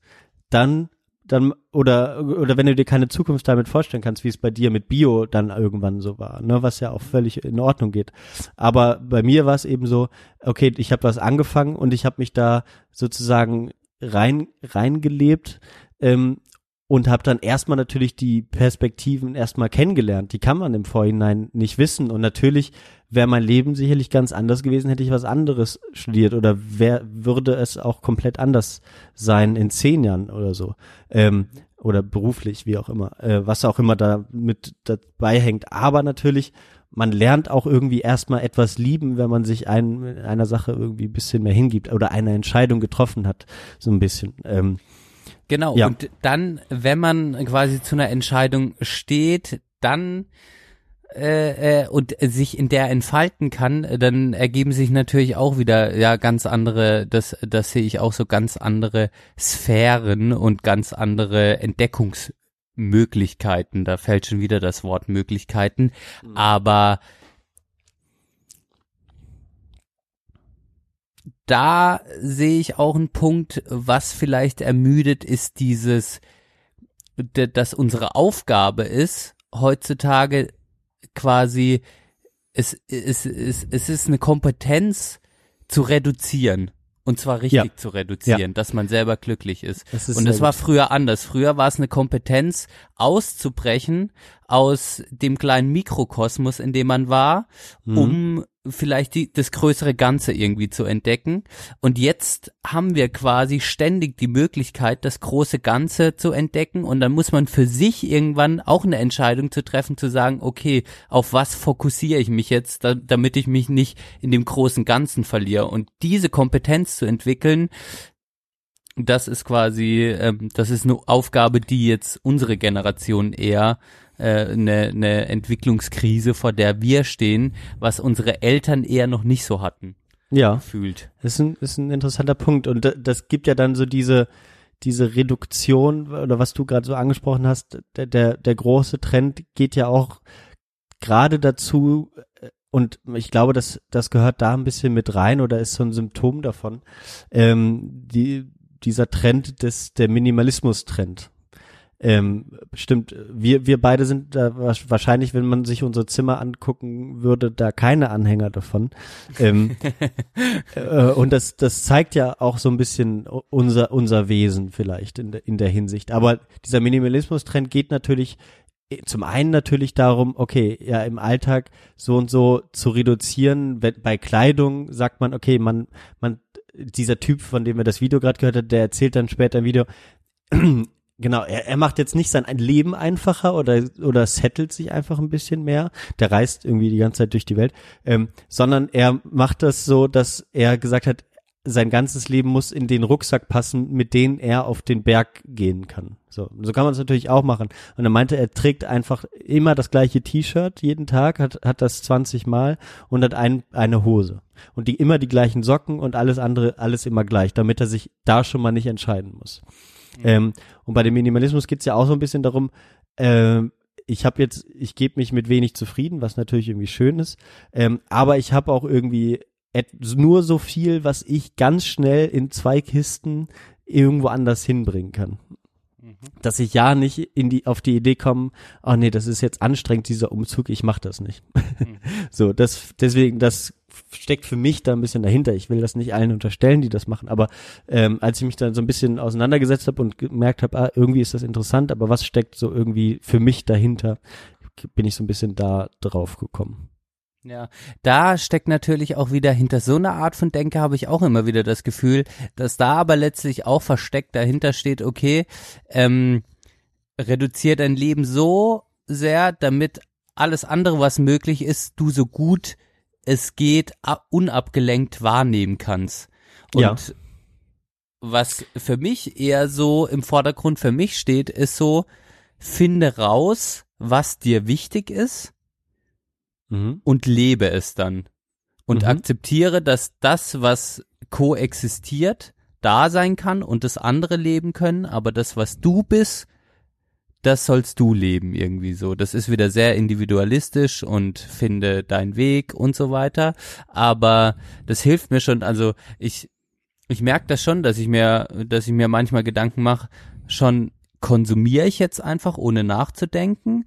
dann dann oder oder wenn du dir keine Zukunft damit vorstellen kannst, wie es bei dir mit Bio dann irgendwann so war, ne, was ja auch völlig in Ordnung geht. Aber bei mir war es eben so, okay, ich habe was angefangen und ich habe mich da sozusagen rein reingelebt ähm, und habe dann erstmal natürlich die Perspektiven erstmal kennengelernt. Die kann man im Vorhinein nicht wissen und natürlich wäre mein Leben sicherlich ganz anders gewesen, hätte ich was anderes studiert oder wär, würde es auch komplett anders sein in zehn Jahren oder so. Ähm, oder beruflich, wie auch immer, äh, was auch immer da mit dabei hängt. Aber natürlich, man lernt auch irgendwie erstmal etwas lieben, wenn man sich ein, einer Sache irgendwie ein bisschen mehr hingibt oder eine Entscheidung getroffen hat, so ein bisschen. Ähm, Genau, Ja. und dann, wenn man quasi zu einer Entscheidung steht, dann äh, äh, und sich in der entfalten kann, dann ergeben sich natürlich auch wieder ja ganz andere, das das sehe ich auch so ganz andere Sphären und ganz andere Entdeckungsmöglichkeiten. Da fällt schon wieder das Wort Möglichkeiten, aber da sehe ich auch einen Punkt, was vielleicht ermüdet, ist dieses, dass unsere Aufgabe ist, heutzutage quasi, es, es, es, es ist eine Kompetenz zu reduzieren. Und zwar richtig Ja. zu reduzieren, dass man selber glücklich ist. Das ist Und das war früher anders. Früher war es eine Kompetenz, auszubrechen aus dem kleinen Mikrokosmos, in dem man war, Mhm. um vielleicht die, das größere Ganze irgendwie zu entdecken. Und jetzt haben wir quasi ständig die Möglichkeit, das große Ganze zu entdecken. Und dann muss man für sich irgendwann auch eine Entscheidung zu treffen, zu sagen, okay, auf was fokussiere ich mich jetzt, da, damit ich mich nicht in dem großen Ganzen verliere. Und diese Kompetenz zu entwickeln, das ist quasi, ähm, das ist eine Aufgabe, die jetzt unsere Generation eher eine, eine Entwicklungskrise, vor der wir stehen, was unsere Eltern eher noch nicht so hatten, ja. fühlt. Das ist ein, ist ein interessanter Punkt. Und da- das gibt ja dann so diese, diese Reduktion, oder was du gerade so angesprochen hast, der, der, der große Trend geht ja auch gerade dazu, äh, und ich glaube, das, das gehört da ein bisschen mit rein oder ist so ein Symptom davon, ähm, die, dieser Trend des, der Minimalismus-Trend. Ähm, stimmt, wir, wir beide sind da wahrscheinlich, wenn man sich unsere Zimmer angucken würde, da keine Anhänger davon. Ähm, äh, und das, das zeigt ja auch so ein bisschen unser, unser Wesen vielleicht in, der in der Hinsicht. Aber dieser Minimalismus-Trend geht natürlich äh, zum einen natürlich darum, okay, ja, im Alltag so und so zu reduzieren. Bei Kleidung sagt man, okay, man, man, dieser Typ, von dem wir das Video gerade gehört haben, der erzählt dann später im Video, Genau, er, er macht jetzt nicht sein Leben einfacher oder oder settelt sich einfach ein bisschen mehr. Der reist irgendwie die ganze Zeit durch die Welt, ähm, sondern er macht das so, dass er gesagt hat, sein ganzes Leben muss in den Rucksack passen, mit dem er auf den Berg gehen kann. So, so kann man es natürlich auch machen. Und er meinte, er trägt einfach immer das gleiche T-Shirt jeden Tag, hat hat das 20 Mal und hat ein, eine Hose und die immer die gleichen Socken und alles andere alles immer gleich, damit er sich da schon mal nicht entscheiden muss. Ähm, und bei dem Minimalismus geht's ja auch so ein bisschen darum, ähm, ich habe jetzt, ich gebe mich mit wenig zufrieden, was natürlich irgendwie schön ist, ähm, aber ich habe auch irgendwie nur so viel, was ich ganz schnell in zwei Kisten irgendwo anders hinbringen kann. Dass ich ja nicht in die, auf die Idee komme, oh nee, das ist jetzt anstrengend, dieser Umzug, ich mache das nicht. so, das, deswegen, das steckt für mich da ein bisschen dahinter. Ich will das nicht allen unterstellen, die das machen, aber ähm, als ich mich dann so ein bisschen auseinandergesetzt habe und gemerkt habe, ah, irgendwie ist das interessant, aber was steckt so irgendwie für mich dahinter, bin ich so ein bisschen da drauf gekommen. Ja, da steckt natürlich auch wieder hinter so einer Art von Denke habe ich auch immer wieder das Gefühl, dass da aber letztlich auch versteckt dahinter steht, okay, ähm, reduziert dein Leben so sehr, damit alles andere, was möglich ist, du so gut es geht, unabgelenkt wahrnehmen kannst. Und Ja. was für mich eher so im Vordergrund für mich steht, ist so, finde raus, was dir wichtig ist Mhm. und lebe es dann. Und Mhm. akzeptiere, dass das, was koexistiert, da sein kann und das andere leben können, aber das, was du bist, das sollst du leben irgendwie so. Das ist wieder sehr individualistisch und finde deinen Weg und so weiter. Aber das hilft mir schon. Also ich, ich merke das schon, dass ich mir, dass ich mir manchmal Gedanken mache, schon konsumiere ich jetzt einfach, ohne nachzudenken,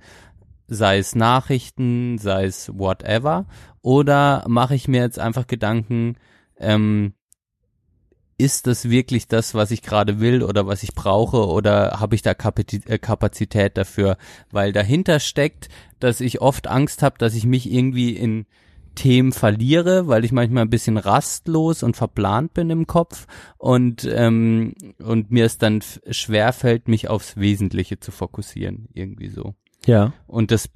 sei es Nachrichten, sei es whatever, oder mache ich mir jetzt einfach Gedanken, ähm, ist das wirklich das, was ich gerade will oder was ich brauche oder habe ich da äh, Kapazität dafür? Weil dahinter steckt, dass ich oft Angst habe, dass ich mich irgendwie in Themen verliere, weil ich manchmal ein bisschen rastlos und verplant bin im Kopf und ähm, und mir es dann f- schwer fällt, mich aufs Wesentliche zu fokussieren, irgendwie so. Ja. Und das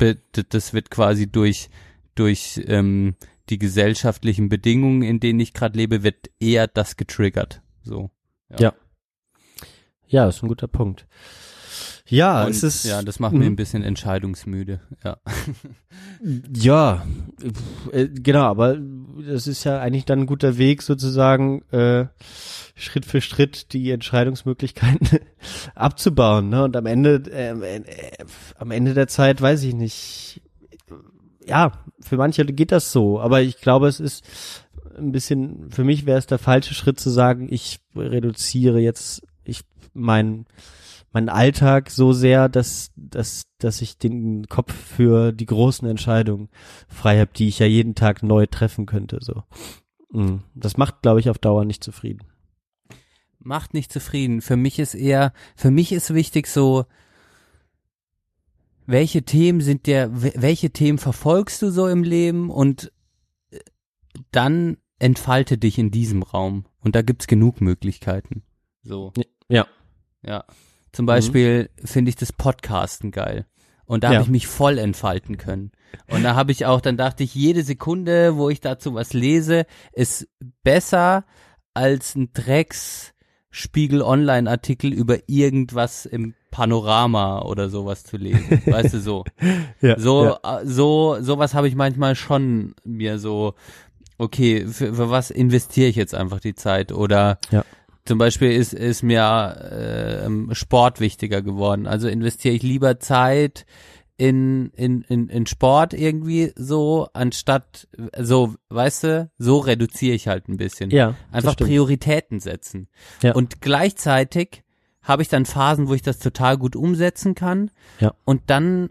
das wird quasi durch durch ähm, die gesellschaftlichen Bedingungen, in denen ich gerade lebe, wird eher das getriggert. So. Ja. Ja, ist ein guter Punkt. Ja, Und, es ist. ja, das macht mir Mhm. ein bisschen entscheidungsmüde. Ja. Ja, äh, genau, aber das ist ja eigentlich dann ein guter Weg, sozusagen äh, Schritt für Schritt die Entscheidungsmöglichkeiten abzubauen. Ne? Und am Ende, ähm, äh, äh, am Ende der Zeit weiß ich nicht. Ja, für manche geht das so, aber ich glaube, es ist ein bisschen, für mich wäre es der falsche Schritt zu sagen, ich reduziere jetzt ich mein meinen Alltag so sehr, dass, dass, dass ich den Kopf für die großen Entscheidungen frei habe, die ich ja jeden Tag neu treffen könnte. So, Mm. Das macht, glaube ich, auf Dauer nicht zufrieden. macht nicht zufrieden. Für mich ist eher, für mich ist wichtig so, welche Themen sind dir, we- welche Themen verfolgst du so im Leben und äh, dann entfalte dich in diesem Raum. Und da gibt's genug Möglichkeiten. So. Ja. Ja. Zum Beispiel finde ich das Podcasten geil. Und da Ja. habe ich mich voll entfalten können. Und da habe ich auch, dann dachte ich, jede Sekunde, wo ich dazu was lese, ist besser als ein Drecks Spiegel Online Artikel über irgendwas im Panorama oder sowas zu lesen. weißt du so. Ja, So, ja. äh, so, sowas habe ich manchmal schon mir so, okay, für, für was investiere ich jetzt einfach die Zeit? Oder Ja. zum Beispiel ist, ist mir äh, Sport wichtiger geworden. Also investiere ich lieber Zeit in, in, in, in Sport irgendwie so, anstatt so, weißt du, so reduziere ich halt ein bisschen. Ja, Einfach. Prioritäten setzen. Ja. Und gleichzeitig habe ich dann Phasen, wo ich das total gut umsetzen kann. Ja. Und dann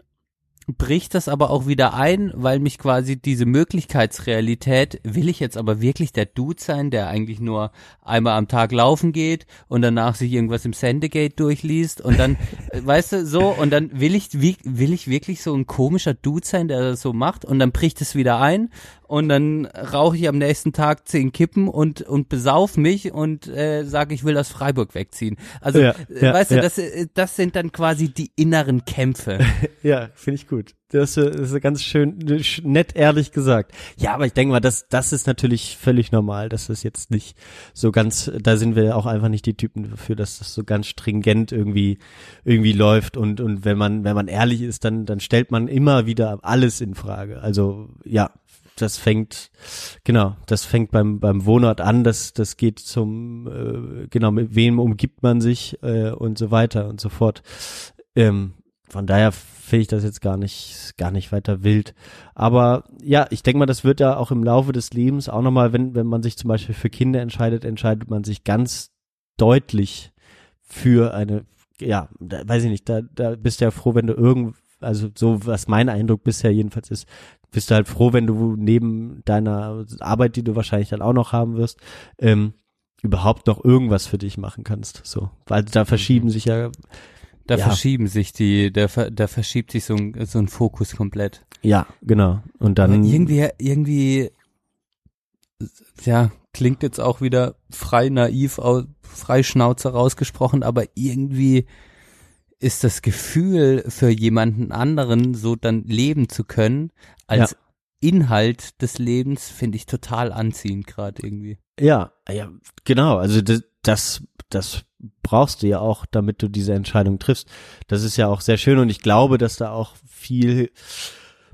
bricht das aber auch wieder ein, weil mich quasi diese Möglichkeitsrealität, will ich jetzt aber wirklich der Dude sein, der eigentlich nur einmal am Tag laufen geht und danach sich irgendwas im Sendegate durchliest und dann, äh, weißt du, so, und dann will ich, will ich wirklich so ein komischer Dude sein, der das so macht und dann bricht es wieder ein und dann rauche ich am nächsten Tag zehn Kippen und, und besauf mich und äh, sage, ich will aus Freiburg wegziehen. Also, Ja, äh, ja, weißt du, ja. das, äh, das sind dann quasi die inneren Kämpfe. Ja, finde ich gut. Das äh, ist ganz schön sch- nett ehrlich gesagt. Ja, aber ich denke mal, das das ist natürlich völlig normal, dass das jetzt nicht so ganz da sind wir auch einfach nicht die Typen dafür, dass das so ganz stringent irgendwie irgendwie läuft und und wenn man wenn man ehrlich ist, dann dann stellt man immer wieder alles in Frage. Also, ja, das fängt genau, das fängt beim beim Wohnort an, das das geht zum äh, genau mit wem umgibt man sich äh, und so weiter und so fort. Ähm, von daher finde ich das jetzt gar nicht, gar nicht weiter wild. Aber ja, ich denke mal, das wird ja auch im Laufe des Lebens auch nochmal, wenn, wenn man sich zum Beispiel für Kinder entscheidet, entscheidet man sich ganz deutlich für eine, ja, da, weiß ich nicht, da, da bist du ja froh, wenn du irgend, also so was mein Eindruck bisher jedenfalls ist, bist du halt froh, wenn du neben deiner Arbeit, die du wahrscheinlich dann auch noch haben wirst, ähm, überhaupt noch irgendwas für dich machen kannst. So, weil da verschieben sich ja Da Ja. verschieben sich die, da, da verschiebt sich so ein, so ein Fokus komplett. Ja, genau. Und Aber dann irgendwie, irgendwie, ja, klingt jetzt auch wieder frei naiv, frei Schnauze rausgesprochen, aber irgendwie ist das Gefühl für jemanden anderen so dann leben zu können, als Ja. Inhalt des Lebens, finde ich total anziehend gerade irgendwie. ja, ja, genau. Also das, das, das brauchst du ja auch, damit du diese Entscheidung triffst. Das ist ja auch sehr schön und ich glaube, dass da auch viel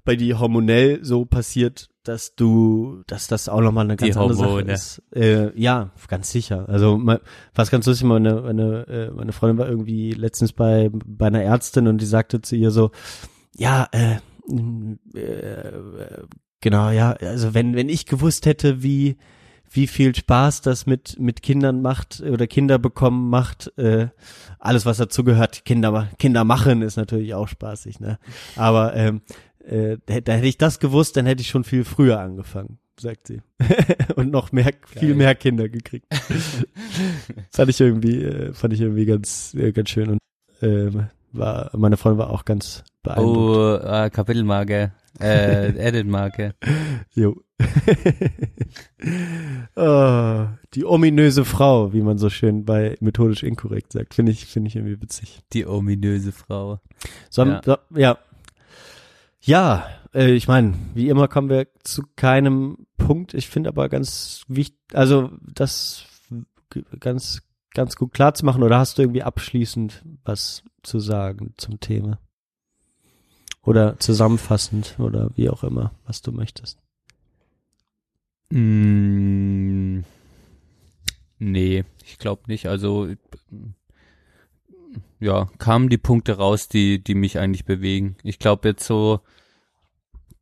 bei dir hormonell so passiert, dass du, dass das auch nochmal eine Die ganz andere Sache Hormone. ist. Äh, ja, ganz sicher. Also was ganz lustig, meine, meine, äh, meine Freundin war irgendwie letztens bei, bei einer Ärztin und die sagte zu ihr so, ja, äh, äh, genau, ja, also wenn, wenn ich gewusst hätte, wie, wie viel Spaß das mit, mit Kindern macht oder Kinder bekommen macht, äh, alles was dazugehört, Kinder, Kinder machen ist natürlich auch spaßig, ne? Aber ähm, äh, da, da hätte ich das gewusst, dann hätte ich schon viel früher angefangen, sagt sie. Und noch mehr, viel Geil. mehr Kinder gekriegt. fand ich irgendwie, äh, fand ich irgendwie ganz, äh, ganz schön und ähm, war, meine Freundin war auch ganz beeindruckt. Oh, äh, Kapitelmarke, äh, Editmarke. Jo. oh, die ominöse Frau, wie man so schön bei methodisch inkorrekt sagt, finde ich, finde ich irgendwie witzig. Die ominöse Frau. So, ja. So, ja. Ja, äh, ich meine, wie immer kommen wir zu keinem Punkt. Ich finde aber ganz wichtig, also das ganz, ganz gut klar zu machen. Oder hast du irgendwie abschließend was zu sagen zum Thema? Oder zusammenfassend oder wie auch immer, was du möchtest. Mm, nee, ich glaube nicht. Also ja, kamen die Punkte raus, die die mich eigentlich bewegen. Ich glaube jetzt so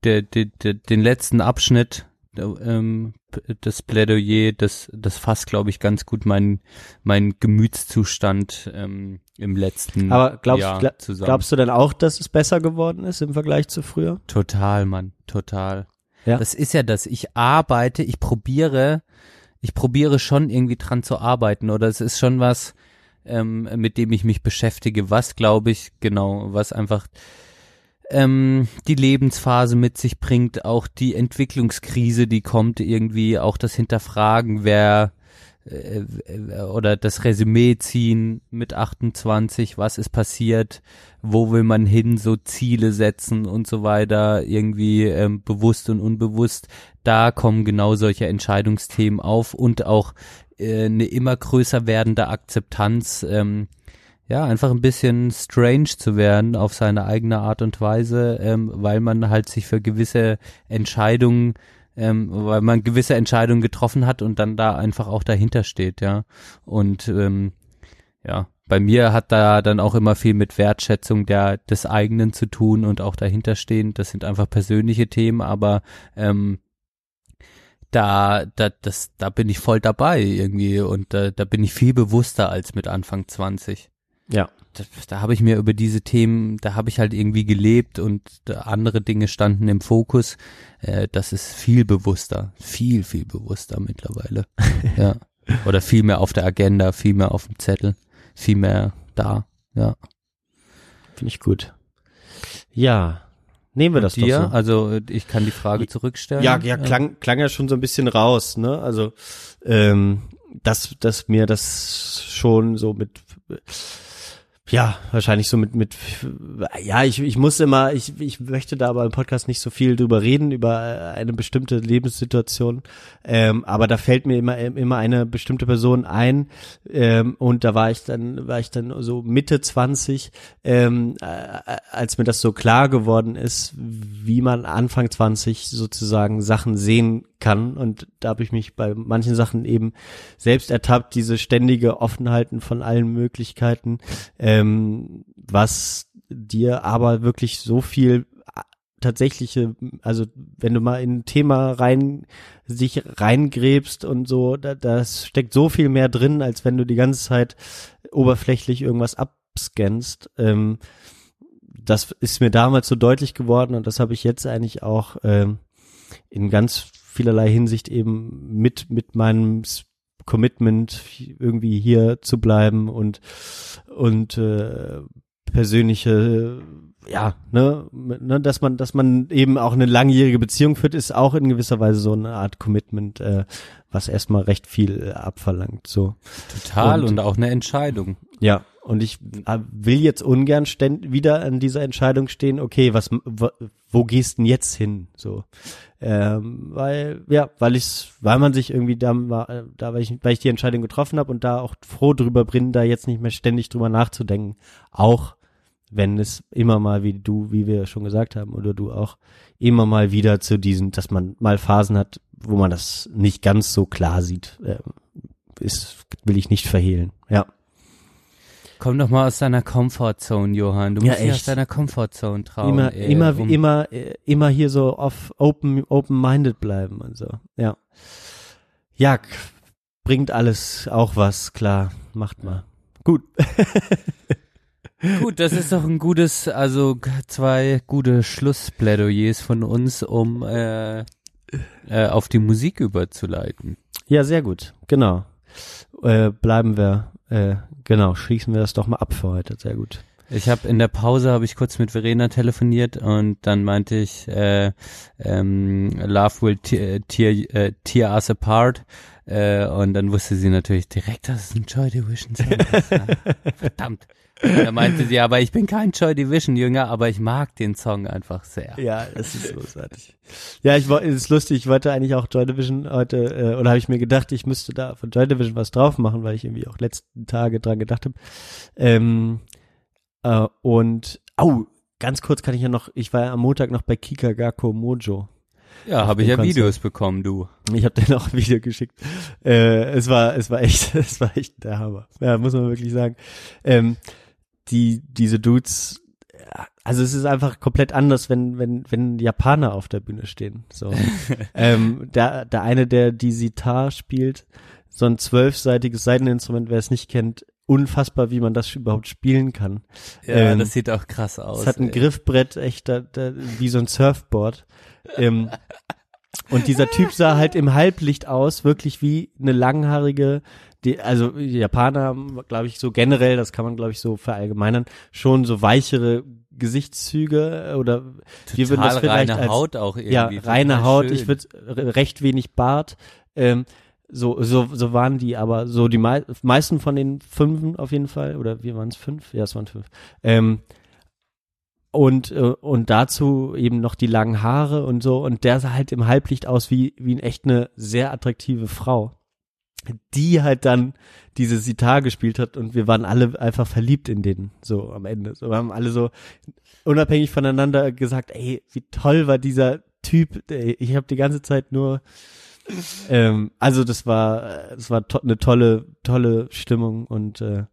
der, der, der den letzten Abschnitt der, ähm, das Plädoyer, das das fasst glaube ich ganz gut meinen meinen Gemütszustand ähm, im letzten Aber glaubst, Jahr gla zusammen. glaubst du denn auch, dass es besser geworden ist im Vergleich zu früher? Total, Mann, total. Ja. Das ist ja das. Ich arbeite, ich probiere, ich probiere schon irgendwie dran zu arbeiten oder es ist schon was, ähm, mit dem ich mich beschäftige, was glaube ich, genau, was einfach ähm, die Lebensphase mit sich bringt, auch die Entwicklungskrise, die kommt irgendwie, auch das Hinterfragen, wer äh, äh, oder das Resümee ziehen mit 28, was ist passiert, wo will man hin, so Ziele setzen und so weiter, irgendwie ähm, bewusst und unbewusst, da kommen genau solche Entscheidungsthemen auf und auch äh, eine immer größer werdende Akzeptanz, ähm, ja, einfach ein bisschen strange zu werden auf seine eigene Art und Weise, ähm, weil man halt sich für gewisse Entscheidungen ähm, weil man gewisse Entscheidungen getroffen hat und dann da einfach auch dahinter steht, ja. Und ähm, ja, bei mir hat da dann auch immer viel mit Wertschätzung der des eigenen zu tun und auch dahinter stehen. Das sind einfach persönliche Themen, aber ähm, da, da, das, da bin ich voll dabei irgendwie und äh, da bin ich viel bewusster als mit Anfang 20 Ja. da, da habe ich mir über diese Themen, da habe ich halt irgendwie gelebt und da andere Dinge standen im Fokus. Äh, das ist viel bewusster, viel, viel bewusster mittlerweile. ja. Oder viel mehr auf der Agenda, viel mehr auf dem Zettel, viel mehr da. Ja. Finde ich gut. Ja. Nehmen wir das Dir, doch so. also ich kann die Frage zurückstellen. Ja, ja, klang, klang ja schon so ein bisschen raus, ne? Also, ähm, dass, dass mir das schon so mit, ja, wahrscheinlich so mit, mit, ja, ich, ich muss immer, ich, ich möchte da aber im Podcast nicht so viel drüber reden, über eine bestimmte Lebenssituation, ähm, aber da fällt mir immer, immer eine bestimmte Person ein, ähm, und da war ich dann, war ich dann so Mitte 20, ähm, äh, als mir das so klar geworden ist, wie man Anfang 20 sozusagen Sachen sehen kann und da habe ich mich bei manchen Sachen eben selbst ertappt, diese ständige Offenhalten von allen Möglichkeiten, ähm, was dir aber wirklich so viel äh, tatsächliche, also wenn du mal in ein Thema rein sich reingräbst und so, da, das steckt so viel mehr drin, als wenn du die ganze Zeit oberflächlich irgendwas abscannst. Ähm, das ist mir damals so deutlich geworden und das habe ich jetzt eigentlich auch ähm, in ganz vielerlei Hinsicht eben mit mit meinem Commitment irgendwie hier zu bleiben und und äh, persönliche ja ne, ne dass man dass man eben auch eine langjährige Beziehung führt ist auch in gewisser Weise so eine Art Commitment äh, was erstmal recht viel äh, abverlangt so total und- und, auch eine Entscheidung. ja, und ich will jetzt ungern ständ, wieder an dieser Entscheidung stehen, okay, was, wo, wo gehst denn jetzt hin? So, ähm, weil, ja, weil ich, weil man sich irgendwie da, da weil ich, weil ich die Entscheidung getroffen habe und da auch froh drüber bin, da jetzt nicht mehr ständig drüber nachzudenken. Auch wenn es immer mal, wie du, wie wir schon gesagt haben, oder du auch, immer mal wieder zu diesen, dass man mal Phasen hat, wo man das nicht ganz so klar sieht, äh, ist, will ich nicht verhehlen. Ja. Komm doch mal aus deiner Comfortzone, Johann. Du Ja, musst dich aus echt. deiner Comfortzone trauen. immer, ey, immer, um- immer, äh, immer hier so auf open, open-minded bleiben und so. Ja. Ja, bringt alles auch was, klar. Macht mal. Gut. Gut, das ist doch ein gutes, also zwei gute Schlussplädoyers von uns, um äh, äh, auf die Musik überzuleiten. Ja, sehr gut. Genau. Äh, bleiben wir, äh, genau, schließen wir das doch mal ab für heute. Sehr gut. Ich habe in der Pause habe ich kurz mit Verena telefoniert und dann meinte ich äh, ähm, Love will tear, tear, äh, tear us apart äh, und dann wusste sie natürlich direkt, dass es ein Joy Division Song ist. Verdammt. Und da meinte sie, aber ich bin kein Joy Division Jünger, aber ich mag den Song einfach sehr. Ja, das ist großartig. Ja, ich es ist lustig, ich wollte eigentlich auch Joy Division heute, äh, oder habe ich mir gedacht, ich müsste da von Joy Division was drauf machen, weil ich irgendwie auch letzten Tage dran gedacht habe. Ähm, äh, und, au, ganz kurz kann ich ja noch, ich war ja am Montag noch bei Kika Gakko Mojo. Ja, habe ich ja Konzert. Videos bekommen, du. Ich habe dir noch ein Video geschickt. Äh, es war, es war echt, es war echt der Hammer. Ja, muss man wirklich sagen. Ähm, die, diese Dudes, ja, also es ist einfach komplett anders, wenn, wenn, wenn Japaner auf der Bühne stehen. So. ähm, der, der eine, der die Sitar spielt, so ein zwölfseitiges Seiteninstrument, wer es nicht kennt, unfassbar, wie man das überhaupt spielen kann. Ja, Ähm, das sieht auch krass aus. Es hat ein ey. Griffbrett, echt da, da, wie so ein Surfboard. Ähm, und dieser Typ sah halt im Halblicht aus, wirklich wie eine langhaarige, die, also die Japaner haben, glaube ich, so generell, das kann man, glaube ich, so verallgemeinern, schon so weichere Gesichtszüge oder wir würden das Total vielleicht reine als Haut auch irgendwie. ja, total reine Haut, schön. ich würde recht wenig Bart. Ähm, so, so, so waren die, aber so die mei meisten von den fünf auf jeden Fall, oder wir waren es fünf? Ja, es waren fünf. Ähm, und, äh, und dazu eben noch die langen Haare und so. Und der sah halt im Halblicht aus wie, wie echt eine sehr attraktive Frau, die halt dann diese Sitar gespielt hat und wir waren alle einfach verliebt in den, so am Ende. So, wir haben alle so unabhängig voneinander gesagt, ey, wie toll war dieser Typ. Ey, ich habe die ganze Zeit nur ähm, also das war das war to eine tolle tolle Stimmung und äh,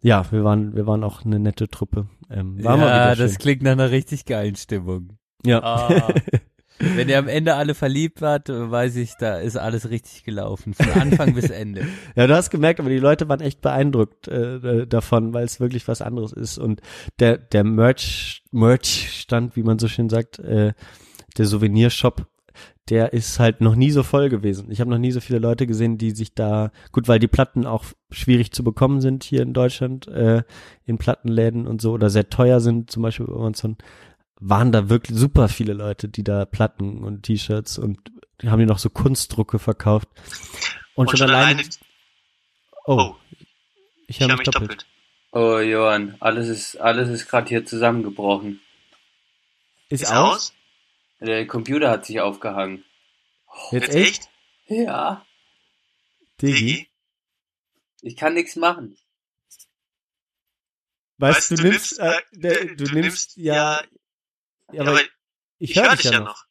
ja wir waren wir waren auch eine nette Truppe ähm, war mal ja, das klingt nach einer richtig geilen Stimmung. ja Ah. Wenn ihr am Ende alle verliebt wart, weiß ich, da ist alles richtig gelaufen. Von Anfang bis Ende. ja du hast gemerkt aber die Leute waren echt beeindruckt äh, äh, davon weil es wirklich was anderes ist und der der Merch Merch Stand wie man so schön sagt äh, der Souvenirshop der ist halt noch nie so voll gewesen. Ich habe noch nie so viele Leute gesehen, die sich da, gut, weil die Platten auch schwierig zu bekommen sind hier in Deutschland, äh, in Plattenläden und so, oder sehr teuer sind, zum Beispiel bei Amazon, waren da wirklich super viele Leute, die da Platten und T-Shirts und die haben die noch so Kunstdrucke verkauft. Und, schon, alleine, oh, ich höre mich doppelt. Oh, Johann, alles ist, alles ist gerade hier zusammengebrochen. Ist, aus? Der Computer hat sich aufgehangen. Jetzt, echt? Ja, Digi? ich kann nichts machen. Weißt, du, du nimmst, äh, der, du, nimmst, ja, ja, aber ich höre dich ja noch.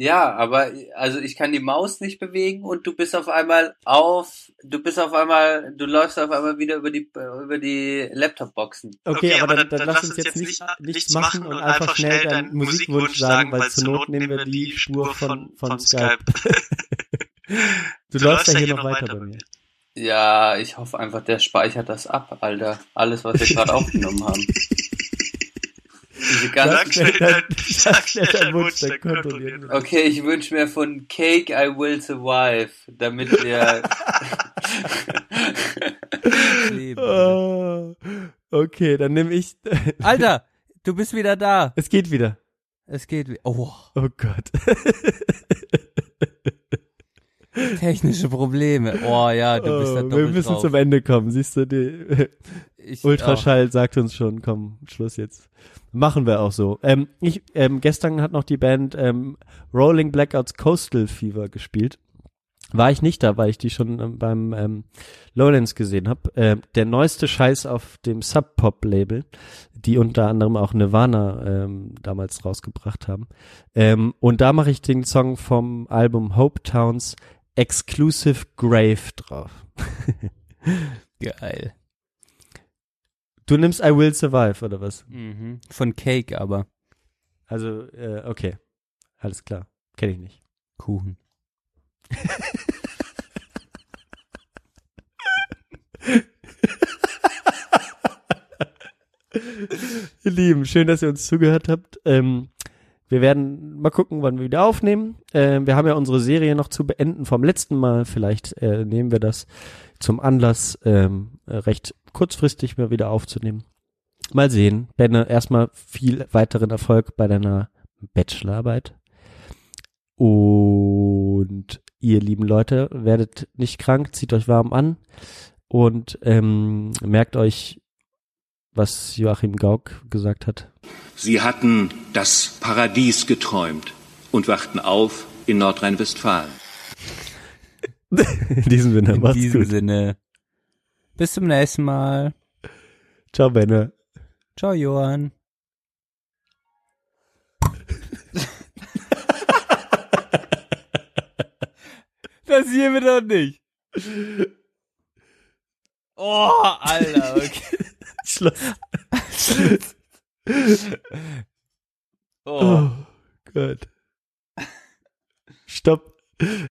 Ja, aber also ich kann die Maus nicht bewegen und du bist auf einmal auf, du bist auf einmal, du läufst auf einmal wieder über die über die Laptop-Boxen. Okay, aber dann, dann lass uns jetzt nicht, nichts machen und einfach schnell deinen Musikwunsch sagen, weil zur Not nehmen wir die Spur von, von Skype. du läufst ja hier noch weiter bei mir. Ja, ich hoffe einfach, der speichert das ab, Alter. Alles, was wir gerade aufgenommen haben. Diese Sag ganzen schnell dein, sag schnell deinen Wunsch, dann kontrollieren wir. Okay, ich wünsche mir von Cake I Will Survive, damit wir. Oh, okay, dann nehme ich, Alter, du bist wieder da. es geht wieder. Es geht. wie- Oh, Oh Gott. technische Probleme. Oh ja, du bist da Oh, doppelt wir müssen drauf. zum Ende kommen, siehst du, die, Ich, Ultraschall sagt uns schon, komm, Schluss jetzt. Machen wir auch so. Ähm, ich, ähm, gestern hat noch die Band ähm, Rolling Blackouts Coastal Fever gespielt. War ich nicht da, weil ich die schon ähm, beim ähm, Lowlands gesehen habe. Ähm, der neueste Scheiß auf dem Sub Pop Label, die unter anderem auch Nirvana ähm, damals rausgebracht haben. Ähm, und da mache ich den Song vom Album Hope Towns Exclusive Grave drauf. Oh, Geil. Du nimmst I Will Survive oder was? Mhm. Von Cake aber. Also, äh, okay. Alles klar. Kenne ich nicht. Kuchen. Ihr Lieben, schön, dass ihr uns zugehört habt. Ähm, wir werden mal gucken, wann wir wieder aufnehmen. Ähm, wir haben ja unsere Serie noch zu beenden vom letzten Mal. Vielleicht äh, nehmen wir das zum Anlass, ähm, äh, recht kurzfristig mal wieder aufzunehmen. mal sehen. Benne, erstmal viel weiteren Erfolg bei deiner Bachelorarbeit. Und ihr lieben Leute, werdet nicht krank, zieht euch warm an und ähm, merkt euch, was Joachim Gauck gesagt hat. Sie hatten das Paradies geträumt und wachten auf in Nordrhein-Westfalen. In diesem Sinne, In diesem gut. Sinne. Bis zum nächsten Mal. Ciao, Benne. Ciao, Johann. das hier wird doch nicht. Oh, Alter, okay. Schluss. Oh. Oh Gott. Stopp.